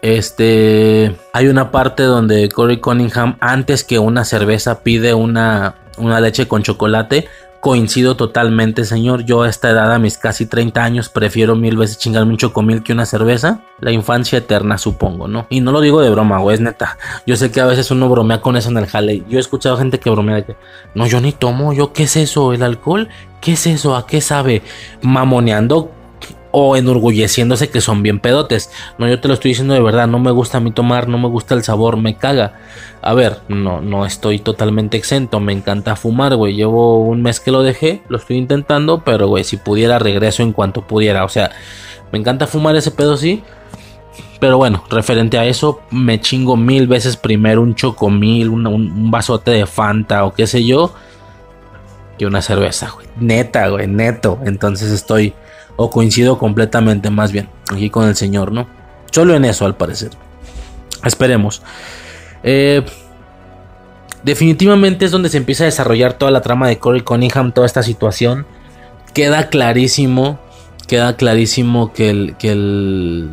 Este. Hay una parte donde Corey Cunningham, antes que una cerveza, pide una, una leche con chocolate. Coincido totalmente, señor. Yo a esta edad, a mis casi 30 años, prefiero mil veces chingarme un chocomil que una cerveza. La infancia eterna, supongo, ¿no? Y no lo digo de broma, güey, es neta. Yo sé que a veces uno bromea con eso en el jale. Yo he escuchado gente que bromea de que, no, yo ni tomo, yo, ¿qué es eso? ¿El alcohol? ¿Qué es eso? ¿A qué sabe? Mamoneando o enorgulleciéndose que son bien pedotes. No, yo te lo estoy diciendo de verdad, no me gusta a mí tomar, no me gusta el sabor, me caga. A ver, no, no estoy totalmente exento, me encanta fumar, güey. Llevo un mes que lo dejé, lo estoy intentando, pero güey, si pudiera regreso en cuanto pudiera. O sea, me encanta fumar ese pedo, sí. Pero bueno, referente a eso, me chingo mil veces primero un chocomil, un, un vasote de Fanta o qué sé yo, que una cerveza, güey. Neta, güey, neto. Entonces estoy o coincido completamente más bien aquí con el señor, ¿no? Solo en eso al parecer. Esperemos. Eh, definitivamente es donde se empieza a desarrollar toda la trama de Corey Cunningham, toda esta situación. Queda clarísimo, queda clarísimo que que el,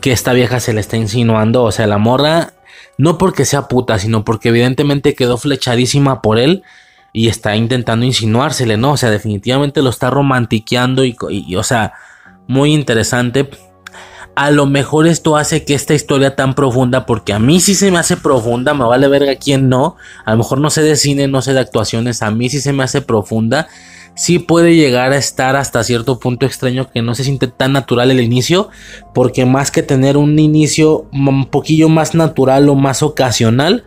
que esta vieja se le está insinuando, o sea, la morra, no porque sea puta, sino porque evidentemente quedó flechadísima por él y está intentando insinuársele, ¿no? O sea, definitivamente lo está romantiqueando y, o sea, muy interesante. A lo mejor esto hace que esta historia tan profunda, porque a mí sí se me hace profunda, me vale verga quién no. A lo mejor no sé de cine, no sé de actuaciones, a mí sí se me hace profunda. Sí puede llegar a estar hasta cierto punto extraño que no se siente tan natural el inicio, porque más que tener un inicio un poquillo más natural o más ocasional,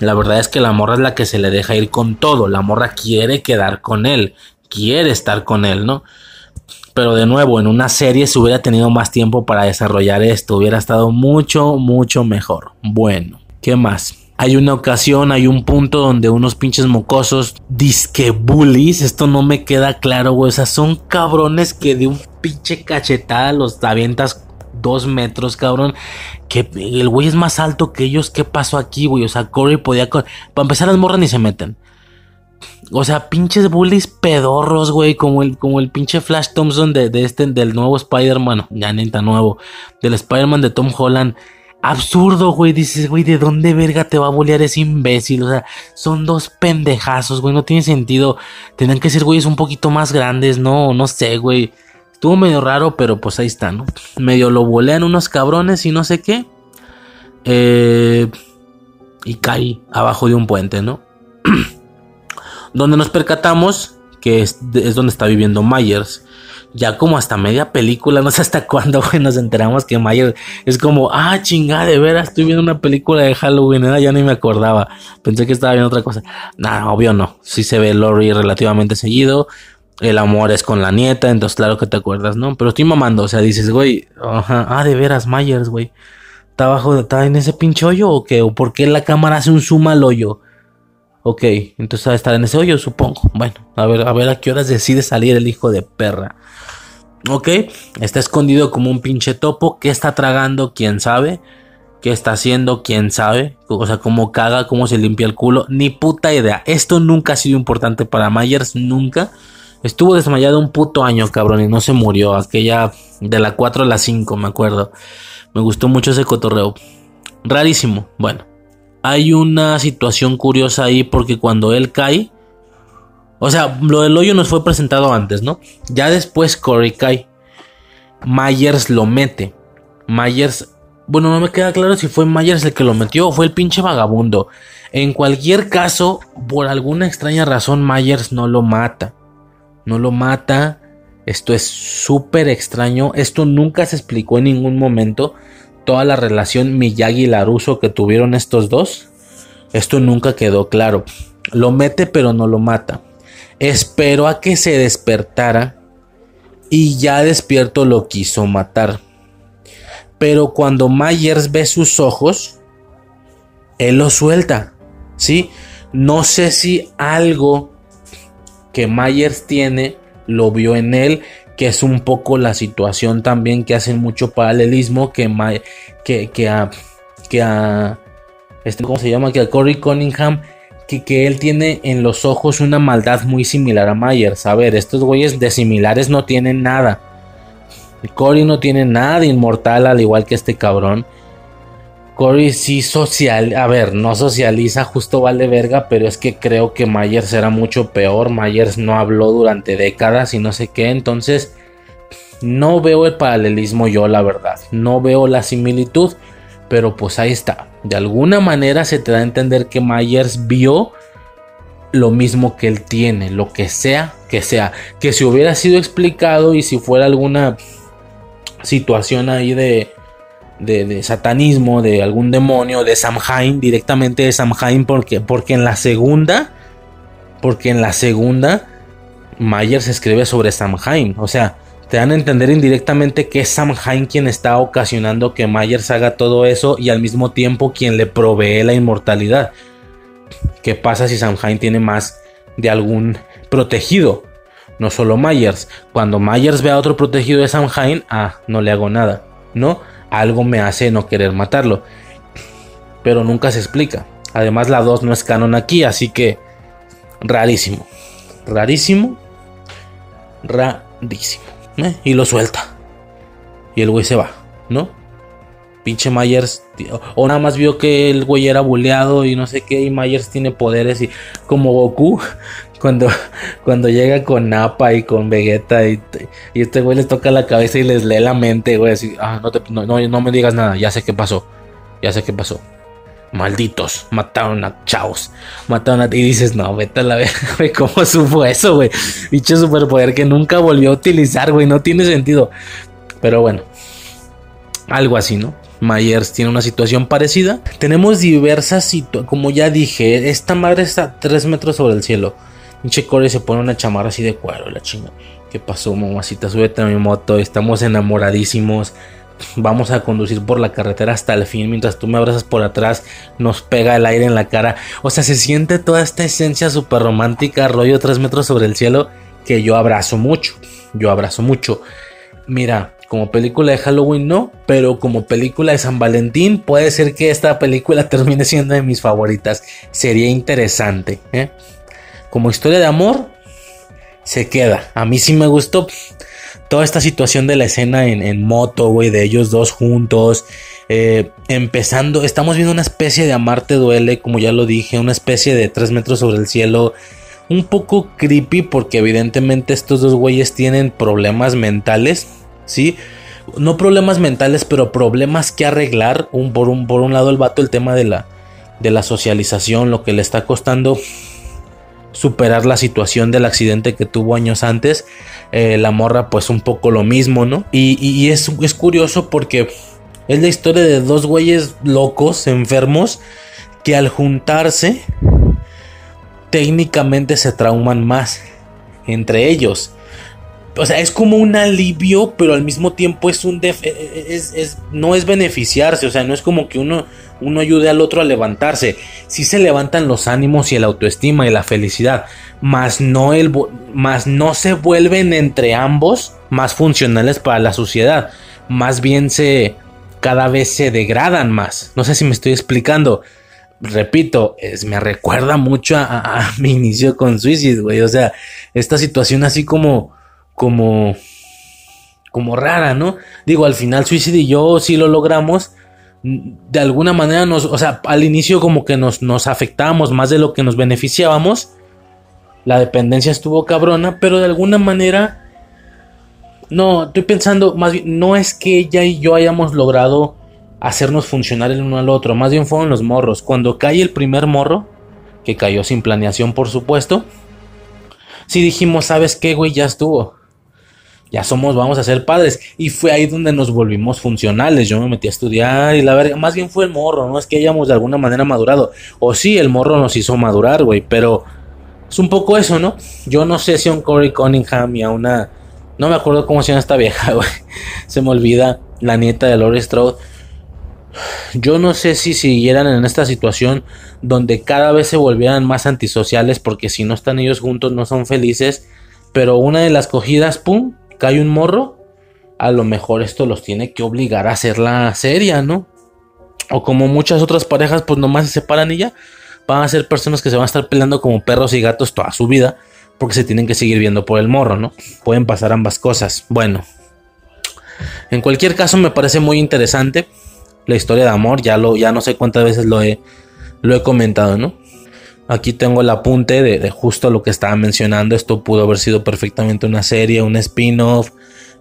la verdad es que la morra es la que se le deja ir con todo. La morra quiere quedar con él, quiere estar con él, ¿no? Pero de nuevo, en una serie se hubiera tenido más tiempo para desarrollar esto, hubiera estado mucho, mucho mejor. Bueno, ¿qué más? Hay una ocasión, hay un punto donde unos pinches mocosos, disque bullies, esto no me queda claro, güey. O sea, son cabrones que de un pinche cachetada los avientas dos metros, cabrón. Que el güey es más alto que ellos. ¿Qué pasó aquí, güey? O sea, Corey podía. Para empezar, las morras ni se meten. O sea, pinches bullies pedorros, güey. Como el, como el pinche Flash Thompson de, este, del nuevo Spider-Man. Ya neta nuevo. Del Spider-Man de Tom Holland. Absurdo, güey. Dices, güey, ¿de dónde verga te va a bullear ese imbécil? O sea, son dos pendejazos, güey. No tiene sentido. Tendrán que ser güeyes un poquito más grandes, no, no sé, güey. Estuvo medio raro, pero pues ahí está, ¿no? Medio lo bolean unos cabrones y no sé qué. Eh, y caí abajo de un puente, ¿no? donde nos percatamos que es, donde está viviendo Myers. Ya como hasta media película, no sé hasta cuándo, güey, nos enteramos que Myers es como, ah, chingada, de veras, estoy viendo una película de Halloween, ¿eh? ya ni me acordaba. Pensé que estaba viendo otra cosa. No, obvio no. Sí se ve Lori relativamente seguido el amor es con la nieta, entonces claro que te acuerdas, ¿no? Pero estoy mamando, o sea, dices, güey, ajá, ah, de veras, Myers, güey. ¿Está abajo, está en ese pinche hoyo o qué? ¿O por qué la cámara hace un zoom al hoyo? Ok, entonces va a estar en ese hoyo, supongo. Bueno, a ver, a ver a qué horas decide salir el hijo de perra. Ok, está escondido como un pinche topo. ¿Qué está tragando? ¿Quién sabe? ¿Qué está haciendo? ¿Quién sabe? O sea, cómo caga, cómo se limpia el culo. Ni puta idea. Esto nunca ha sido importante para Myers, nunca. Estuvo desmayado un puto año, cabrón, y no se murió. Aquella de la 4 a la 5, me acuerdo. Me gustó mucho ese cotorreo. Rarísimo. Bueno, hay una situación curiosa ahí porque cuando él cae. O sea, lo del hoyo nos fue presentado antes, ¿no? Ya después Corey cae. Myers lo mete. Myers. Bueno, no me queda claro si fue Myers el que lo metió o fue el pinche vagabundo. En cualquier caso, por alguna extraña razón, Myers no lo mata no lo mata. Esto es súper extraño. Esto nunca se explicó en ningún momento. Toda la relación Miyagi y Laruso que tuvieron estos dos. Esto nunca quedó claro. Lo mete pero no lo mata. Esperó a que se despertara. Y ya despierto lo quiso matar. Pero cuando Myers ve sus ojos, él lo suelta. ¿Sí? No sé si algo que Myers tiene, lo vio en él, que es un poco la situación también que hacen mucho paralelismo que, que, que a, que a, este, ¿cómo se llama? Que a Corey Cunningham, que, que él tiene en los ojos una maldad muy similar a Myers. A ver, estos güeyes de similares no tienen nada. Corey no tiene nada inmortal al igual que este cabrón. Corey sí social, a ver, no socializa, justo vale verga, pero es que creo que Myers era mucho peor. Myers no habló durante décadas y no sé qué, entonces no veo el paralelismo yo, la verdad. No veo la similitud, pero pues ahí está. De alguna manera se te da a entender que Myers vio lo mismo que él tiene, lo que sea que sea. Que si hubiera sido explicado y si fuera alguna situación ahí de, de, satanismo, de algún demonio, de Samhain, directamente de Samhain, porque, porque en la segunda, porque en la segunda, Mayer se escribe sobre Samhain, o sea, te dan a entender indirectamente que es Samhain quien está ocasionando que Myers haga todo eso y al mismo tiempo quien le provee la inmortalidad. ¿Qué pasa si Samhain tiene más de algún protegido? No solo Myers. Cuando Myers ve a otro protegido de Samhain, ah, no le hago nada. No, algo me hace no querer matarlo. Pero nunca se explica. Además, la 2 no es canon aquí, así que rarísimo. Rarísimo. Rarísimo. ¿eh? Y lo suelta. Y el güey se va, ¿no? Pinche Myers. O nada más vio que el güey era buleado y no sé qué. Y Myers tiene poderes. Y como Goku, cuando, cuando llega con Nappa y con Vegeta. Y, este güey les toca la cabeza y les lee la mente, güey. Así, ah, no, no, no me digas nada. Ya sé qué pasó. Ya sé qué pasó. Malditos, mataron a chavos. Mataron a. Y dices, no, vete a la güey. ¿Cómo supo eso, güey? Dicho superpoder que nunca volvió a utilizar, güey. No tiene sentido. Pero bueno, algo así, ¿no? Myers tiene una situación parecida. Tenemos diversas situaciones. Como ya dije, esta madre está a 3 metros sobre el cielo. Pinche Corey se pone una chamarra así de cuero, la chinga. ¿Qué pasó, mamacita? Súbete a mi moto. Estamos enamoradísimos vamos a conducir por la carretera hasta el fin mientras tú me abrazas por atrás, nos pega el aire en la cara. O sea, se siente toda esta esencia súper romántica, rollo tres metros sobre el cielo, que yo abrazo mucho. Yo abrazo mucho. Mira, como película de Halloween no, pero como película de San Valentín puede ser que esta película termine siendo de mis favoritas. Sería interesante. ¿eh? Como historia de amor, se queda. A mí sí me gustó toda esta situación de la escena en, moto, güey, de ellos dos juntos. Eh, empezando, estamos viendo una especie de Amarte Duele, como ya lo dije, una especie de 3 metros sobre el cielo. Un poco creepy porque evidentemente estos dos güeyes tienen problemas mentales, ¿sí? No problemas mentales, pero problemas que arreglar. Un, por, un, por un lado el vato el tema de la, de la socialización, lo que le está costando superar la situación del accidente que tuvo años antes. Eh, la morra pues un poco lo mismo, ¿no? Y, es, es, curioso porque es la historia de dos güeyes locos, enfermos, que al juntarse técnicamente se trauman más entre ellos. O sea, es como un alivio, pero al mismo tiempo es un... es, no es beneficiarse, o sea, no es como que uno uno ayude al otro a levantarse. Si se levantan los ánimos y el autoestima y la felicidad, más no, el, más no se vuelven entre ambos más funcionales para la sociedad. Más bien se cada vez se degradan más. No sé si me estoy explicando. Repito, me recuerda mucho a, mi inicio con Suicide, güey. O sea, esta situación así como, como, como rara, ¿no? Digo, al final Suicide y yo sí lo logramos de alguna manera nos, o sea, al inicio como que nos, nos afectábamos más de lo que nos beneficiábamos. La dependencia estuvo cabrona, pero de alguna manera, no, estoy pensando, más bien, no es que ella y yo hayamos logrado hacernos funcionar el uno al otro, más bien fueron los morros. Cuando cae el primer morro, que cayó sin planeación, por supuesto, sí dijimos, ¿sabes qué, güey? Ya estuvo ya somos, vamos a ser padres. Y fue ahí donde nos volvimos funcionales. Yo me metí a estudiar y la verdad, más bien fue el morro, no es que hayamos de alguna manera madurado. O sí, el morro nos hizo madurar, güey, pero es un poco eso, ¿no? Yo no sé si a un Corey Cunningham y a una. No me acuerdo cómo se llama esta vieja, güey. Se me olvida la nieta de Laurie Strode. Yo no sé si siguieran en esta situación donde cada vez se volvieran más antisociales porque si no están ellos juntos no son felices. Pero una de las cogidas, ¡pum! Cae un morro, a lo mejor esto los tiene que obligar a hacer la seria, ¿no? O como muchas otras parejas, pues nomás se separan y ya. Van a ser personas que se van a estar peleando como perros y gatos toda su vida. Porque se tienen que seguir viendo por el morro, ¿no? Pueden pasar ambas cosas. Bueno. En cualquier caso me parece muy interesante. La historia de amor. Ya, lo, ya no sé cuántas veces lo he, lo he comentado, ¿no? Aquí tengo el apunte de, justo lo que estaba mencionando. Esto pudo haber sido perfectamente una serie, un spin-off.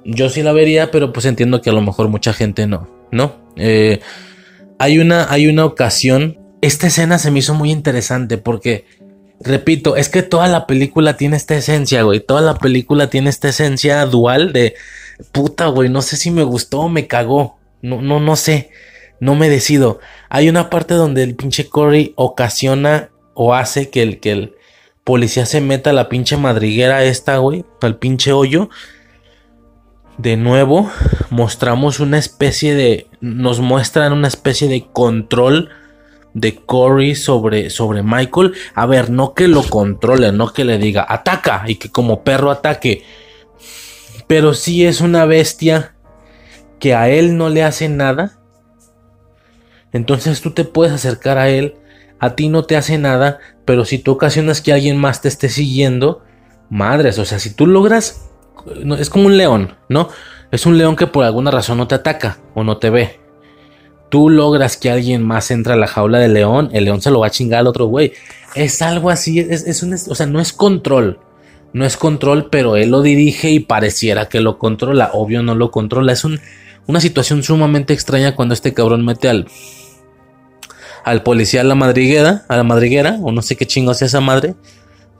Yo sí la vería, pero pues entiendo que a lo mejor mucha gente no, ¿no? Eh, hay, una, hay una ocasión. Esta escena se me hizo muy interesante porque repito, es que toda la película tiene esta esencia, güey. Toda la película tiene esta esencia dual de puta, güey. No sé si me gustó o me cagó. No, no, no sé. No me decido. Hay una parte donde el pinche Corey ocasiona o hace que el, que el policía se meta a la pinche madriguera esta, güey. Al pinche hoyo. De nuevo, mostramos una especie de. Nos muestran una especie de control de Corey sobre, sobre Michael. A ver, no que lo controle, no que le diga ataca y que como perro ataque. Pero sí es una bestia que a él no le hace nada. Entonces tú te puedes acercar a él, a ti no te hace nada, pero si tú ocasionas que alguien más te esté siguiendo, madres, o sea, si tú logras, es como un león, ¿no? Es un león que por alguna razón no te ataca o no te ve tú logras que alguien más entre a la jaula del león, el león se lo va a chingar al otro güey. Es algo así, es, un, o sea, no es control. No es control, pero él lo dirige y pareciera que lo controla. Obvio no lo controla. Es una situación sumamente extraña cuando este cabrón mete al, al policía a la madriguera, a la madriguera, o no sé qué chingo sea esa madre.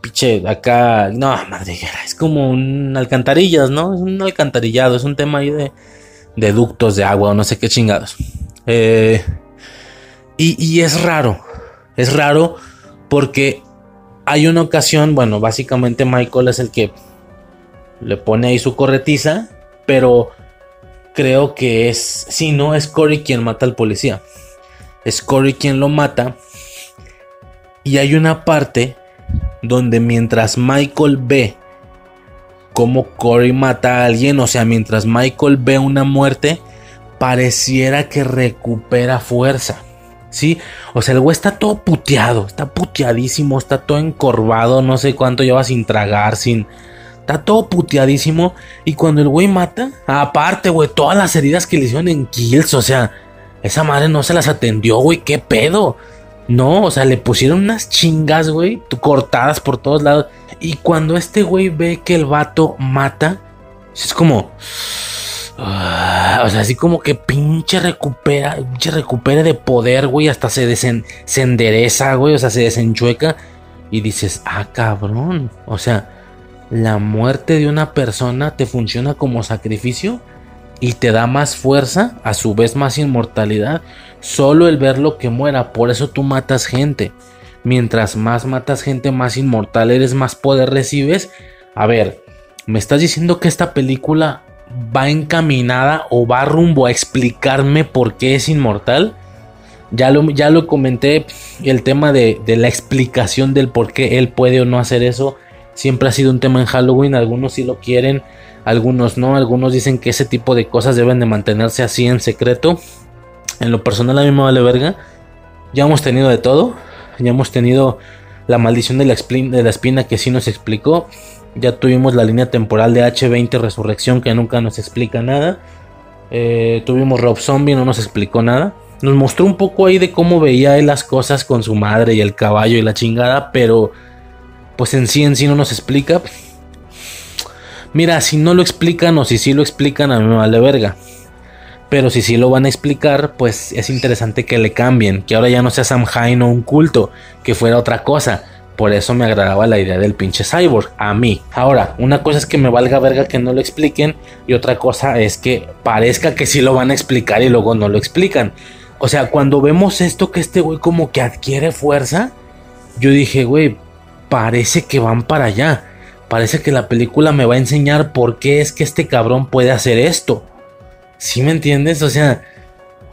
Piche, acá, no, madriguera, es como un alcantarillas, ¿no? Es un alcantarillado, es un tema ahí de, de ductos de agua o no sé qué chingados. Eh, y, es raro, es raro porque hay una ocasión, bueno, básicamente Michael es el que le pone ahí su corretiza, pero creo que es, si no, es Corey quien mata al policía. Es Corey quien lo mata. Y hay una parte donde mientras Michael ve cómo Corey mata a alguien, o sea, mientras Michael ve una muerte, pareciera que recupera fuerza. ¿Sí? O sea, el güey está todo puteado, está puteadísimo, está todo encorvado, no sé cuánto lleva sin tragar, sin... Está todo puteadísimo. Y cuando el güey mata, aparte, güey, todas las heridas que le hicieron en kills, o sea, esa madre no se las atendió, güey, qué pedo. No, o sea, le pusieron unas chingas, güey, cortadas por todos lados. Y cuando este güey ve que el vato mata, es como... Ah, o sea, así como que pinche recupera, pinche recupera de poder, güey, hasta se, se endereza, güey, o sea, se desenchueca y dices, ah, cabrón, o sea, la muerte de una persona te funciona como sacrificio y te da más fuerza, a su vez más inmortalidad, solo el ver lo que muera, por eso tú matas gente. Mientras más matas gente, más inmortal eres, más poder recibes. A ver, me estás diciendo que esta película va encaminada o va rumbo a explicarme por qué es inmortal. Ya lo, ya lo comenté, el tema de, la explicación del por qué él puede o no hacer eso. Siempre ha sido un tema en Halloween, algunos sí lo quieren, algunos no, algunos dicen que ese tipo de cosas deben de mantenerse así en secreto. En lo personal a mí me vale verga. Ya hemos tenido de todo, ya hemos tenido la maldición de la, espina que sí nos explicó. Ya tuvimos la línea temporal de H20 Resurrección que nunca nos explica nada. Eh, tuvimos Rob Zombie, no nos explicó nada. Nos mostró un poco ahí de cómo veía él las cosas con su madre y el caballo y la chingada, pero pues en sí en sí no nos explica. Mira, si no lo explican o si sí lo explican, a mí me vale verga. Pero si sí lo van a explicar, pues es interesante que le cambien, que ahora ya no sea Samhain o un culto, que fuera otra cosa. Por eso me agradaba la idea del pinche cyborg. A mí. Ahora, una cosa es que me valga verga que no lo expliquen. Y otra cosa es que parezca que sí lo van a explicar y luego no lo explican. O sea, cuando vemos esto que este güey como que adquiere fuerza. Yo dije, güey, parece que van para allá. Parece que la película me va a enseñar por qué es que este cabrón puede hacer esto. ¿Sí me entiendes? O sea,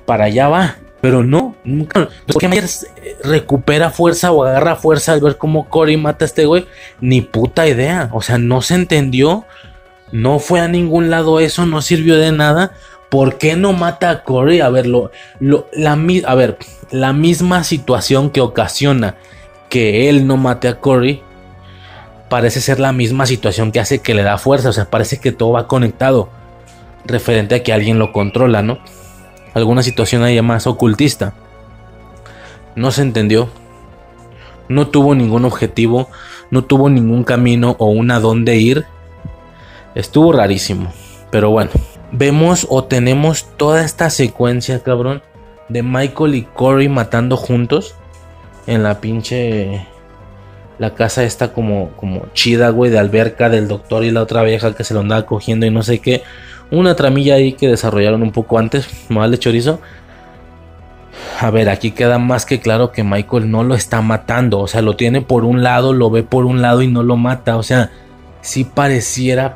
para allá va. Pero no, nunca. Porque Myers recupera fuerza o agarra fuerza al ver cómo Cory mata a este güey. Ni puta idea. O sea, no se entendió. No fue a ningún lado eso. No sirvió de nada. ¿Por qué no mata a Cory? A ver, lo, la, a ver, la misma situación que ocasiona que él no mate a Cory. Parece ser la misma situación que hace que le da fuerza. O sea, parece que todo va conectado. Referente a que alguien lo controla, ¿no? alguna situación ahí más ocultista. No se entendió. No tuvo ningún objetivo, no tuvo ningún camino o una dónde ir. Estuvo rarísimo. Pero bueno, vemos o tenemos toda esta secuencia, cabrón, de Michael y Corey matando juntos en la pinche la casa esta como, como chida, güey, de alberca del doctor y la otra vieja que se lo andaba cogiendo y no sé qué. Una tramilla ahí que desarrollaron un poco antes, vale chorizo. A ver, aquí queda más que claro que Michael no lo está matando. O sea, lo tiene por un lado, lo ve por un lado y no lo mata. O sea, sí pareciera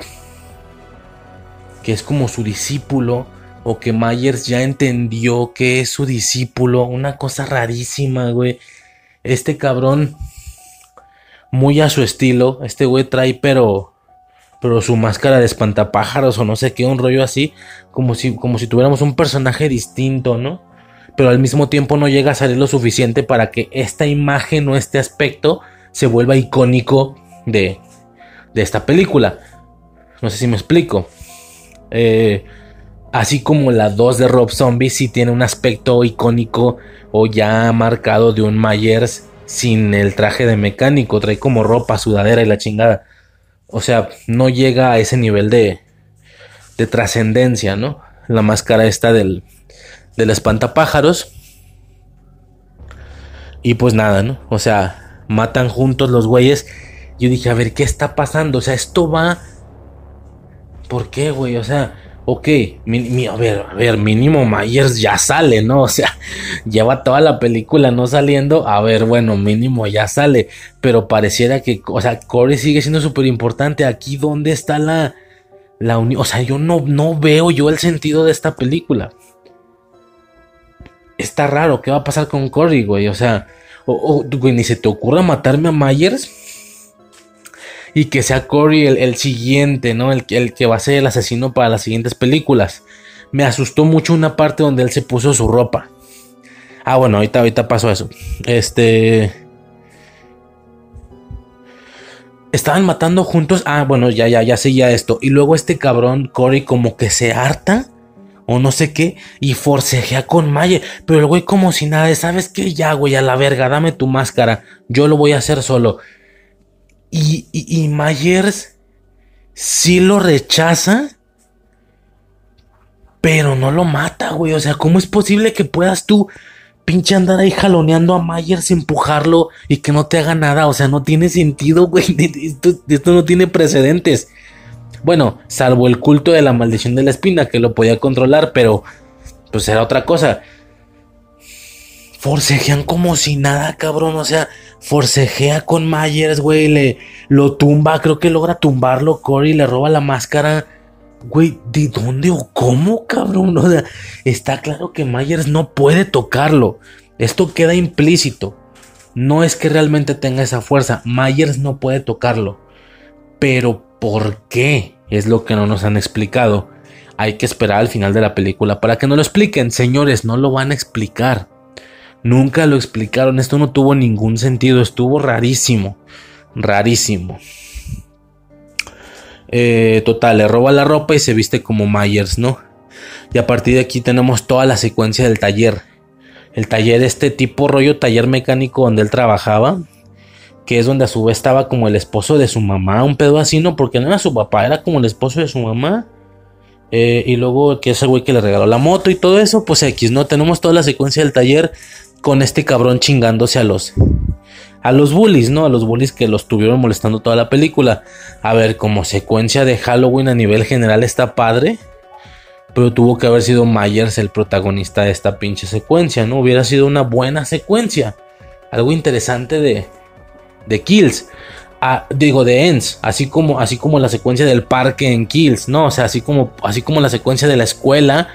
que es como su discípulo o que Myers ya entendió que es su discípulo. Una cosa rarísima, güey. Este cabrón, muy a su estilo, este güey trae pero... Pero su máscara de espantapájaros o no sé qué, un rollo así, como si, como si tuviéramos un personaje distinto, ¿no? Pero al mismo tiempo no llega a salir lo suficiente para que esta imagen o este aspecto se vuelva icónico de, de esta película. No sé si me explico. Eh, así como la 2 de Rob Zombie sí tiene un aspecto icónico o ya marcado de un Myers sin el traje de mecánico, trae como ropa, sudadera y la chingada. O sea, no llega a ese nivel de, de trascendencia, ¿no? La máscara esta del, del espantapájaros. Y pues nada, ¿no? O sea, matan juntos los güeyes. Yo dije, a ver, ¿qué está pasando? O sea, esto va... ¿Por qué, güey? O sea, ok, a ver, a ver, mínimo Myers ya sale, ¿no? O sea, lleva toda la película no saliendo, a ver, bueno, mínimo ya sale, pero pareciera que, o sea, Corey sigue siendo súper importante. Aquí, ¿dónde está la, la unión? O sea, yo no, no veo yo el sentido de esta película. Está raro, ¿qué va a pasar con Corey, güey? O sea, ni se te ocurra matarme a Myers y que sea Corey el, siguiente, ¿no? El, el, que va a ser el asesino para las siguientes películas. Me asustó mucho una parte donde él se puso su ropa. Ah, bueno, ahorita, ahorita pasó eso. Este. Estaban matando juntos. Ah, bueno, ya, ya, ya seguía esto. Y luego este cabrón, Corey, como que se harta. O no sé qué. Y forcejea con Maye. Pero el güey como si nada. ¿Sabes qué? Ya, güey, a la verga. Dame tu máscara. Yo lo voy a hacer solo. Y, Myers sí lo rechaza, pero no lo mata, güey. O sea, ¿cómo es posible que puedas tú pinche andar ahí jaloneando a Myers, empujarlo y que no te haga nada? O sea, no tiene sentido, güey. Esto no tiene precedentes. Bueno, salvo el culto de la maldición de la espina, que lo podía controlar, pero pues era otra cosa. Forcejean como si nada, cabrón. O sea, forcejea con Myers, güey, le lo tumba, creo que logra tumbarlo, Corey le roba la máscara. Güey, ¿de dónde o cómo, cabrón? O está claro que Myers no puede tocarlo. Esto queda implícito. No es que realmente tenga esa fuerza. Myers no puede tocarlo. Pero ¿por qué? Es lo que no nos han explicado. Hay que esperar al final de la película para que nos lo expliquen. Señores, no lo van a explicar. Nunca lo explicaron, esto no tuvo ningún sentido, estuvo rarísimo, rarísimo. Eh, total, le roba la ropa y se viste como Myers, ¿no? Y a partir de aquí tenemos toda la secuencia del taller. El taller, este tipo rollo taller mecánico donde él trabajaba, que es donde a su vez estaba como el esposo de su mamá, un pedo así, ¿no? Porque no era su papá, era como el esposo de su mamá. Eh, y luego que ese güey que le regaló la moto y todo eso, pues X, ¿no? Tenemos toda la secuencia del taller con este cabrón chingándose a los a los bullies, ¿no? A los bullies que los tuvieron molestando toda la película. A ver, como secuencia de Halloween a nivel general está padre. Pero tuvo que haber sido Myers el protagonista de esta pinche secuencia, ¿no? Hubiera sido una buena secuencia. Algo interesante de, de Kills. Ah, digo, de Ends. Así como, así como la secuencia del parque en Kills, ¿no? O sea, así como, así como la secuencia de la escuela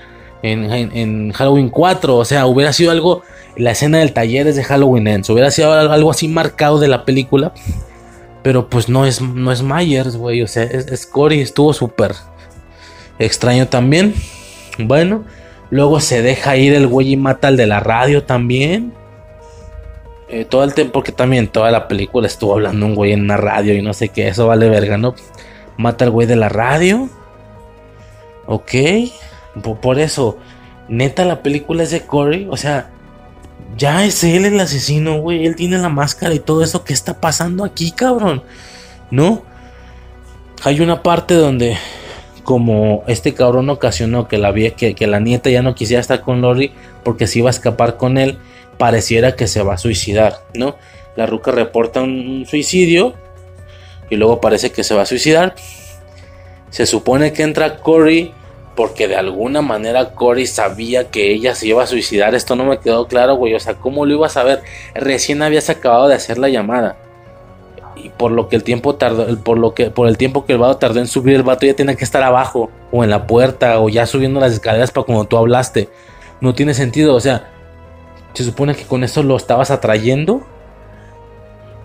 en, en Halloween 4. O sea, hubiera sido algo la escena del taller es de Halloween Ends. Hubiera sido algo así marcado de la película. Pero pues no es, no es Myers, güey. O sea, es, Corey. Estuvo súper extraño también. Bueno, luego se deja ir el güey y mata al de la radio también. Eh, todo el tiempo, porque también toda la película estuvo hablando un güey en una radio y no sé qué. Eso vale verga, ¿no? Mata al güey de la radio. Ok. Por eso, neta, la película es de Corey. O sea, ya es él el asesino, güey. Él tiene la máscara y todo eso. ¿Qué está pasando aquí, cabrón? ¿No? Hay una parte donde, como este cabrón ocasionó que la, que, que la nieta ya no quisiera estar con Lori porque se iba a escapar con él, pareciera que se va a suicidar, ¿no? La ruca reporta un suicidio y luego parece que se va a suicidar. Se supone que entra Cory porque de alguna manera Cory sabía que ella se iba a suicidar. Esto no me quedó claro, güey. O sea, ¿cómo lo iba a saber? Recién habías acabado de hacer la llamada. Y por lo que el tiempo tardó, por lo que, por el tiempo que el vato tardó en subir, el vato ya tenía que estar abajo, o en la puerta, o ya subiendo las escaleras para cuando tú hablaste. No tiene sentido, o sea, se supone que con eso lo estabas atrayendo.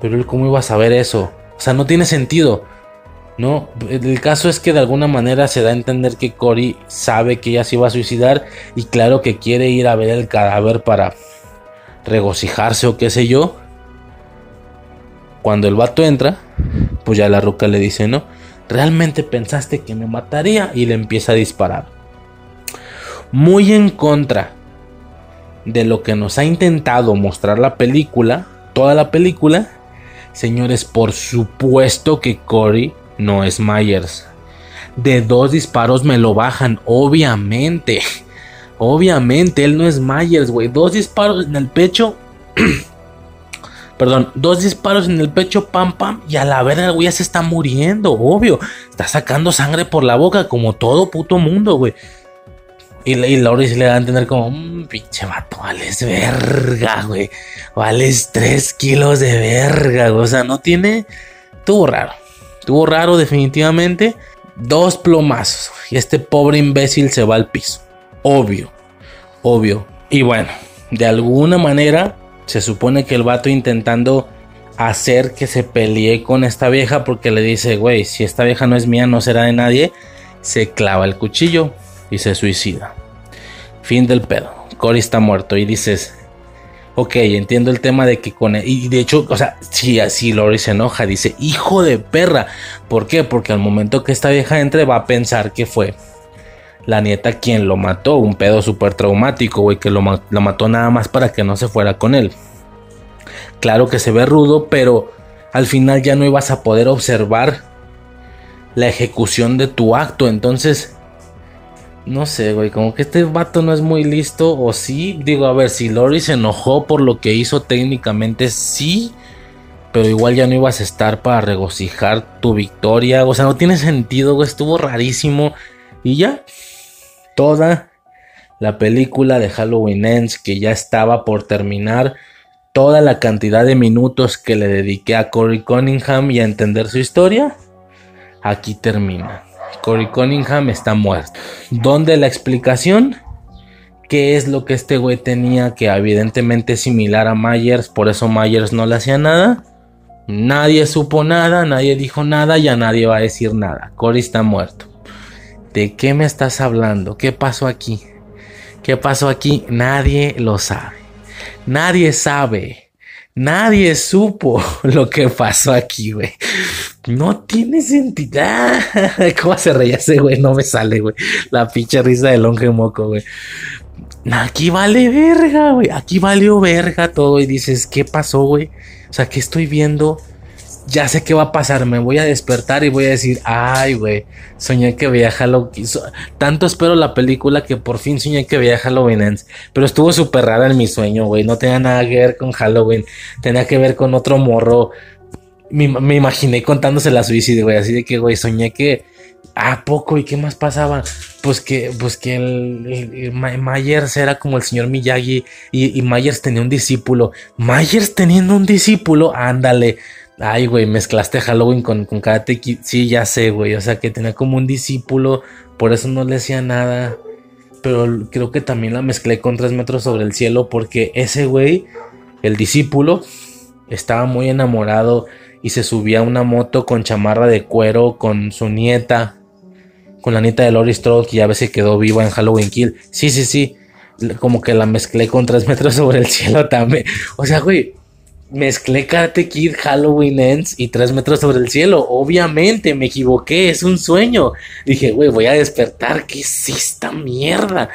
Pero él, ¿cómo iba a saber eso? O sea, no tiene sentido. No, el caso es que de alguna manera se da a entender que Cory sabe que ella se iba a suicidar y claro que quiere ir a ver el cadáver para regocijarse o qué sé yo. Cuando el vato entra, pues ya la ruca le dice, ¿no? ¿Realmente pensaste que me mataría? Y le empieza a disparar. Muy en contra de lo que nos ha intentado mostrar la película, toda la película, Señores, por supuesto que Cory no es Myers. De dos disparos me lo bajan, obviamente. Obviamente, él no es Myers, güey. Dos disparos en el pecho. Perdón, dos disparos en el pecho, pam, pam. Y a la verga, güey, ya se está muriendo, obvio. Está sacando sangre por la boca, como todo puto mundo, güey. Y, y Laurie le da a entender como, mmm, pinche vato, vales verga, güey. Vales 3 kilos de verga, güey. O sea, no tiene... Tuvo raro. Tuvo raro definitivamente. Dos plomazos. Y este pobre imbécil se va al piso. Obvio. Obvio. Y bueno, de alguna manera se supone que el vato intentando hacer que se pelee con esta vieja porque le dice, güey, si esta vieja no es mía, no será de nadie. Se clava el cuchillo y se suicida. Fin del pedo. Cory está muerto y dices, ok, entiendo el tema de que con él, y de hecho, o sea, si así Lori se enoja, dice, hijo de perra. ¿Por qué? Porque al momento que esta vieja entre va a pensar que fue la nieta quien lo mató, un pedo súper traumático, güey, que lo mató nada más para que no se fuera con él. Claro que se ve rudo, pero al final ya no ibas a poder observar la ejecución de tu acto, entonces no sé, güey, como que este vato no es muy listo, o sí. Digo, a ver, si Lori se enojó por lo que hizo técnicamente, sí. Pero igual ya no ibas a estar para regocijar tu victoria. O sea, no tiene sentido, güey. Estuvo rarísimo. Y ya. Toda la película de Halloween Ends que ya estaba por terminar. Toda la cantidad de minutos que le dediqué a Corey Cunningham y a entender su historia. Aquí termina. Cory Cunningham está muerto. ¿Dónde la explicación? ¿Qué es lo que este güey tenía que evidentemente es similar a Myers? Por eso Myers no le hacía nada. Nadie supo nada, nadie dijo nada, ya nadie va a decir nada. Cory está muerto. ¿De qué me estás hablando? ¿Qué pasó aquí? ¿Qué pasó aquí? Nadie lo sabe. Nadie sabe. Nadie supo lo que pasó aquí, güey. No tiene sentido. ¿Cómo se reía ese güey? No me sale, güey. La pinche risa de longe moco, güey. Aquí vale verga, güey. Aquí valió verga todo. Y dices, ¿qué pasó, güey? O sea, ¿qué estoy viendo? ya sé qué va a pasar, me voy a despertar y voy a decir, ay, güey, soñé que veía Halloween. Tanto espero la película que por fin soñé que veía Halloween Pero estuvo súper rara en mi sueño, güey. No tenía nada que ver con Halloween. Tenía que ver con otro morro. Me, imaginé contándose la suicidio, güey. Así de que, güey, soñé que. ¿A poco? ¿Y qué más pasaba? Pues que, pues que el, Myers era como el señor Miyagi y, Myers tenía un discípulo. Myers teniendo un discípulo, ándale. Ay, güey, mezclaste Halloween con, con Karate. Sí, ya sé, güey. O sea, que tenía como un discípulo. Por eso no le hacía nada. Pero creo que también la mezclé con tres metros sobre el cielo. Porque ese güey, el discípulo, estaba muy enamorado. Y se subía a una moto con chamarra de cuero con su nieta. Con la nieta de Lori Strode, que ya ves que quedó viva en Halloween Kill. Sí, sí, sí. Como que la mezclé con tres metros sobre el cielo también. O sea, güey mezclé Karate Kid, Halloween Ends y Tres metros sobre el cielo. Obviamente me equivoqué, es un sueño. Dije, güey, voy a despertar. ¿Qué es esta mierda?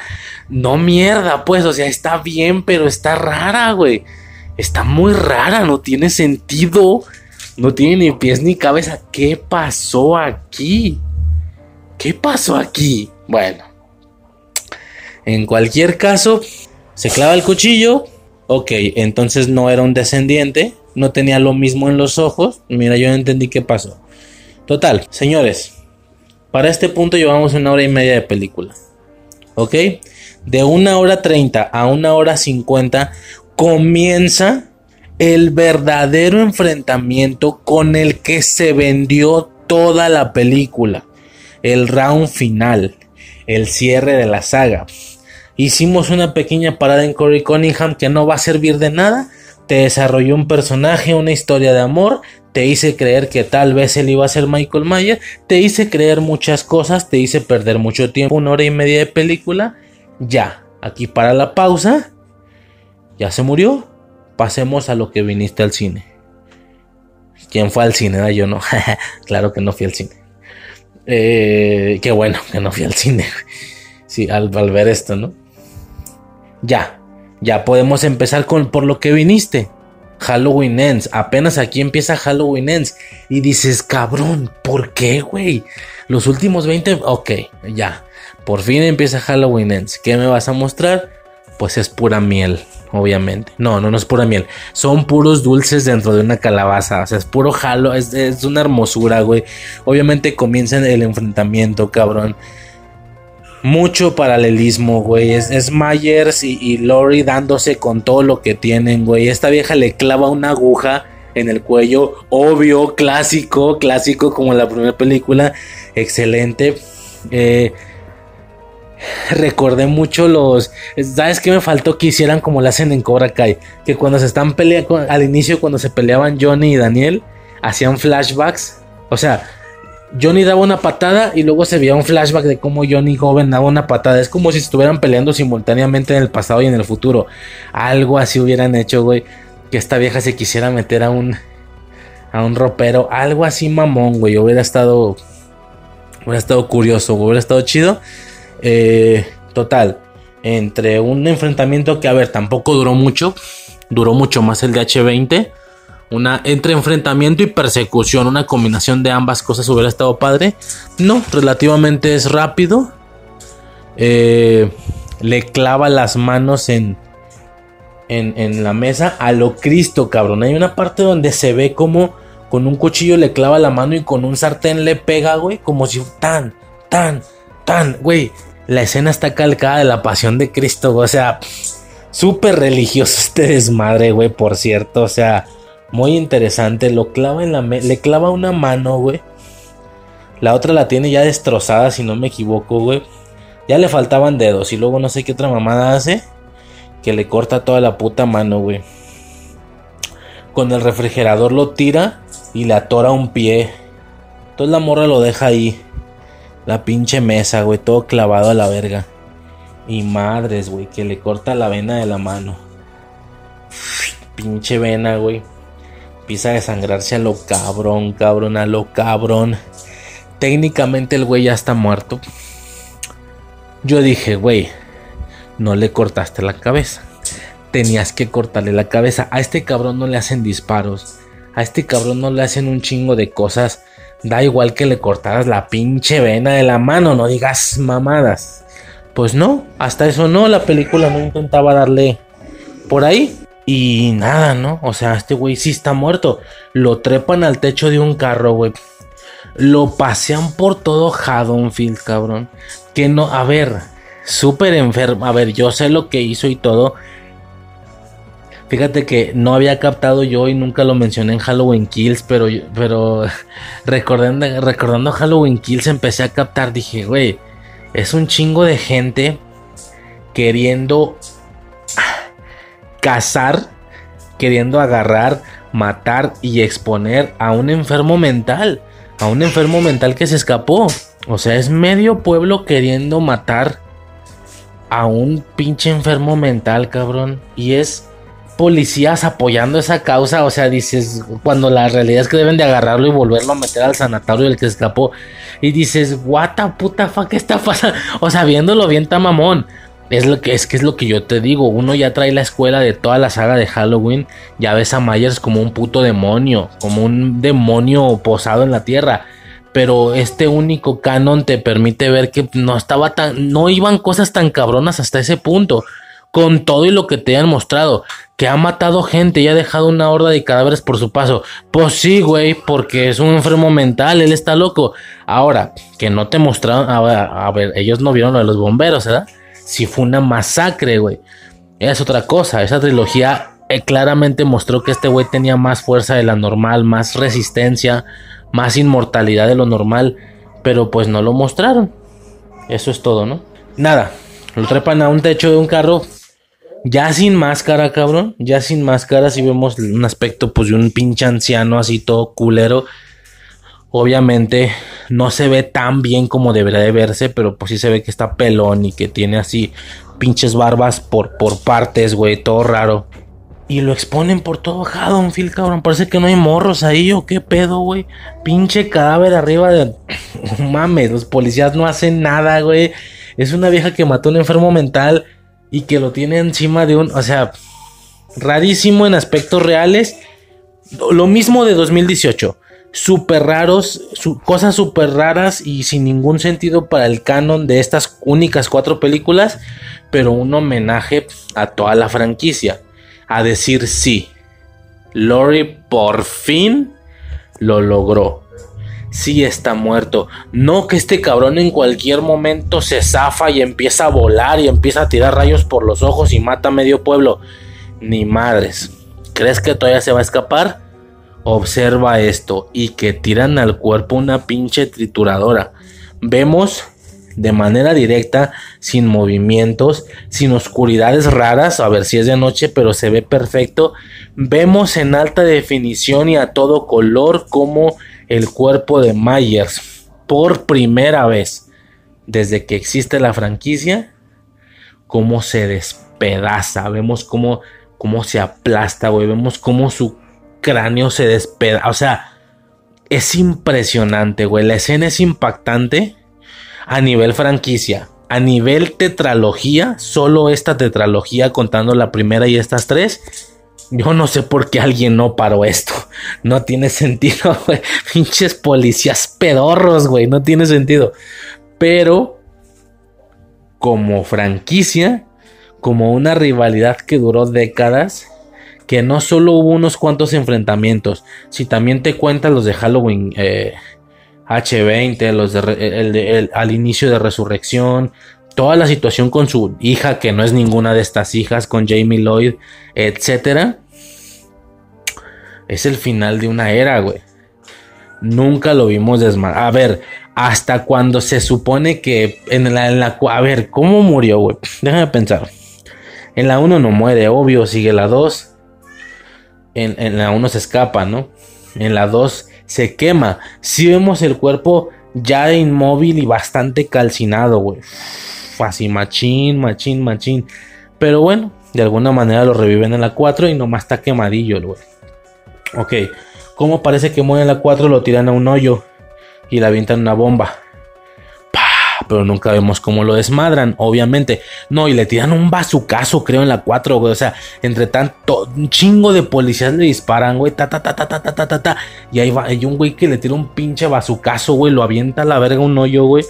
No mierda, pues, o sea, está bien, pero está rara, güey. Está muy rara, no tiene sentido. No tiene ni pies ni cabeza. ¿Qué pasó aquí? ¿Qué pasó aquí? Bueno. En cualquier caso, se clava el cuchillo Ok, entonces no era un descendiente, no tenía lo mismo en los ojos. Mira, yo entendí qué pasó. Total, señores, para este punto llevamos una hora y media de película. ¿Ok? De una hora treinta a una hora cincuenta comienza el verdadero enfrentamiento con el que se vendió toda la película. El round final, el cierre de la saga. Hicimos una pequeña parada en Corey Cunningham que no va a servir de nada. Te desarrolló un personaje, una historia de amor. Te hice creer que tal vez él iba a ser Michael Myers. Te hice creer muchas cosas. Te hice perder mucho tiempo. Una hora y media de película. Ya. Aquí para la pausa. Ya se murió. Pasemos a lo que viniste al cine. ¿Quién fue al cine? Ah, yo no. claro que no fui al cine. Eh, qué bueno que no fui al cine. Sí, al, al ver esto, ¿no? Ya, ya podemos empezar con por lo que viniste. Halloween Ends, apenas aquí empieza Halloween Ends. Y dices, cabrón, ¿por qué, güey? Los últimos 20, ok, ya. Por fin empieza Halloween Ends. ¿Qué me vas a mostrar? Pues es pura miel, obviamente. No, no, no es pura miel. Son puros dulces dentro de una calabaza. O sea, es puro jalo, es, es una hermosura, güey. Obviamente comienza el enfrentamiento, cabrón mucho paralelismo, güey. Es, Myers y, y Lori dándose con todo lo que tienen, güey. Esta vieja le clava una aguja en el cuello, obvio, clásico, clásico como la primera película, excelente. Eh, recordé mucho los. ¿Sabes qué me faltó que hicieran como lo hacen en Cobra Kai? Que cuando se están peleando, al inicio, cuando se peleaban Johnny y Daniel, hacían flashbacks. O sea, Johnny daba una patada y luego se veía un flashback de cómo Johnny joven daba una patada. Es como si estuvieran peleando simultáneamente en el pasado y en el futuro. Algo así hubieran hecho, güey. Que esta vieja se quisiera meter a un a un ropero, algo así mamón, güey. Hubiera estado hubiera estado curioso, hubiera estado chido. Eh, total, entre un enfrentamiento que a ver, tampoco duró mucho, duró mucho más el de H20 una entre enfrentamiento y persecución, una combinación de ambas cosas hubiera estado padre. No, relativamente es rápido. Eh, le clava las manos en, en, en, la mesa a lo Cristo, cabrón. Hay una parte donde se ve como con un cuchillo le clava la mano y con un sartén le pega, güey. Como si tan, tan, tan, güey. La escena está calcada de la pasión de Cristo, O sea, súper religioso este desmadre, güey, por cierto. O sea, muy interesante. Lo clava en la le clava una mano, güey. La otra la tiene ya destrozada, si no me equivoco, güey. Ya le faltaban dedos. Y luego no sé qué otra mamada hace. Que le corta toda la puta mano, güey. Con el refrigerador lo tira y le atora un pie. Entonces la morra lo deja ahí. La pinche mesa, güey. Todo clavado a la verga. Y madres, güey. Que le corta la vena de la mano. Pinche vena, güey. Empieza a desangrarse a lo cabrón, cabrón, a lo cabrón. Técnicamente el güey ya está muerto. Yo dije, güey, no le cortaste la cabeza. Tenías que cortarle la cabeza. A este cabrón no le hacen disparos. A este cabrón no le hacen un chingo de cosas. Da igual que le cortaras la pinche vena de la mano, no digas mamadas. Pues no, hasta eso no, la película no intentaba darle por ahí. Y nada, ¿no? O sea, este güey sí está muerto. Lo trepan al techo de un carro, güey. Lo pasean por todo Haddonfield, cabrón. Que no, a ver, súper enfermo. A ver, yo sé lo que hizo y todo. Fíjate que no había captado yo y nunca lo mencioné en Halloween Kills, pero, pero recordando, recordando Halloween Kills empecé a captar, dije, güey, es un chingo de gente queriendo cazar, queriendo agarrar, matar y exponer a un enfermo mental, a un enfermo mental que se escapó. O sea, es medio pueblo queriendo matar a un pinche enfermo mental, cabrón. Y es policías apoyando esa causa. O sea, dices, cuando la realidad es que deben de agarrarlo y volverlo a meter al sanatorio del que escapó. Y dices, what the fuck, ¿qué está pasando? O sea, viéndolo bien tamamón. Es lo que es que es lo que yo te digo. Uno ya trae la escuela de toda la saga de Halloween. Ya ves a Myers como un puto demonio, como un demonio posado en la tierra. Pero este único canon te permite ver que no estaba tan, no iban cosas tan cabronas hasta ese punto. Con todo y lo que te han mostrado, que ha matado gente y ha dejado una horda de cadáveres por su paso. Pues sí, güey, porque es un enfermo mental, él está loco. Ahora, que no te mostraron, a ver, ellos no vieron lo de los bomberos, ¿verdad? Si fue una masacre, güey. Es otra cosa, esa trilogía eh, claramente mostró que este güey tenía más fuerza de la normal, más resistencia, más inmortalidad de lo normal, pero pues no lo mostraron. Eso es todo, ¿no? Nada, lo trepan a un techo de un carro, ya sin máscara, cabrón, ya sin máscara, si vemos un aspecto pues de un pinche anciano así todo culero. Obviamente no se ve tan bien como debería de verse, pero pues sí se ve que está pelón y que tiene así pinches barbas por, por partes, güey, todo raro. Y lo exponen por todo Haddonfield, cabrón. Parece que no hay morros ahí o qué pedo, güey. Pinche cadáver arriba de... Mames, los policías no hacen nada, güey. Es una vieja que mató un enfermo mental y que lo tiene encima de un... O sea, rarísimo en aspectos reales. Lo mismo de 2018. Súper raros, cosas súper raras y sin ningún sentido para el canon de estas únicas cuatro películas. Pero un homenaje a toda la franquicia a decir sí. Lori por fin lo logró. Sí está muerto. No que este cabrón en cualquier momento se zafa y empieza a volar y empieza a tirar rayos por los ojos y mata a medio pueblo. Ni madres. ¿Crees que todavía se va a escapar? Observa esto y que tiran al cuerpo una pinche trituradora. Vemos de manera directa, sin movimientos, sin oscuridades raras, a ver si es de noche, pero se ve perfecto. Vemos en alta definición y a todo color como el cuerpo de Myers, por primera vez desde que existe la franquicia, cómo se despedaza, vemos cómo, cómo se aplasta, güey, vemos cómo su cráneo se despedaza, o sea, es impresionante, güey, la escena es impactante a nivel franquicia. A nivel tetralogía, solo esta tetralogía contando la primera y estas tres. Yo no sé por qué alguien no paró esto. No tiene sentido, güey. Pinches policías pedorros, güey. No tiene sentido. Pero, como franquicia, como una rivalidad que duró décadas, que no solo hubo unos cuantos enfrentamientos, si también te cuentan los de Halloween, eh, H20, los de, al inicio de Resurrección, toda la situación con su hija, que no es ninguna de estas hijas, con Jamie Lloyd, etcétera. Es el final de una era, güey. Nunca lo vimos desmadrar. A ver, hasta cuando se supone que en la, en la a ver, ¿cómo murió, güey? Déjame pensar. En la 1 no muere, obvio, sigue la 2. En, en la 1 se escapa, ¿no? En la 2 se quema. Si vemos el cuerpo ya inmóvil y bastante calcinado, güey. Así machín, machín, machín. Pero bueno, de alguna manera lo reviven en la 4 y nomás está quemadillo güey. Ok, como parece que muere en la 4, lo tiran a un hoyo y le avientan una bomba pero nunca vemos cómo lo desmadran, obviamente. No, y le tiran un bazucazo, creo, en la 4, güey. O sea, entre tanto, un chingo de policías le disparan, güey. Ta, ta, ta, ta, ta, ta, ta, ta, Y ahí va, hay un güey que le tira un pinche bazucazo, güey. Lo avienta a la verga un hoyo, güey.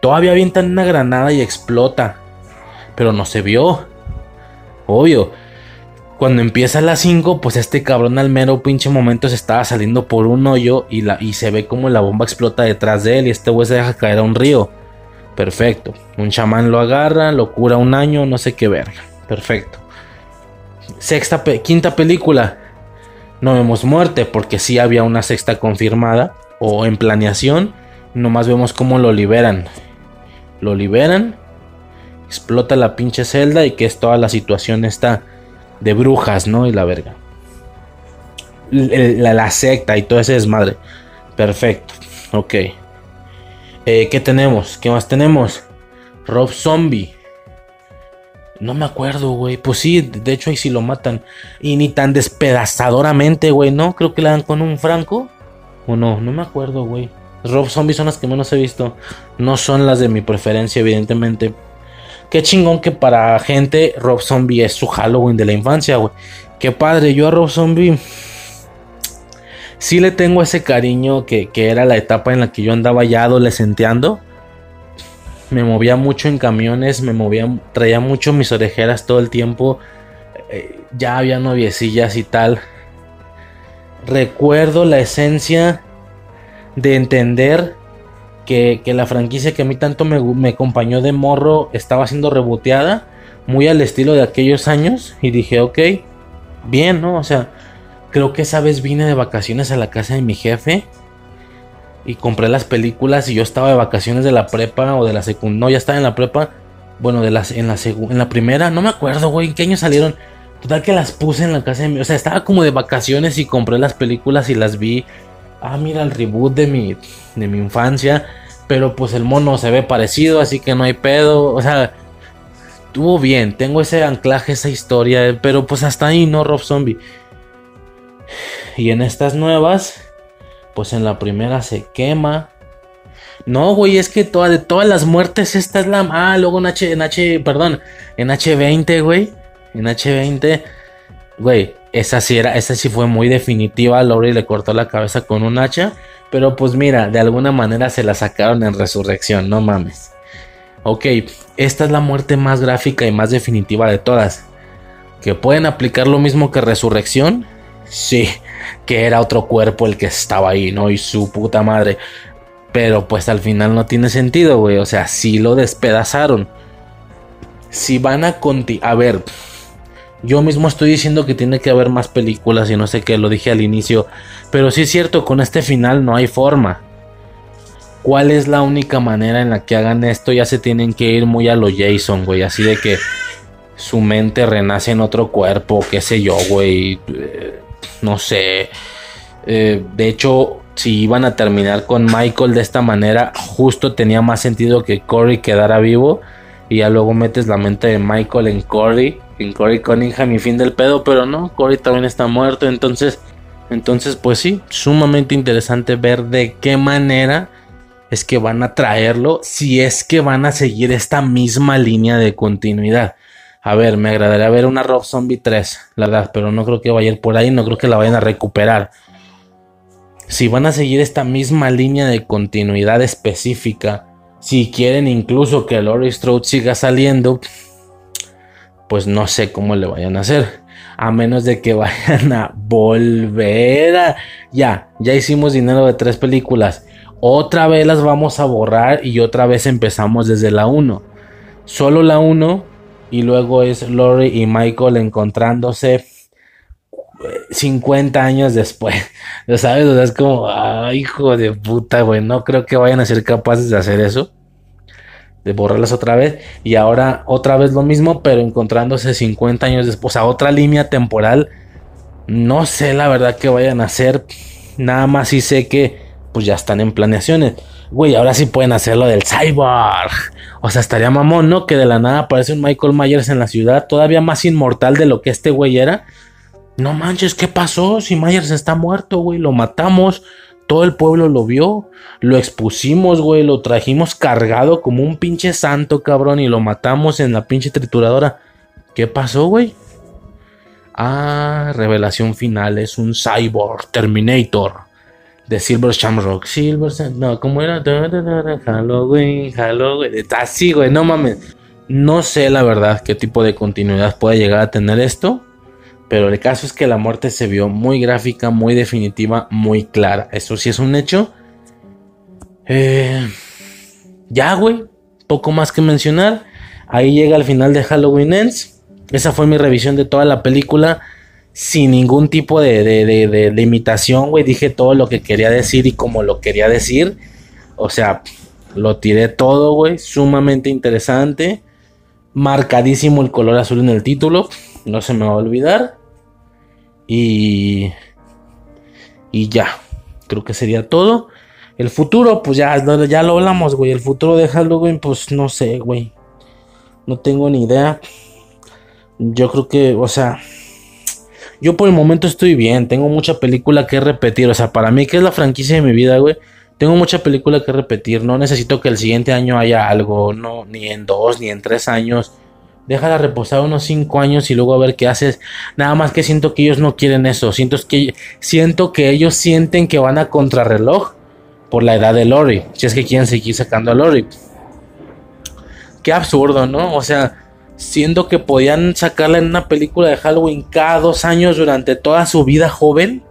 Todavía avientan una granada y explota. Pero no se vio. Obvio. Cuando empieza la 5, pues este cabrón al mero pinche momento se estaba saliendo por un hoyo y, la, y se ve como la bomba explota detrás de él y este güey se deja caer a un río. Perfecto. Un chamán lo agarra, lo cura un año, no sé qué verga. Perfecto. Sexta, quinta película. No vemos muerte porque sí había una sexta confirmada o en planeación. Nomás vemos cómo lo liberan. Lo liberan. Explota la pinche celda y que es toda la situación está de brujas, ¿no? Y la verga. La, la secta y todo ese desmadre. Perfecto. Ok. Eh, ¿Qué tenemos? ¿Qué más tenemos? Rob Zombie. No me acuerdo, güey. Pues sí, de hecho ahí sí lo matan. Y ni tan despedazadoramente, güey, ¿no? Creo que le dan con un franco. O no, no me acuerdo, güey. Rob Zombie son las que menos he visto. No son las de mi preferencia, evidentemente. Qué chingón que para gente Rob Zombie es su Halloween de la infancia, güey. Qué padre, yo a Rob Zombie sí le tengo ese cariño que, era la etapa en la que yo andaba ya adolescenteando. me movía mucho en camiones, me movía, traía mucho mis orejeras todo el tiempo. eh, ya había noviecillas y tal. Recuerdo la esencia de entender que, que la franquicia que a mí tanto me, me acompañó de morro estaba siendo reboteada, muy al estilo de aquellos años. Y dije, ok, bien, ¿no? O sea, creo que esa vez vine de vacaciones a la casa de mi jefe y compré las películas y yo estaba de vacaciones de la prepa o de la secundaria. No, ya estaba en la prepa. Bueno, de las, en, la en la primera, no me acuerdo, güey, ¿en qué año salieron? Total que las puse en la casa de mi... O sea, estaba como de vacaciones y compré las películas y las vi. Ah, mira, el reboot de mi, de mi infancia. Pero pues el mono se ve parecido, así que no hay pedo. O sea, estuvo bien. Tengo ese anclaje, esa historia. Pero pues hasta ahí, ¿no? Rob Zombie. Y en estas nuevas, pues en la primera se quema. No, güey, es que toda, de todas las muertes, esta es la. Ah, luego en H, en H, perdón, en H20, güey. En H20, güey, esa sí era, esa sí fue muy definitiva. Lori le cortó la cabeza con un hacha. Pero pues mira, de alguna manera se la sacaron en resurrección, no mames. Ok, esta es la muerte más gráfica y más definitiva de todas. ¿Que pueden aplicar lo mismo que resurrección? Sí, que era otro cuerpo el que estaba ahí, ¿no? Y su puta madre. Pero pues al final no tiene sentido, güey. O sea, sí lo despedazaron. Si van a conti... A ver, yo mismo estoy diciendo que tiene que haber más películas y no sé qué, lo dije al inicio. Pero sí es cierto, con este final no hay forma. ¿Cuál es la única manera en la que hagan esto? Ya se tienen que ir muy a lo Jason, güey. Así de que su mente renace en otro cuerpo, qué sé yo, güey. Eh, no sé. Eh, de hecho, si iban a terminar con Michael de esta manera, justo tenía más sentido que Corey quedara vivo. Y ya luego metes la mente de Michael en Corey, en Corey Cunningham y fin del pedo, pero no, Corey también está muerto. Entonces, entonces, pues sí, sumamente interesante ver de qué manera es que van a traerlo, si es que van a seguir esta misma línea de continuidad. A ver, me agradaría ver una Rob Zombie 3, la verdad, pero no creo que vaya a ir por ahí, no creo que la vayan a recuperar. Si van a seguir esta misma línea de continuidad específica, si quieren incluso que Laurie Strode siga saliendo, pues no sé cómo le vayan a hacer. A menos de que vayan a volver a... Ya, ya hicimos dinero de tres películas. Otra vez las vamos a borrar y otra vez empezamos desde la 1. Solo la 1 y luego es Lori y Michael encontrándose 50 años después. ¿Lo sabes? O sea, es como, ay, hijo de puta, güey. No creo que vayan a ser capaces de hacer eso. De borrarlas otra vez. Y ahora otra vez lo mismo, pero encontrándose 50 años después. O sea, otra línea temporal. No sé la verdad que vayan a hacer. Nada más sí sé que pues ya están en planeaciones. Güey, ahora sí pueden hacer lo del cyborg. O sea, estaría mamón, ¿no? Que de la nada aparece un Michael Myers en la ciudad, todavía más inmortal de lo que este güey era. No manches, ¿qué pasó? Si Myers está muerto, güey, lo matamos. Todo el pueblo lo vio. Lo expusimos, güey, lo trajimos cargado como un pinche santo, cabrón, y lo matamos en la pinche trituradora. ¿Qué pasó, güey? Ah, revelación final, es un cyborg Terminator de Silver Shamrock. Silver, no, ¿cómo era? Halloween, Halloween. Así, güey, no mames. No sé la verdad qué tipo de continuidad puede llegar a tener esto. Pero el caso es que la muerte se vio muy gráfica, muy definitiva, muy clara. Eso sí es un hecho. Eh, ya, güey. Poco más que mencionar. Ahí llega el final de Halloween Ends. Esa fue mi revisión de toda la película sin ningún tipo de, de, de, limitación, güey. Dije todo lo que quería decir y como lo quería decir. O sea, lo tiré todo, güey. Sumamente interesante. Marcadísimo el color azul en el título. No se me va a olvidar. Y... Y ya. Creo que sería todo. El futuro, pues ya, ya lo hablamos, güey. El futuro de Halloween, pues no sé, güey. No tengo ni idea. Yo creo que, o sea, yo por el momento estoy bien. Tengo mucha película que repetir. O sea, para mí, que es la franquicia de mi vida, güey. Tengo mucha película que repetir. No necesito que el siguiente año haya algo. No, ni en dos, ni en tres años. Déjala reposar unos cinco años y luego a ver qué haces. Nada más que siento que ellos no quieren eso. Siento que, siento que ellos sienten que van a contrarreloj por la edad de Lori. Si es que quieren seguir sacando a Lori. qué absurdo, ¿no? O sea, siendo que podían sacarla en una película de Halloween cada dos años durante toda su vida joven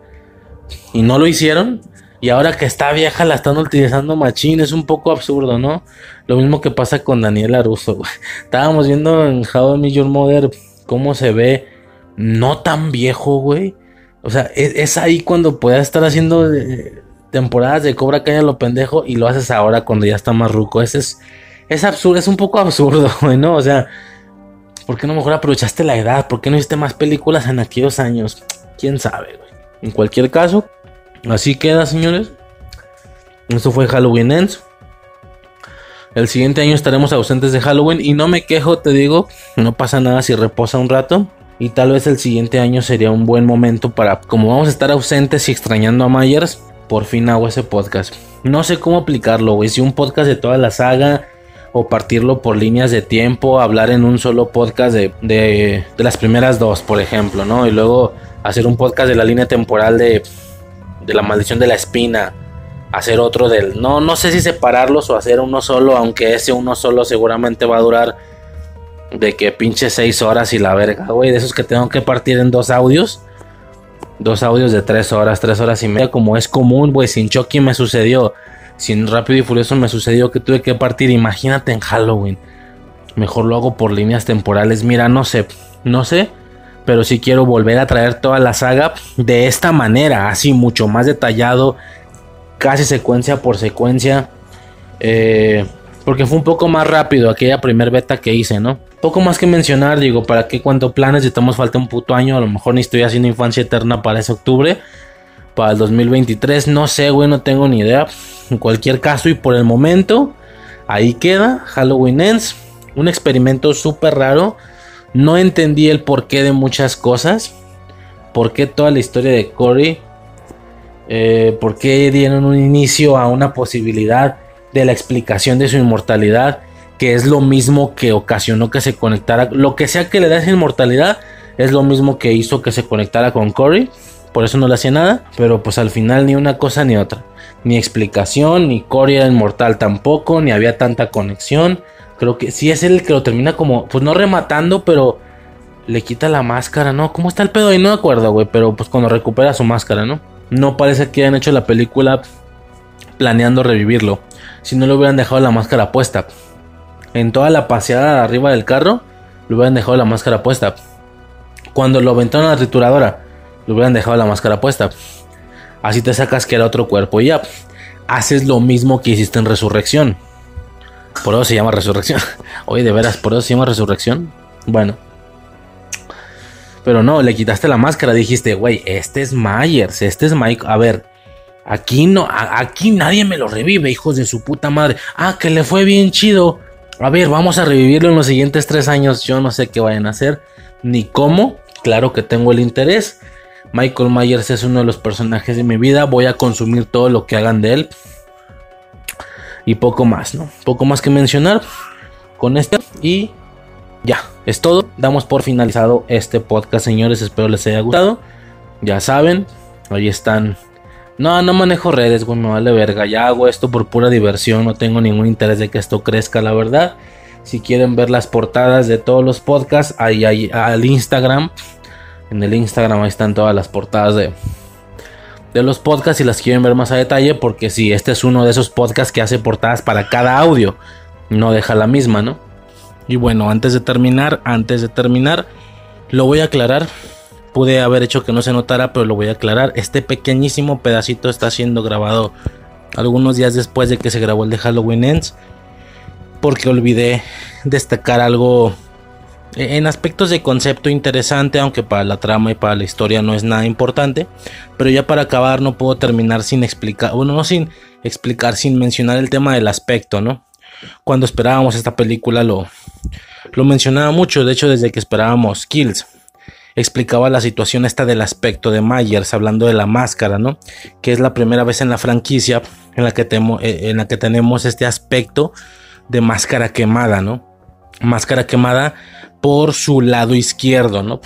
y no lo hicieron. Y ahora que está vieja la están utilizando machín, es un poco absurdo, ¿no? Lo mismo que pasa con Daniela Russo. Estábamos viendo en How I Met Mother cómo se ve no tan viejo, güey. O sea, es, es ahí cuando puedas estar haciendo eh, temporadas de Cobra Kai a lo pendejo y lo haces ahora cuando ya está más ruco. Ese es, es absurdo, es un poco absurdo, güey, ¿no? O sea, ¿por qué no mejor aprovechaste la edad? ¿Por qué no hiciste más películas en aquellos años? ¿Quién sabe, güey? En cualquier caso, así queda, señores. Esto fue Halloween Ends. El siguiente año estaremos ausentes de Halloween y no me quejo, te digo, no pasa nada si reposa un rato. Y tal vez el siguiente año sería un buen momento para, como vamos a estar ausentes y extrañando a Myers, por fin hago ese podcast. No sé cómo aplicarlo, güey. Si un podcast de toda la saga o partirlo por líneas de tiempo, hablar en un solo podcast de, de, de las primeras dos, por ejemplo, ¿no? Y luego hacer un podcast de la línea temporal de, de la maldición de la espina. Hacer otro del... No, no sé si separarlos o hacer uno solo, aunque ese uno solo seguramente va a durar de que pinche seis horas y la verga, güey. De esos que tengo que partir en dos audios. Dos audios de tres horas, tres horas y media, como es común, güey. Sin Chucky me sucedió. Sin Rápido y Furioso me sucedió que tuve que partir. Imagínate en Halloween. Mejor lo hago por líneas temporales. Mira, no sé, no sé. Pero sí quiero volver a traer toda la saga de esta manera, así mucho más detallado. Casi secuencia por secuencia. Eh, porque fue un poco más rápido aquella primer beta que hice, ¿no? Poco más que mencionar, digo, para qué cuánto planes, estamos falta un puto año, a lo mejor ni estoy haciendo infancia eterna para ese octubre, para el 2023, no sé, güey, no tengo ni idea. En cualquier caso y por el momento, ahí queda Halloween Ends, un experimento súper raro. No entendí el porqué de muchas cosas, por qué toda la historia de Corey, eh, por qué dieron un inicio a una posibilidad de la explicación de su inmortalidad, que es lo mismo que ocasionó que se conectara, lo que sea que le da esa inmortalidad, es lo mismo que hizo que se conectara con Corey, por eso no le hacía nada, pero pues al final ni una cosa ni otra, ni explicación, ni Corey era inmortal tampoco, ni había tanta conexión, creo que sí es el que lo termina como, pues no rematando, pero le quita la máscara, ¿no? ¿Cómo está el pedo ahí? No me acuerdo, güey, pero pues cuando recupera su máscara, ¿no? No parece que hayan hecho la película planeando revivirlo si no le hubieran dejado la máscara puesta. En toda la paseada arriba del carro, le hubieran dejado la máscara puesta. Cuando lo aventaron a la trituradora, le hubieran dejado la máscara puesta. Así te sacas que era otro cuerpo y ya. Haces lo mismo que hiciste en Resurrección. Por eso se llama Resurrección. Oye, de veras, por eso se llama Resurrección. Bueno. Pero no, le quitaste la máscara. Dijiste, güey, este es Myers, este es Mike. A ver, Aquí no, aquí nadie me lo revive, hijos de su puta madre. Ah, que le fue bien chido. A ver, vamos a revivirlo en los siguientes tres años. Yo no sé qué vayan a hacer, ni cómo. Claro que tengo el interés. Michael Myers es uno de los personajes de mi vida. Voy a consumir todo lo que hagan de él. Y poco más, ¿no? Poco más que mencionar con este. Y ya, es todo. Damos por finalizado este podcast, señores. Espero les haya gustado. Ya saben, ahí están no, no manejo redes, güey, me vale verga. Ya hago esto por pura diversión, no tengo ningún interés de que esto crezca, la verdad. Si quieren ver las portadas de todos los podcasts, ahí, ahí al Instagram. En el Instagram ahí están todas las portadas de, de los podcasts y las quieren ver más a detalle. Porque si este es uno de esos podcasts que hace portadas para cada audio, no deja la misma, ¿no? Y bueno, antes de terminar, antes de terminar, lo voy a aclarar pude haber hecho que no se notara, pero lo voy a aclarar. Este pequeñísimo pedacito está siendo grabado algunos días después de que se grabó el de Halloween Ends. Porque olvidé destacar algo en aspectos de concepto interesante, aunque para la trama y para la historia no es nada importante. Pero ya para acabar no puedo terminar sin explicar, bueno, no sin explicar, sin mencionar el tema del aspecto, ¿no? Cuando esperábamos esta película lo, lo mencionaba mucho, de hecho desde que esperábamos Kills explicaba la situación esta del aspecto de Myers, hablando de la máscara, ¿no? Que es la primera vez en la franquicia en la que, eh, en la que tenemos este aspecto de máscara quemada, ¿no? Máscara quemada por su lado izquierdo, ¿no?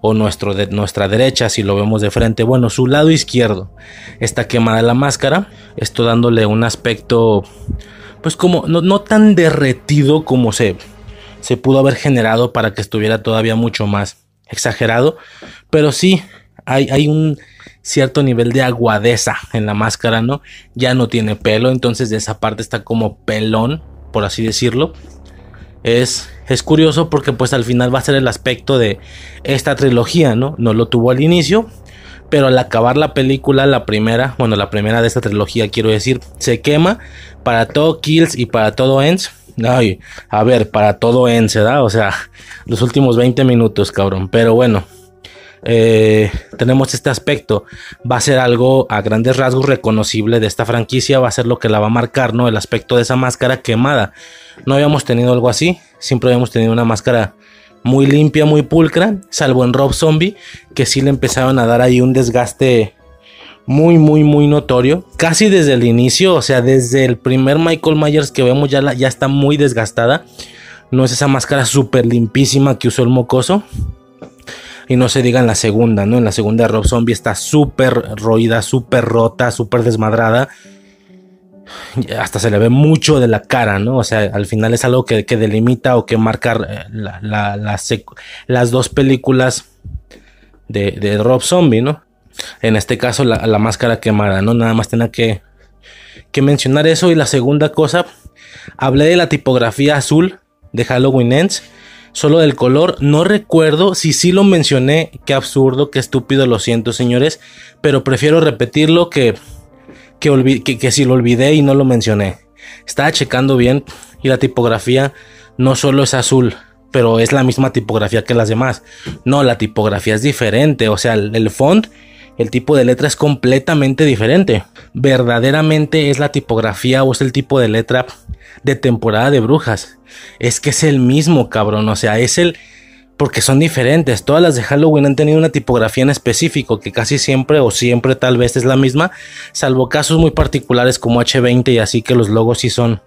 O nuestro de, nuestra derecha, si lo vemos de frente. Bueno, su lado izquierdo está quemada la máscara. Esto dándole un aspecto pues como no, no tan derretido como se, se pudo haber generado para que estuviera todavía mucho más exagerado, pero sí hay, hay un cierto nivel de aguadeza en la máscara, ¿no? Ya no tiene pelo, entonces de esa parte está como pelón, por así decirlo. Es, es curioso porque pues al final va a ser el aspecto de esta trilogía, ¿no? No lo tuvo al inicio, pero al acabar la película, la primera, bueno, la primera de esta trilogía, quiero decir, se quema para todo Kills y para todo Ends. Ay, a ver, para todo Ends, ¿verdad? O sea, los últimos 20 minutos, cabrón. Pero bueno, eh, tenemos este aspecto. Va a ser algo a grandes rasgos reconocible de esta franquicia. Va a ser lo que la va a marcar, ¿no? El aspecto de esa máscara quemada. No habíamos tenido algo así. Siempre habíamos tenido una máscara muy limpia, muy pulcra, salvo en Rob Zombie, que sí le empezaron a dar ahí un desgaste muy, muy, muy notorio. Casi desde el inicio, o sea, desde el primer Michael Myers que vemos ya, ya está muy desgastada. No es esa máscara súper limpísima que usó el mocoso. Y no se diga en la segunda, ¿no? En la segunda Rob Zombie está súper roída, súper rota, súper desmadrada hasta se le ve mucho de la cara, ¿no? O sea, al final es algo que, delimita o que marca eh, las dos películas de, Rob Zombie, ¿no? En este caso, la, máscara quemada, ¿no? Nada más tenía que, que mencionar eso. Y la segunda cosa, hablé de la tipografía azul de Halloween Ends. Solo del color, no recuerdo si sí lo mencioné, qué absurdo, qué estúpido, lo siento señores, pero prefiero repetirlo que que, si lo olvidé y no lo mencioné. Estaba checando bien y la tipografía no solo es azul, pero es la misma tipografía que las demás. No, la tipografía es diferente, o sea, el, font, el tipo de letra es completamente diferente. Verdaderamente es la tipografía o es el tipo de letra de temporada de brujas. Es que es el mismo, cabrón, o sea, es el porque son diferentes. Todas las de Halloween han tenido una tipografía en específico que casi siempre o siempre tal vez es la misma, salvo casos muy particulares como H20 y así que los logos sí son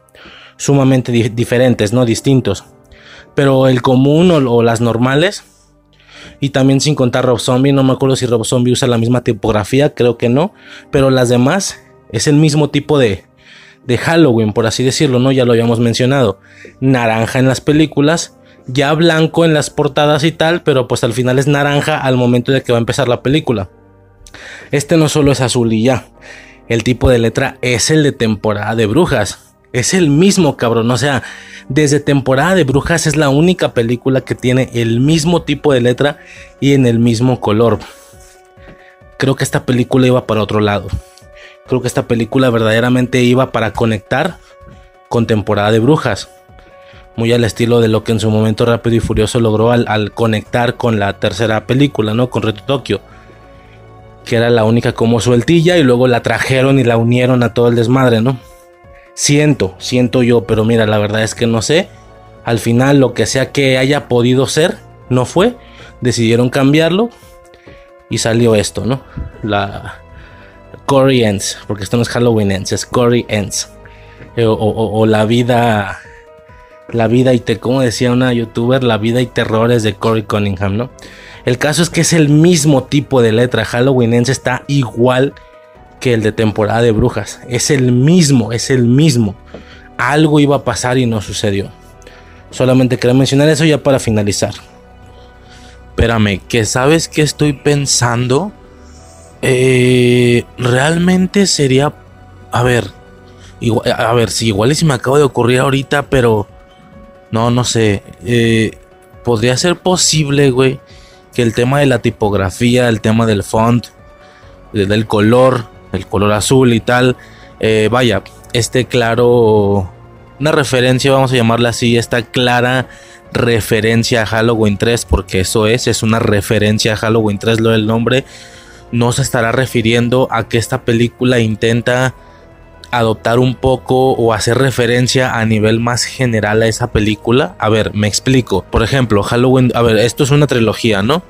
sumamente diferentes, no distintos. Pero el común o, las normales y también sin contar Rob Zombie, no me acuerdo si Rob Zombie usa la misma tipografía, creo que no, pero las demás es el mismo tipo de de Halloween, por así decirlo, ¿no? Ya lo habíamos mencionado. Naranja en las películas, ya blanco en las portadas y tal, pero pues al final es naranja al momento de que va a empezar la película. Este no solo es azul y ya, el tipo de letra es el de temporada de brujas. Es el mismo cabrón, o sea, desde temporada de brujas es la única película que tiene el mismo tipo de letra y en el mismo color. Creo que esta película iba para otro lado. Creo que esta película verdaderamente iba para conectar con temporada de brujas muy al estilo de lo que en su momento Rápido y Furioso logró al, conectar con la tercera película, ¿no? Con Reto Tokio, que era la única como sueltilla y luego la trajeron y la unieron a todo el desmadre, ¿no? Siento, siento yo, pero mira, la verdad es que no sé. Al final, lo que sea que haya podido ser, no fue. Decidieron cambiarlo y salió esto, ¿no? La Cory Ends, porque esto no es Halloween Ends, es Cory Ends. Eh, o la vida la vida y te, como decía una youtuber, la vida y terrores de Corey Cunningham, ¿no? El caso es que es el mismo tipo de letra. Halloweenense está igual que el de temporada de brujas. Es el mismo, es el mismo. Algo iba a pasar y no sucedió. Solamente quería mencionar eso ya para finalizar. Espérame, que sabes que estoy pensando. Eh, realmente sería. A ver. a ver, si igual y si me acaba de ocurrir ahorita, pero no, no sé. Eh, podría ser posible, güey, que el tema de la tipografía, el tema del font, del color, el color azul y tal, eh, vaya, este claro, una referencia, vamos a llamarla así, esta clara referencia a Halloween 3, porque eso es, es una referencia a Halloween 3, lo del nombre, no se estará refiriendo a que esta película intenta adoptar un poco o hacer referencia a nivel más general a esa película. A ver, me explico. Por ejemplo, Halloween, a ver, esto es una trilogía, ¿no?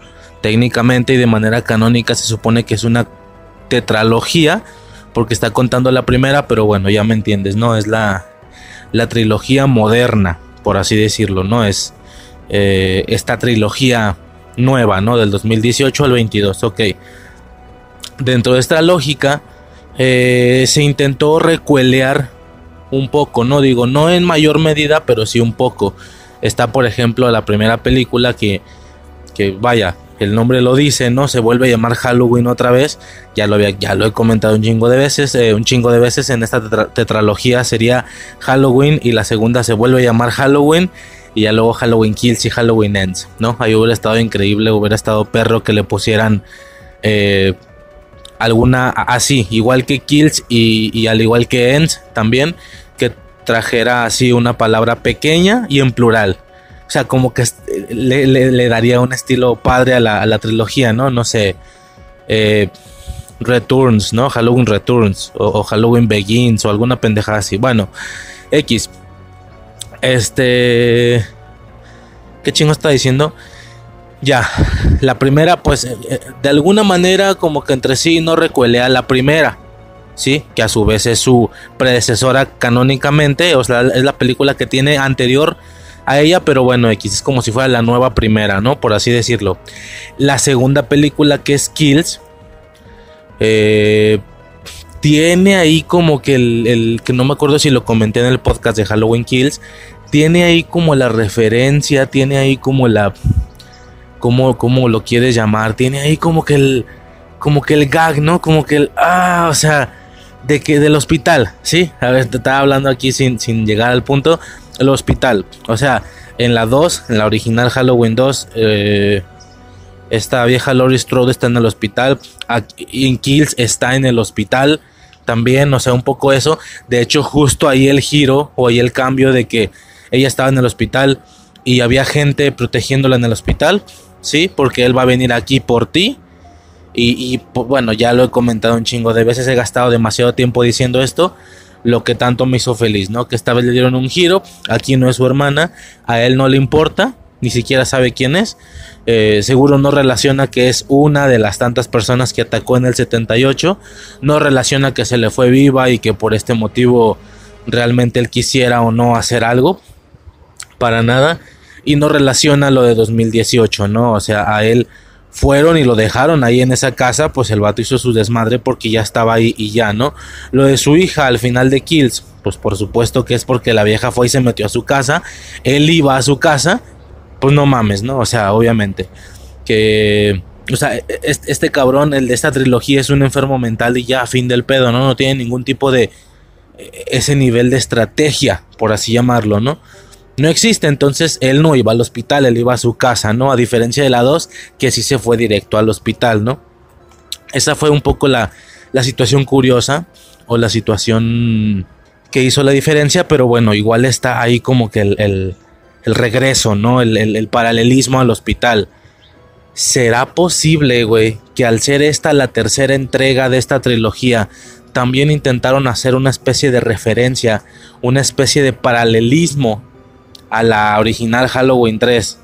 Técnicamente y de manera canónica se supone que es una tetralogía porque está contando la primera, pero bueno, ya me entiendes, ¿no? Es la, la trilogía moderna, por así decirlo, ¿no? Es eh, esta trilogía nueva, ¿no? Del 2018 al 22, ok. Dentro de esta lógica, eh, se intentó recuelear un poco, no digo, no en mayor medida, pero sí un poco. Está, por ejemplo, la primera película que, que vaya, el nombre lo dice, ¿no? Se vuelve a llamar Halloween otra vez. Ya lo, había, ya lo he comentado un chingo de veces. eh, un chingo de veces en esta tetra- tetralogía sería Halloween. Y la segunda se vuelve a llamar Halloween. Y ya luego Halloween Kills y Halloween Ends, ¿no? Ahí hubiera estado increíble, hubiera estado perro que le pusieran eh, alguna así, igual que Kills y al igual que Ends también, que trajera así una palabra pequeña y en plural. O sea, como que le, daría un estilo padre a la, trilogía, ¿no? No sé. eh, Returns, ¿no? Halloween Returns. O, Halloween Begins. O alguna pendejada así. Bueno, X. Este. ¿Qué chingo está diciendo? Ya. La primera, pues, eh, eh, de alguna manera, como que entre sí no recuele a la primera. ¿sí? Que a su vez es su predecesora canónicamente, o sea, es la película que tiene anterior a ella, pero bueno, X es como si fuera la nueva primera, ¿no? Por así decirlo. La segunda película que es Kills, eh, tiene ahí como que el, el- que no me acuerdo si lo comenté en el podcast de Halloween Kills, tiene ahí como la referencia, tiene ahí como la, como, como lo quieres llamar, tiene ahí como que el, como que el gag, ¿no? Como que el, ah, o sea, de que del hospital, ¿sí? A ver, te estaba hablando aquí sin, sin llegar al punto, el hospital, o sea, en la 2, en la original Halloween 2, eh, esta vieja Laurie Strode está en el hospital, en Kills está en el hospital también, o sea, un poco eso, de hecho justo ahí el giro o ahí el cambio de que ella estaba en el hospital y había gente protegiéndola en el hospital, ¿sí? Porque él va a venir aquí por ti. Y, y, pues, bueno, ya lo he comentado un chingo de veces, he gastado demasiado tiempo diciendo esto, lo que tanto me hizo feliz, ¿no? Que esta vez le dieron un giro, aquí no es su hermana, a él no le importa, ni siquiera sabe quién es, eh, seguro no relaciona que es una de las tantas personas que atacó en el 78, no relaciona que se le fue viva y que por este motivo realmente él quisiera o no hacer algo, para nada, y no relaciona lo de 2018, ¿no? O sea, a él fueron y lo dejaron ahí en esa casa, pues el vato hizo su desmadre porque ya estaba ahí y ya, ¿no? Lo de su hija al final de Kills, pues por supuesto que es porque la vieja fue y se metió a su casa, él iba a su casa, pues no mames, ¿no? O sea, obviamente que... O sea, este, este cabrón, el de esta trilogía, es un enfermo mental y ya, fin del pedo, ¿no? No tiene ningún tipo de... eh, ese nivel de estrategia, por así llamarlo, ¿no? No existe, entonces él no iba al hospital, él iba a su casa, ¿no? A diferencia de la 2, que sí se fue directo al hospital, ¿no? Esa fue un poco la, la situación curiosa o la situación que hizo la diferencia, pero bueno, igual está ahí como que el, el- el regreso, ¿no? El, el- el paralelismo al hospital. ¿Será posible, güey, que al ser esta la tercera entrega de esta trilogía, también intentaron hacer una especie de referencia, una especie de paralelismo a la original Halloween 3,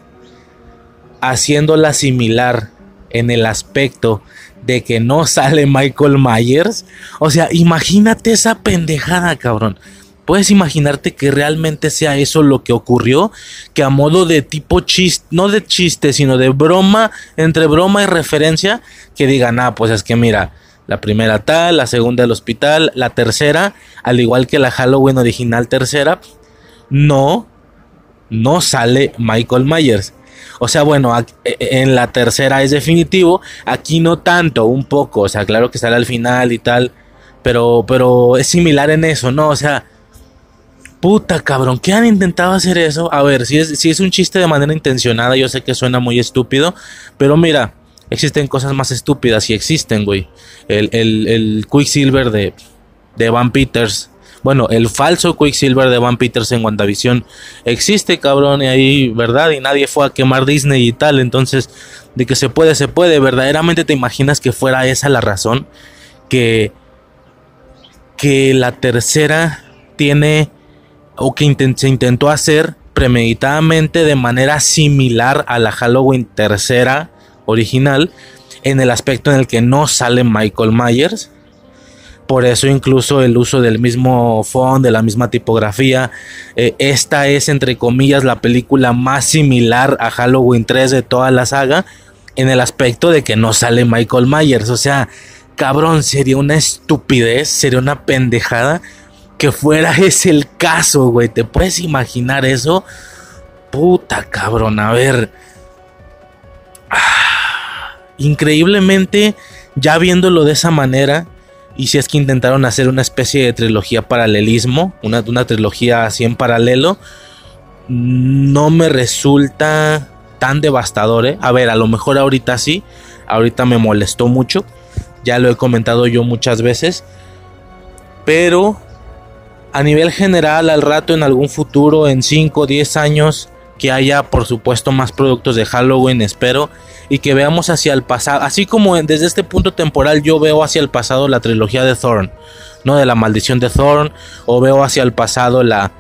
haciéndola similar en el aspecto de que no sale Michael Myers. O sea, imagínate esa pendejada, cabrón. Puedes imaginarte que realmente sea eso lo que ocurrió, que a modo de tipo chiste, no de chiste, sino de broma, entre broma y referencia, que digan, ah, pues es que mira, la primera tal, la segunda el hospital, la tercera, al igual que la Halloween original tercera, no, no sale Michael Myers. O sea, bueno, ac- e- en la tercera es definitivo, aquí no tanto, un poco, o sea, claro que sale al final y tal, pero, pero es similar en eso, ¿no? O sea, puta cabrón, ¿qué han intentado hacer eso? A ver, si es, si es un chiste de manera intencionada, yo sé que suena muy estúpido, pero mira, existen cosas más estúpidas y existen, güey. El, el, el Quicksilver de, de Van Peters. Bueno, el falso Quicksilver de Van Peters en WandaVision existe, cabrón, y ahí, ¿verdad? Y nadie fue a quemar Disney y tal. Entonces, de que se puede, se puede. ¿Verdaderamente te imaginas que fuera esa la razón? Que, que la tercera tiene, o que se intentó hacer premeditadamente de manera similar a la Halloween tercera original, en el aspecto en el que no sale Michael Myers. Por eso incluso el uso del mismo font, de la misma tipografía. Eh, esta es, entre comillas, la película más similar a Halloween 3 de toda la saga. En el aspecto de que no sale Michael Myers. O sea, cabrón, sería una estupidez, sería una pendejada que fuera ese el caso, güey. ¿Te puedes imaginar eso? Puta cabrón, a ver. Ah, increíblemente, ya viéndolo de esa manera, y si es que intentaron hacer una especie de trilogía paralelismo, una, una trilogía así en paralelo, no me resulta tan devastador. ¿eh? A ver, a lo mejor ahorita sí, ahorita me molestó mucho, ya lo he comentado yo muchas veces, pero a nivel general, al rato, en algún futuro, en 5 o 10 años, que haya por supuesto más productos de Halloween, espero, y que veamos hacia el pasado, así como desde este punto temporal yo veo hacia el pasado la trilogía de Thorn, ¿no? De la maldición de Thorn, o veo hacia el pasado la,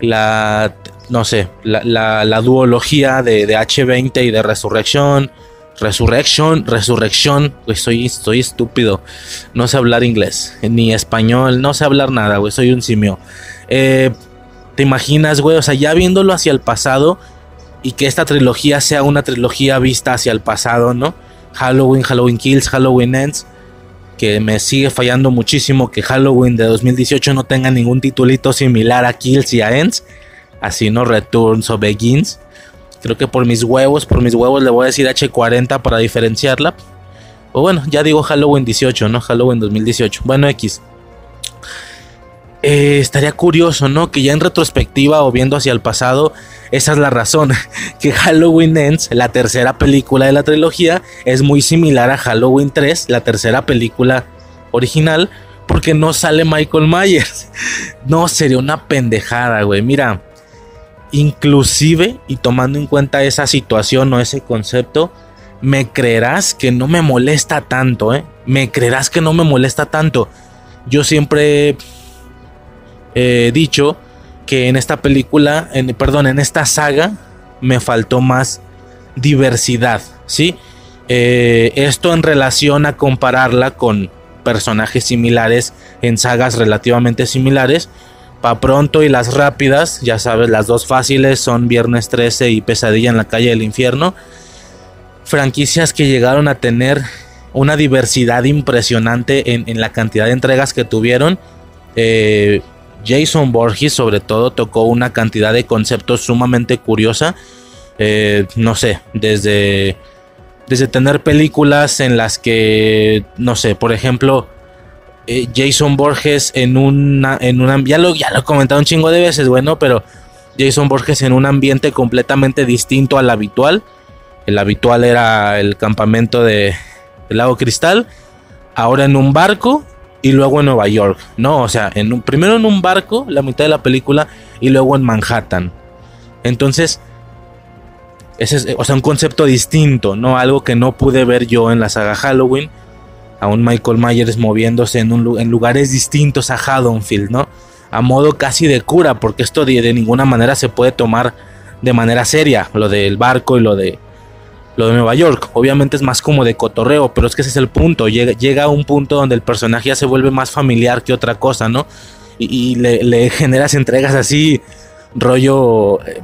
la no sé, la, la, duología de, de, H20 y de Resurrección. Resurrection, Resurrección, güey, soy estúpido. No sé hablar inglés, ni español, no sé hablar nada, güey, soy un simio. Eh, ¿Te imaginas, güey? O sea, ya viéndolo hacia el pasado y que esta trilogía sea una trilogía vista hacia el pasado, ¿no? Halloween, Halloween Kills, Halloween Ends. Que me sigue fallando muchísimo que Halloween de 2018 no tenga ningún titulito similar a Kills y a Ends. Así no Returns o Begins. Creo que por mis huevos, por mis huevos le voy a decir H40 para diferenciarla. O bueno, ya digo Halloween 18, ¿no? Halloween 2018. Bueno, X. Eh, estaría curioso, ¿no? Que ya en retrospectiva o viendo hacia el pasado, esa es la razón. Que Halloween Ends, la tercera película de la trilogía, es muy similar a Halloween 3, la tercera película original, porque no sale Michael Myers. No, sería una pendejada, güey. Mira, inclusive, y tomando en cuenta esa situación o ese concepto, me creerás que no me molesta tanto, ¿eh? Me creerás que no me molesta tanto. Yo siempre he dicho que en esta película, en, perdón, en esta saga, me faltó más diversidad, ¿sí? Eh, esto en relación a compararla con personajes similares en sagas relativamente similares Pa' pronto y las rápidas, ya sabes, las dos fáciles son Viernes 13 y Pesadilla en la calle del infierno. Franquicias que llegaron a tener una diversidad impresionante en, la cantidad de entregas que tuvieron. Eh, Jason Borges sobre todo tocó una cantidad de conceptos sumamente curiosa. Eh, no sé, desde, desde tener películas en las que, no sé, por ejemplo, eh, Jason Borges en una, en ya lo, ya lo he comentado un chingo de veces, bueno, pero Jason Borges en un ambiente completamente distinto al habitual. El habitual era el campamento de el lago Cristal, ahora en un barco y luego en Nueva York, ¿no? O sea, en un, primero en un barco, la mitad de la película, y luego en Manhattan. Entonces, ese es, o sea, un concepto distinto, ¿no? Algo que no pude ver yo en la saga Halloween a un Michael Myers moviéndose en, un, en lugares distintos a Haddonfield, ¿no? A modo casi de cura, porque esto de, ninguna manera se puede tomar de manera seria, lo del barco y lo de, lo de Nueva York. Obviamente es más como de cotorreo, pero es que ese es el punto. Llega, llega a un punto donde el personaje ya se vuelve más familiar que otra cosa, ¿no? Y, le, generas entregas así, rollo eh,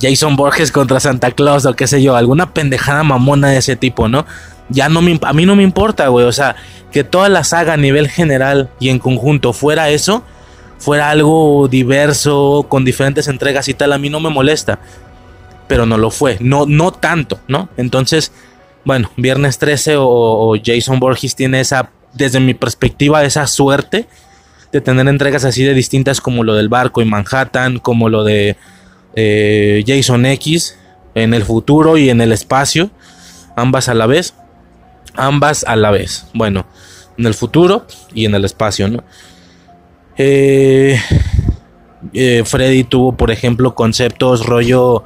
Jason Borges contra Santa Claus o qué sé yo, alguna pendejada mamona de ese tipo, ¿no? ya no me, a mí no me importa, güey. O sea, que toda la saga a nivel general y en conjunto fuera eso, fuera algo diverso, con diferentes entregas y tal, a mí no me molesta. Pero no lo fue, no, no tanto, ¿no? Entonces, bueno, Viernes 13 o, Jason Borges tiene esa, desde mi perspectiva, esa suerte de tener entregas así de distintas como lo del barco y Manhattan, como lo de eh, Jason X en el futuro y en el espacio, ambas a la vez ambas a la vez. Bueno, en el futuro y en el espacio, ¿no? Eh, eh, Freddy tuvo, por ejemplo, conceptos rollo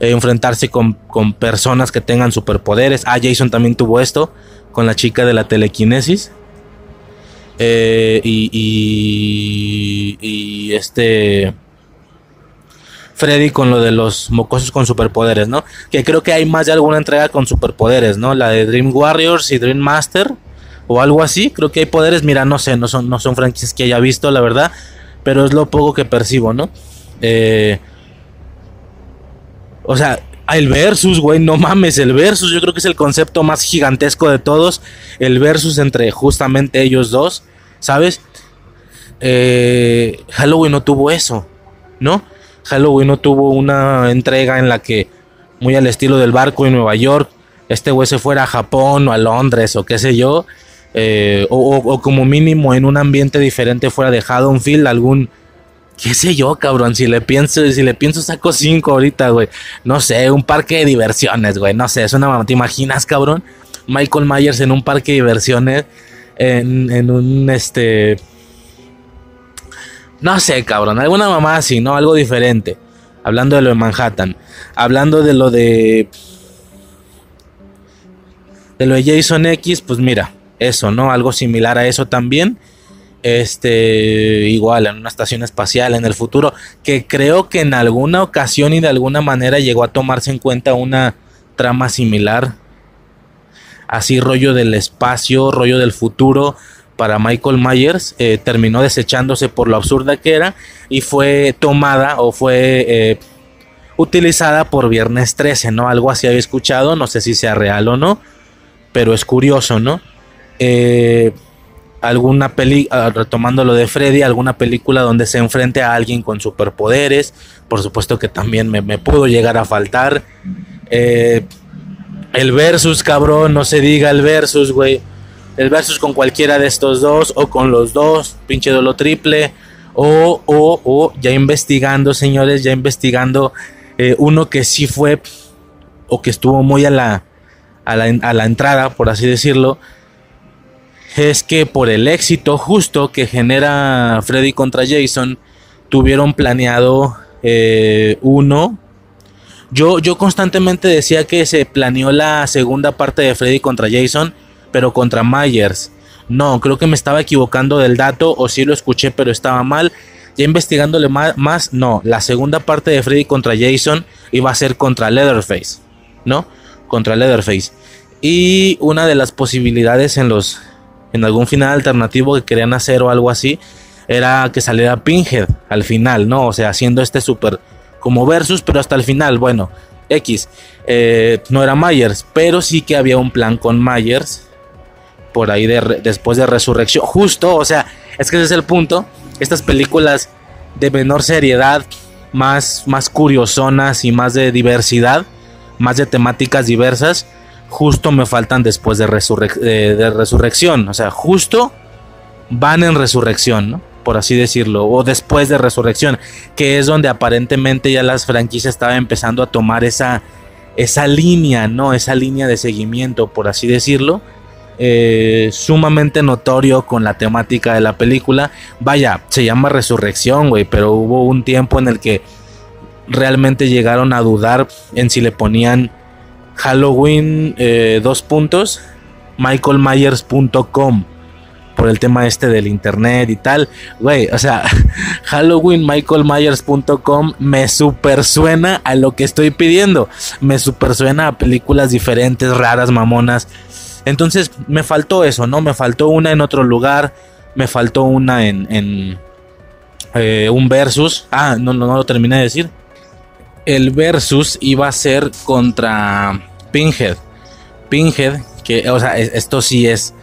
eh, enfrentarse con, personas que tengan superpoderes. Ah, Jason también tuvo esto con la chica de la telequinesis. y, y, y este Freddy con lo de los mocosos con superpoderes, ¿no? Que creo que hay más de alguna entrega con superpoderes, ¿no? La de Dream Warriors y Dream Master o algo así. Creo que hay poderes, mira, no sé, no son, no son franquicias que haya visto, la verdad, pero es lo poco que percibo, ¿no? Eh, o sea, el versus, güey, no mames, el versus, yo creo que es el concepto más gigantesco de todos, el versus entre justamente ellos dos, ¿sabes? eh, Halloween no tuvo eso, ¿no? Halloween no tuvo una entrega en la que, muy al estilo del barco en Nueva York, este güey se fuera a Japón o a Londres o qué sé yo, eh, o, o- o como mínimo en un ambiente diferente fuera de Haddonfield, algún, qué sé yo, cabrón, si le pienso, si le pienso saco 5 ahorita, güey, no sé, un parque de diversiones, güey, no sé, es una mamá, ¿te imaginas, cabrón? Michael Myers en un parque de diversiones, en, en un, este, no sé, cabrón, alguna mamá así, ¿no? Algo diferente. Hablando de lo de Manhattan. Hablando de lo de. De lo de Jason X, pues mira, eso, ¿no? Algo similar a eso también. Este, igual, en una estación espacial en el futuro. Que creo que en alguna ocasión y de alguna manera llegó a tomarse en cuenta una trama similar. Así, rollo del espacio, rollo del futuro para Michael Myers eh, terminó desechándose por lo absurda que era y fue tomada o fue eh, utilizada por Viernes 13, ¿no? Algo así había escuchado, no sé si sea real o no, pero es curioso, ¿no? Eh, alguna peli, ah, retomando lo de Freddy, alguna película donde se enfrente a alguien con superpoderes, por supuesto que también me, me pudo llegar a faltar. Eh, el versus, cabrón, no se diga el versus, güey. El versus con cualquiera de estos dos o con los dos, pinche dolo triple. O, o, o ya investigando, señores, ya investigando eh, uno que sí fue o que estuvo muy a la, a la, a la entrada, por así decirlo. Es que por el éxito justo que genera Freddy contra Jason, tuvieron planeado eh, uno. Yo, yo constantemente decía que se planeó la segunda parte de Freddy contra Jason pero contra Myers. No, creo que me estaba equivocando del dato o sí lo escuché, pero estaba mal. Ya investigándole más, más, no, la segunda parte de Freddy contra Jason iba a ser contra Leatherface, ¿no? Contra Leatherface. Y una de las posibilidades en los en algún final alternativo que querían hacer o algo así era que saliera Pinhead al final, ¿no? O sea, haciendo este super como versus, pero hasta el final, bueno, X. Eh, no era Myers, pero sí que había un plan con Myers por ahí de después de Resurrección. Justo, o sea, es que ese es el punto. Estas películas de menor seriedad, más, más curiosonas y más de diversidad, más de temáticas diversas, justo me faltan después de, de Resurrección. O sea, justo van en Resurrección, ¿no? Por así decirlo, o después de Resurrección, que es donde aparentemente ya las franquicias estaban empezando a tomar esa, esa línea, ¿no? Esa línea de seguimiento, por así decirlo eh, sumamente notorio con la temática de la película. Vaya, se llama Resurrección, güey, pero hubo un tiempo en el que realmente llegaron a dudar en si le ponían Halloween eh, dos puntos, michaelmyers.com por el tema este del internet y tal, güey, o sea, Halloween michaelmyers.com me super suena a lo que estoy pidiendo, me super suena a películas diferentes, raras, mamonas, entonces me faltó eso, ¿no? Me faltó una en otro lugar, me faltó una en, en eh, un versus. Ah, no, no, no lo terminé de decir. El versus iba a ser contra Pinhead. Pinhead, que, o sea, es- esto sí es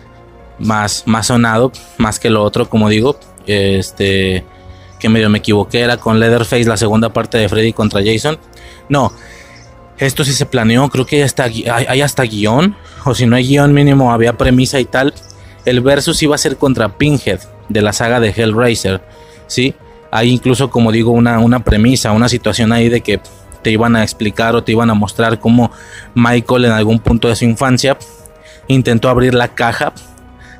más, más sonado, más que lo otro, como digo. Este, que medio me equivoqué, era con Leatherface, la segunda parte de Freddy contra Jason. No, esto sí se planeó, creo que hay hasta guion, o si no hay guion mínimo había premisa y tal. El versus iba a ser contra Pinhead de la saga de Hellraiser, ¿sí? Hay incluso, como digo, una, una premisa, una situación ahí de que te iban a explicar o te iban a mostrar cómo Michael en algún punto de su infancia intentó abrir la caja,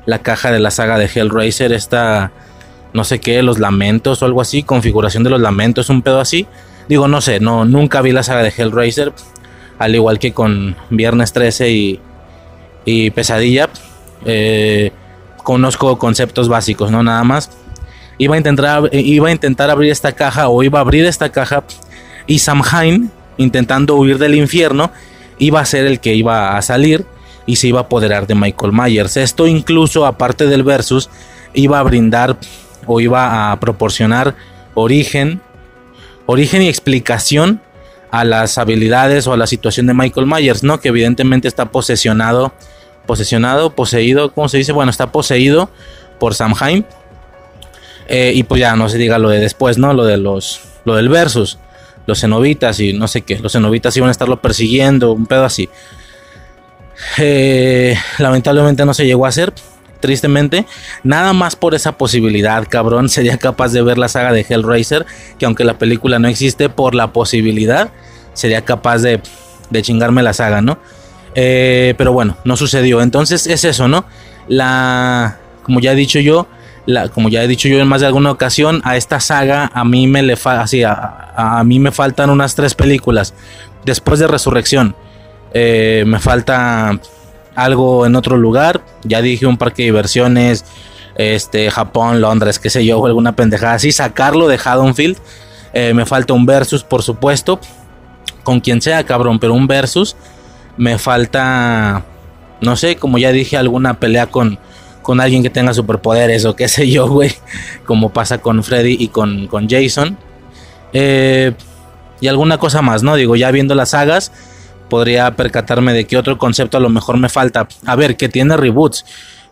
la caja de la saga de Hellraiser, esta, no sé qué, los lamentos o algo así, configuración de los lamentos, un pedo así. Digo, no sé, no, nunca vi la saga de Hellraiser, al igual que con Viernes 13 y, y Pesadilla. eh, conozco conceptos básicos, no nada más. Iba a, intentar, iba a intentar abrir esta caja o iba a abrir esta caja y Samhain, intentando huir del infierno, iba a ser el que iba a salir y se iba a apoderar de Michael Myers. Esto incluso, aparte del versus, iba a brindar o iba a proporcionar origen, origen y explicación a las habilidades o a la situación de Michael Myers, ¿no? Que evidentemente está posesionado, posesionado, poseído, ¿cómo se dice? Bueno, está poseído por Samhain. Eh, y pues ya no se diga lo de después, ¿no? Lo de los. Lo del versus. Los cenobitas y no sé qué. Los cenobitas iban a estarlo persiguiendo. Un pedo así. Eh, lamentablemente no se llegó a hacer. Tristemente. Nada más por esa posibilidad, cabrón. Sería capaz de ver la saga de Hellraiser. Que aunque la película no existe, por la posibilidad. Sería capaz de, de chingarme la saga, ¿no? Eh, pero bueno, no sucedió. Entonces es eso, ¿no? La. Como ya he dicho yo como ya he dicho yo en más de alguna ocasión, a esta saga a mí me le a, mí me faltan unas tres películas. Después de Resurrección, eh, me falta algo en otro lugar. Ya dije un parque de diversiones, este, Japón, Londres, qué sé yo, o alguna pendejada así. Sacarlo de Haddonfield. Eh, me falta un versus, por supuesto. Con quien sea, cabrón, pero un versus. Me falta, no sé, como ya dije, alguna pelea con, con alguien que tenga superpoderes o qué sé yo, güey. Como pasa con Freddy y con, con Jason. Eh, y alguna cosa más, ¿no? Digo, ya viendo las sagas, podría percatarme de qué otro concepto a lo mejor me falta. A ver, que tiene reboots,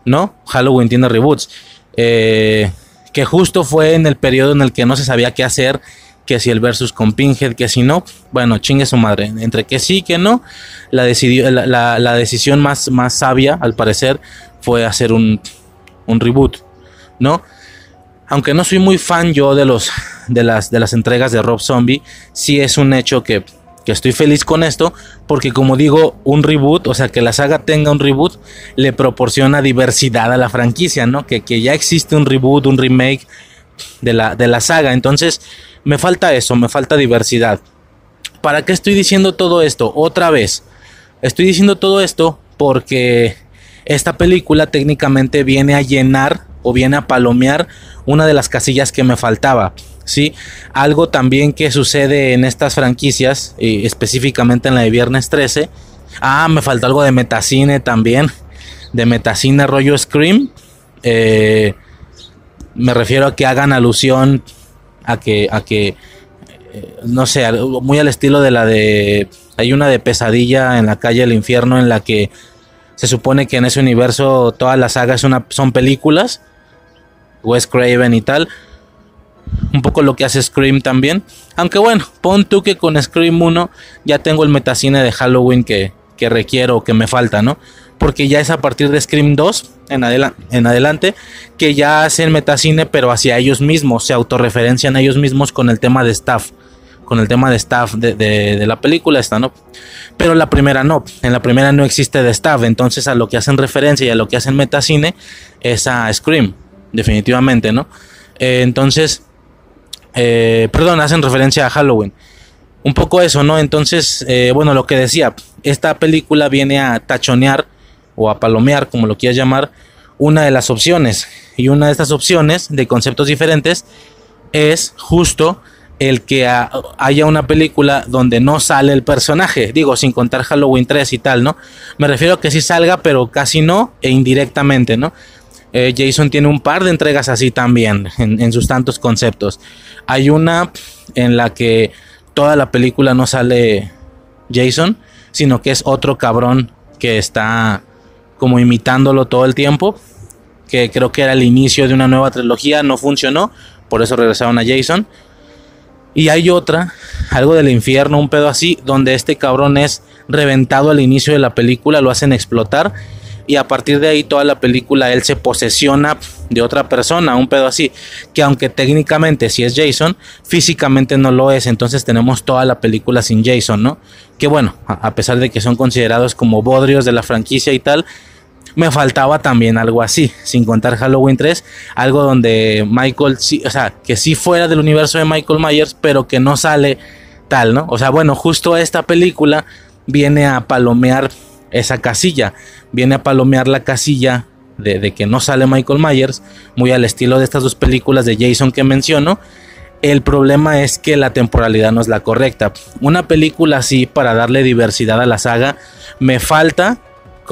¿no? Halloween tiene reboots. Eh, que justo fue en el periodo en el que no se sabía qué hacer. Que si el versus con Pinhead, que si no, bueno, chingue su madre. Entre que sí, que no, la, la decisión más, más sabia, al parecer, fue hacer un, un reboot, ¿no? Aunque no soy muy fan yo de, los, de, las, de las entregas de Rob Zombie, sí es un hecho que, que estoy feliz con esto, porque como digo, un reboot, o sea, que la saga tenga un reboot, le proporciona diversidad a la franquicia, ¿no? Que, que ya existe un reboot, un remake de la, de la saga, entonces me falta eso, me falta diversidad. ¿Para qué estoy diciendo todo esto? Otra vez, estoy diciendo todo esto porque esta película técnicamente viene a llenar o viene a palomear una de las casillas que me faltaba. ¿sí? Algo también que sucede en estas franquicias, específicamente en la de Viernes 13. Ah, me faltó algo de Metacine también. De Metacine rollo Scream. Eh, me refiero a que hagan alusión a que, a que eh, no sé, muy al estilo de la de... Hay una de pesadilla en la calle del infierno en la que se supone que en ese universo todas las sagas son películas. Wes Craven y tal. Un poco lo que hace Scream también. Aunque bueno, pon tú que con Scream 1 ya tengo el metacine de Halloween que, que requiero, que me falta, ¿no? Porque ya es a partir de Scream 2 en, en adelante que ya hacen metacine, pero hacia ellos mismos, se autorreferencian ellos mismos con el tema de staff con el tema de staff de, la película esta, ¿no? Pero la primera no, en la primera no existe de staff, entonces a lo que hacen referencia y a lo que hacen metacine es a Scream, definitivamente, ¿no? Eh, entonces, eh, perdón, hacen referencia a Halloween. Un poco eso, ¿no? Entonces, eh, bueno, lo que decía, esta película viene a tachonear o a palomear, como lo quieras llamar, una de las opciones. Y una de estas opciones de conceptos diferentes es justo el que haya una película donde no sale el personaje, digo, sin contar Halloween 3 y tal, ¿no? Me refiero a que sí salga, pero casi no, e indirectamente, ¿no? Eh, Jason tiene un par de entregas así también, en, sus tantos conceptos. Hay una en la que toda la película no sale Jason, sino que es otro cabrón que está como imitándolo todo el tiempo, que creo que era el inicio de una nueva trilogía, no funcionó, por eso regresaron a Jason. Y hay otra, algo del infierno, un pedo así, donde este cabrón es reventado al inicio de la película, lo hacen explotar y a partir de ahí toda la película él se posesiona de otra persona, un pedo así, que aunque técnicamente sí es Jason, físicamente no lo es, entonces tenemos toda la película sin Jason, ¿no? Que bueno, a pesar de que son considerados como bodrios de la franquicia y tal, me faltaba también algo así, sin contar Halloween 3, algo donde Michael, o sea, que sí fuera del universo de Michael Myers, pero que no sale tal, ¿no? O sea, bueno, justo esta película viene a palomear esa casilla, viene a palomear la casilla de, que no sale Michael Myers, muy al estilo de estas dos películas de Jason que menciono. El problema es que la temporalidad no es la correcta. Una película así para darle diversidad a la saga me falta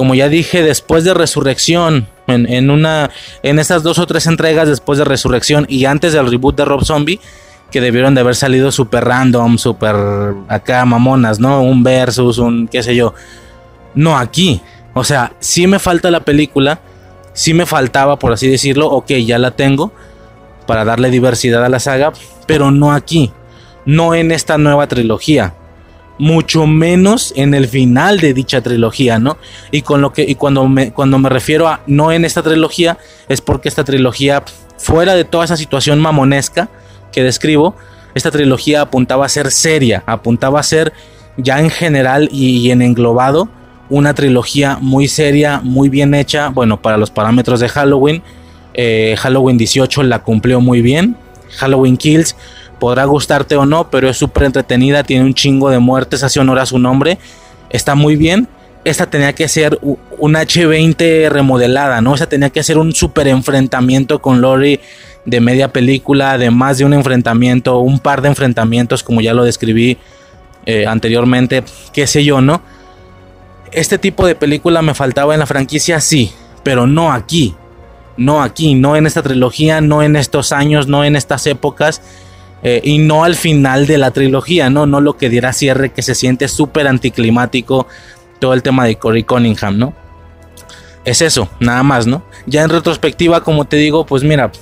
como ya dije, después de Resurrección, en, una, en estas dos o tres entregas después de Resurrección y antes del reboot de Rob Zombie, que debieron de haber salido super random, super acá mamonas, ¿no? Un versus, un qué sé yo. No aquí. O sea, sí me falta la película, sí me faltaba, por así decirlo, ok, ya la tengo. para darle diversidad a la saga, pero no aquí, no en esta nueva trilogía, mucho menos en el final de dicha trilogía, ¿no? Y con lo que y cuando me cuando me refiero a no en esta trilogía es porque esta trilogía fuera de toda esa situación mamonesca que describo, esta trilogía apuntaba a ser seria, apuntaba a ser ya en general y, en englobado una trilogía muy seria, muy bien hecha, bueno, para los parámetros de Halloween. Eh, Halloween 18 la cumplió muy bien. Halloween Kills podrá gustarte o no, pero es súper entretenida, tiene un chingo de muertes, hace honor a su nombre, está muy bien. Esta tenía que ser un H20 remodelada, ¿no? Esta tenía que ser un super enfrentamiento con Lori de media película, de más de un enfrentamiento, un par de enfrentamientos, como ya lo describí eh, anteriormente, qué sé yo, ¿no? Este tipo de película me faltaba en la franquicia, sí, pero no aquí, no aquí, no en esta trilogía, no en estos años, no en estas épocas. Eh, y no al final de la trilogía, ¿no? No lo que diera cierre, que se siente súper anticlimático todo el tema de Cory Cunningham, ¿no? Es eso, nada más, ¿no? Ya en retrospectiva, como te digo, pues mira,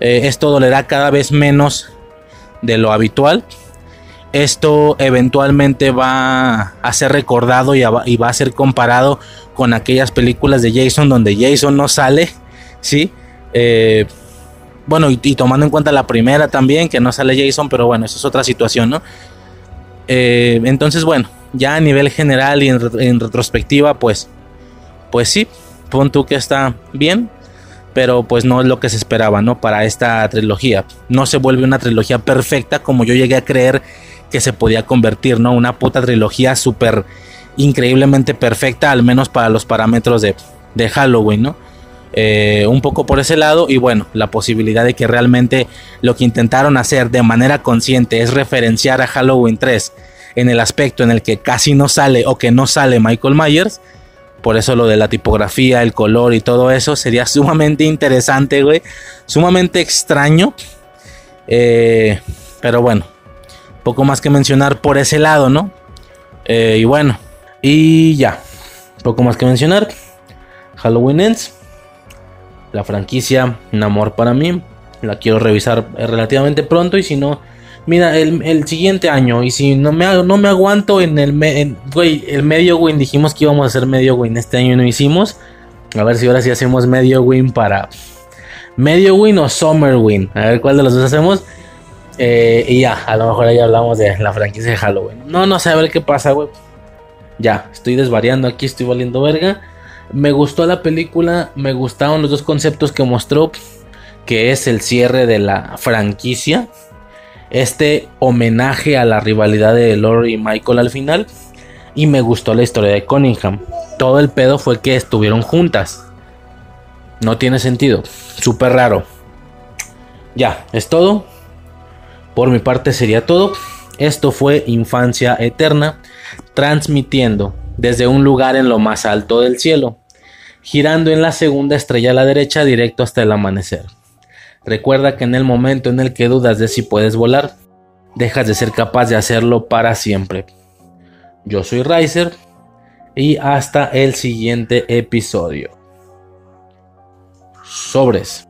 eh, esto dolerá cada vez menos de lo habitual. Esto eventualmente va a ser recordado y, va a ser comparado con aquellas películas de Jason donde Jason no sale, ¿sí? Eh, bueno, y, tomando en cuenta la primera también, que no sale Jason, pero bueno, eso es otra situación, ¿no? Eh, entonces, bueno, ya a nivel general y en, retrospectiva, pues, pues sí, pon tú que está bien pero pues no es lo que se esperaba, ¿no? Para esta trilogía. No se vuelve una trilogía perfecta como yo llegué a creer que se podía convertir, ¿no? Una puta trilogía súper increíblemente perfecta, al menos para los parámetros de, Halloween, ¿no? Eh, un poco por ese lado y bueno, la posibilidad de que realmente lo que intentaron hacer de manera consciente es referenciar a Halloween 3 en el aspecto en el que casi no sale o que no sale Michael Myers, por eso lo de la tipografía, el color y todo eso sería sumamente interesante, güey. Sumamente extraño. Eh, pero bueno, poco más que mencionar por ese lado, ¿no? Eh, y bueno, y ya. Poco más que mencionar. Halloween Ends. La franquicia, un amor para mí. La quiero revisar relativamente pronto y si no Mira, el, siguiente año, y si no me, no me aguanto en el, el medio win, dijimos que íbamos a hacer medio win, este año no hicimos. A ver si ahora sí hacemos medio win para medio win o summer win. A ver cuál de los dos hacemos. Eh, y ya, a lo mejor ahí hablamos de la franquicia de Halloween. No, no sé, a ver qué pasa, güey. Ya, estoy desvariando aquí, estoy valiendo verga. Me gustó la película, me gustaron los dos conceptos que mostró, que es el cierre de la franquicia este homenaje a la rivalidad de Lori y Michael al final. Y me gustó la historia de Cunningham. Todo el pedo fue que estuvieron juntas. No tiene sentido. Súper raro. Ya, es todo. Por mi parte sería todo. Esto fue Infancia Eterna, transmitiendo desde un lugar en lo más alto del cielo, girando en la segunda estrella a la derecha directo hasta el amanecer. Recuerda que en el momento en el que dudas de si puedes volar, dejas de ser capaz de hacerlo para siempre. Yo soy Riser y hasta el siguiente episodio. Sobres.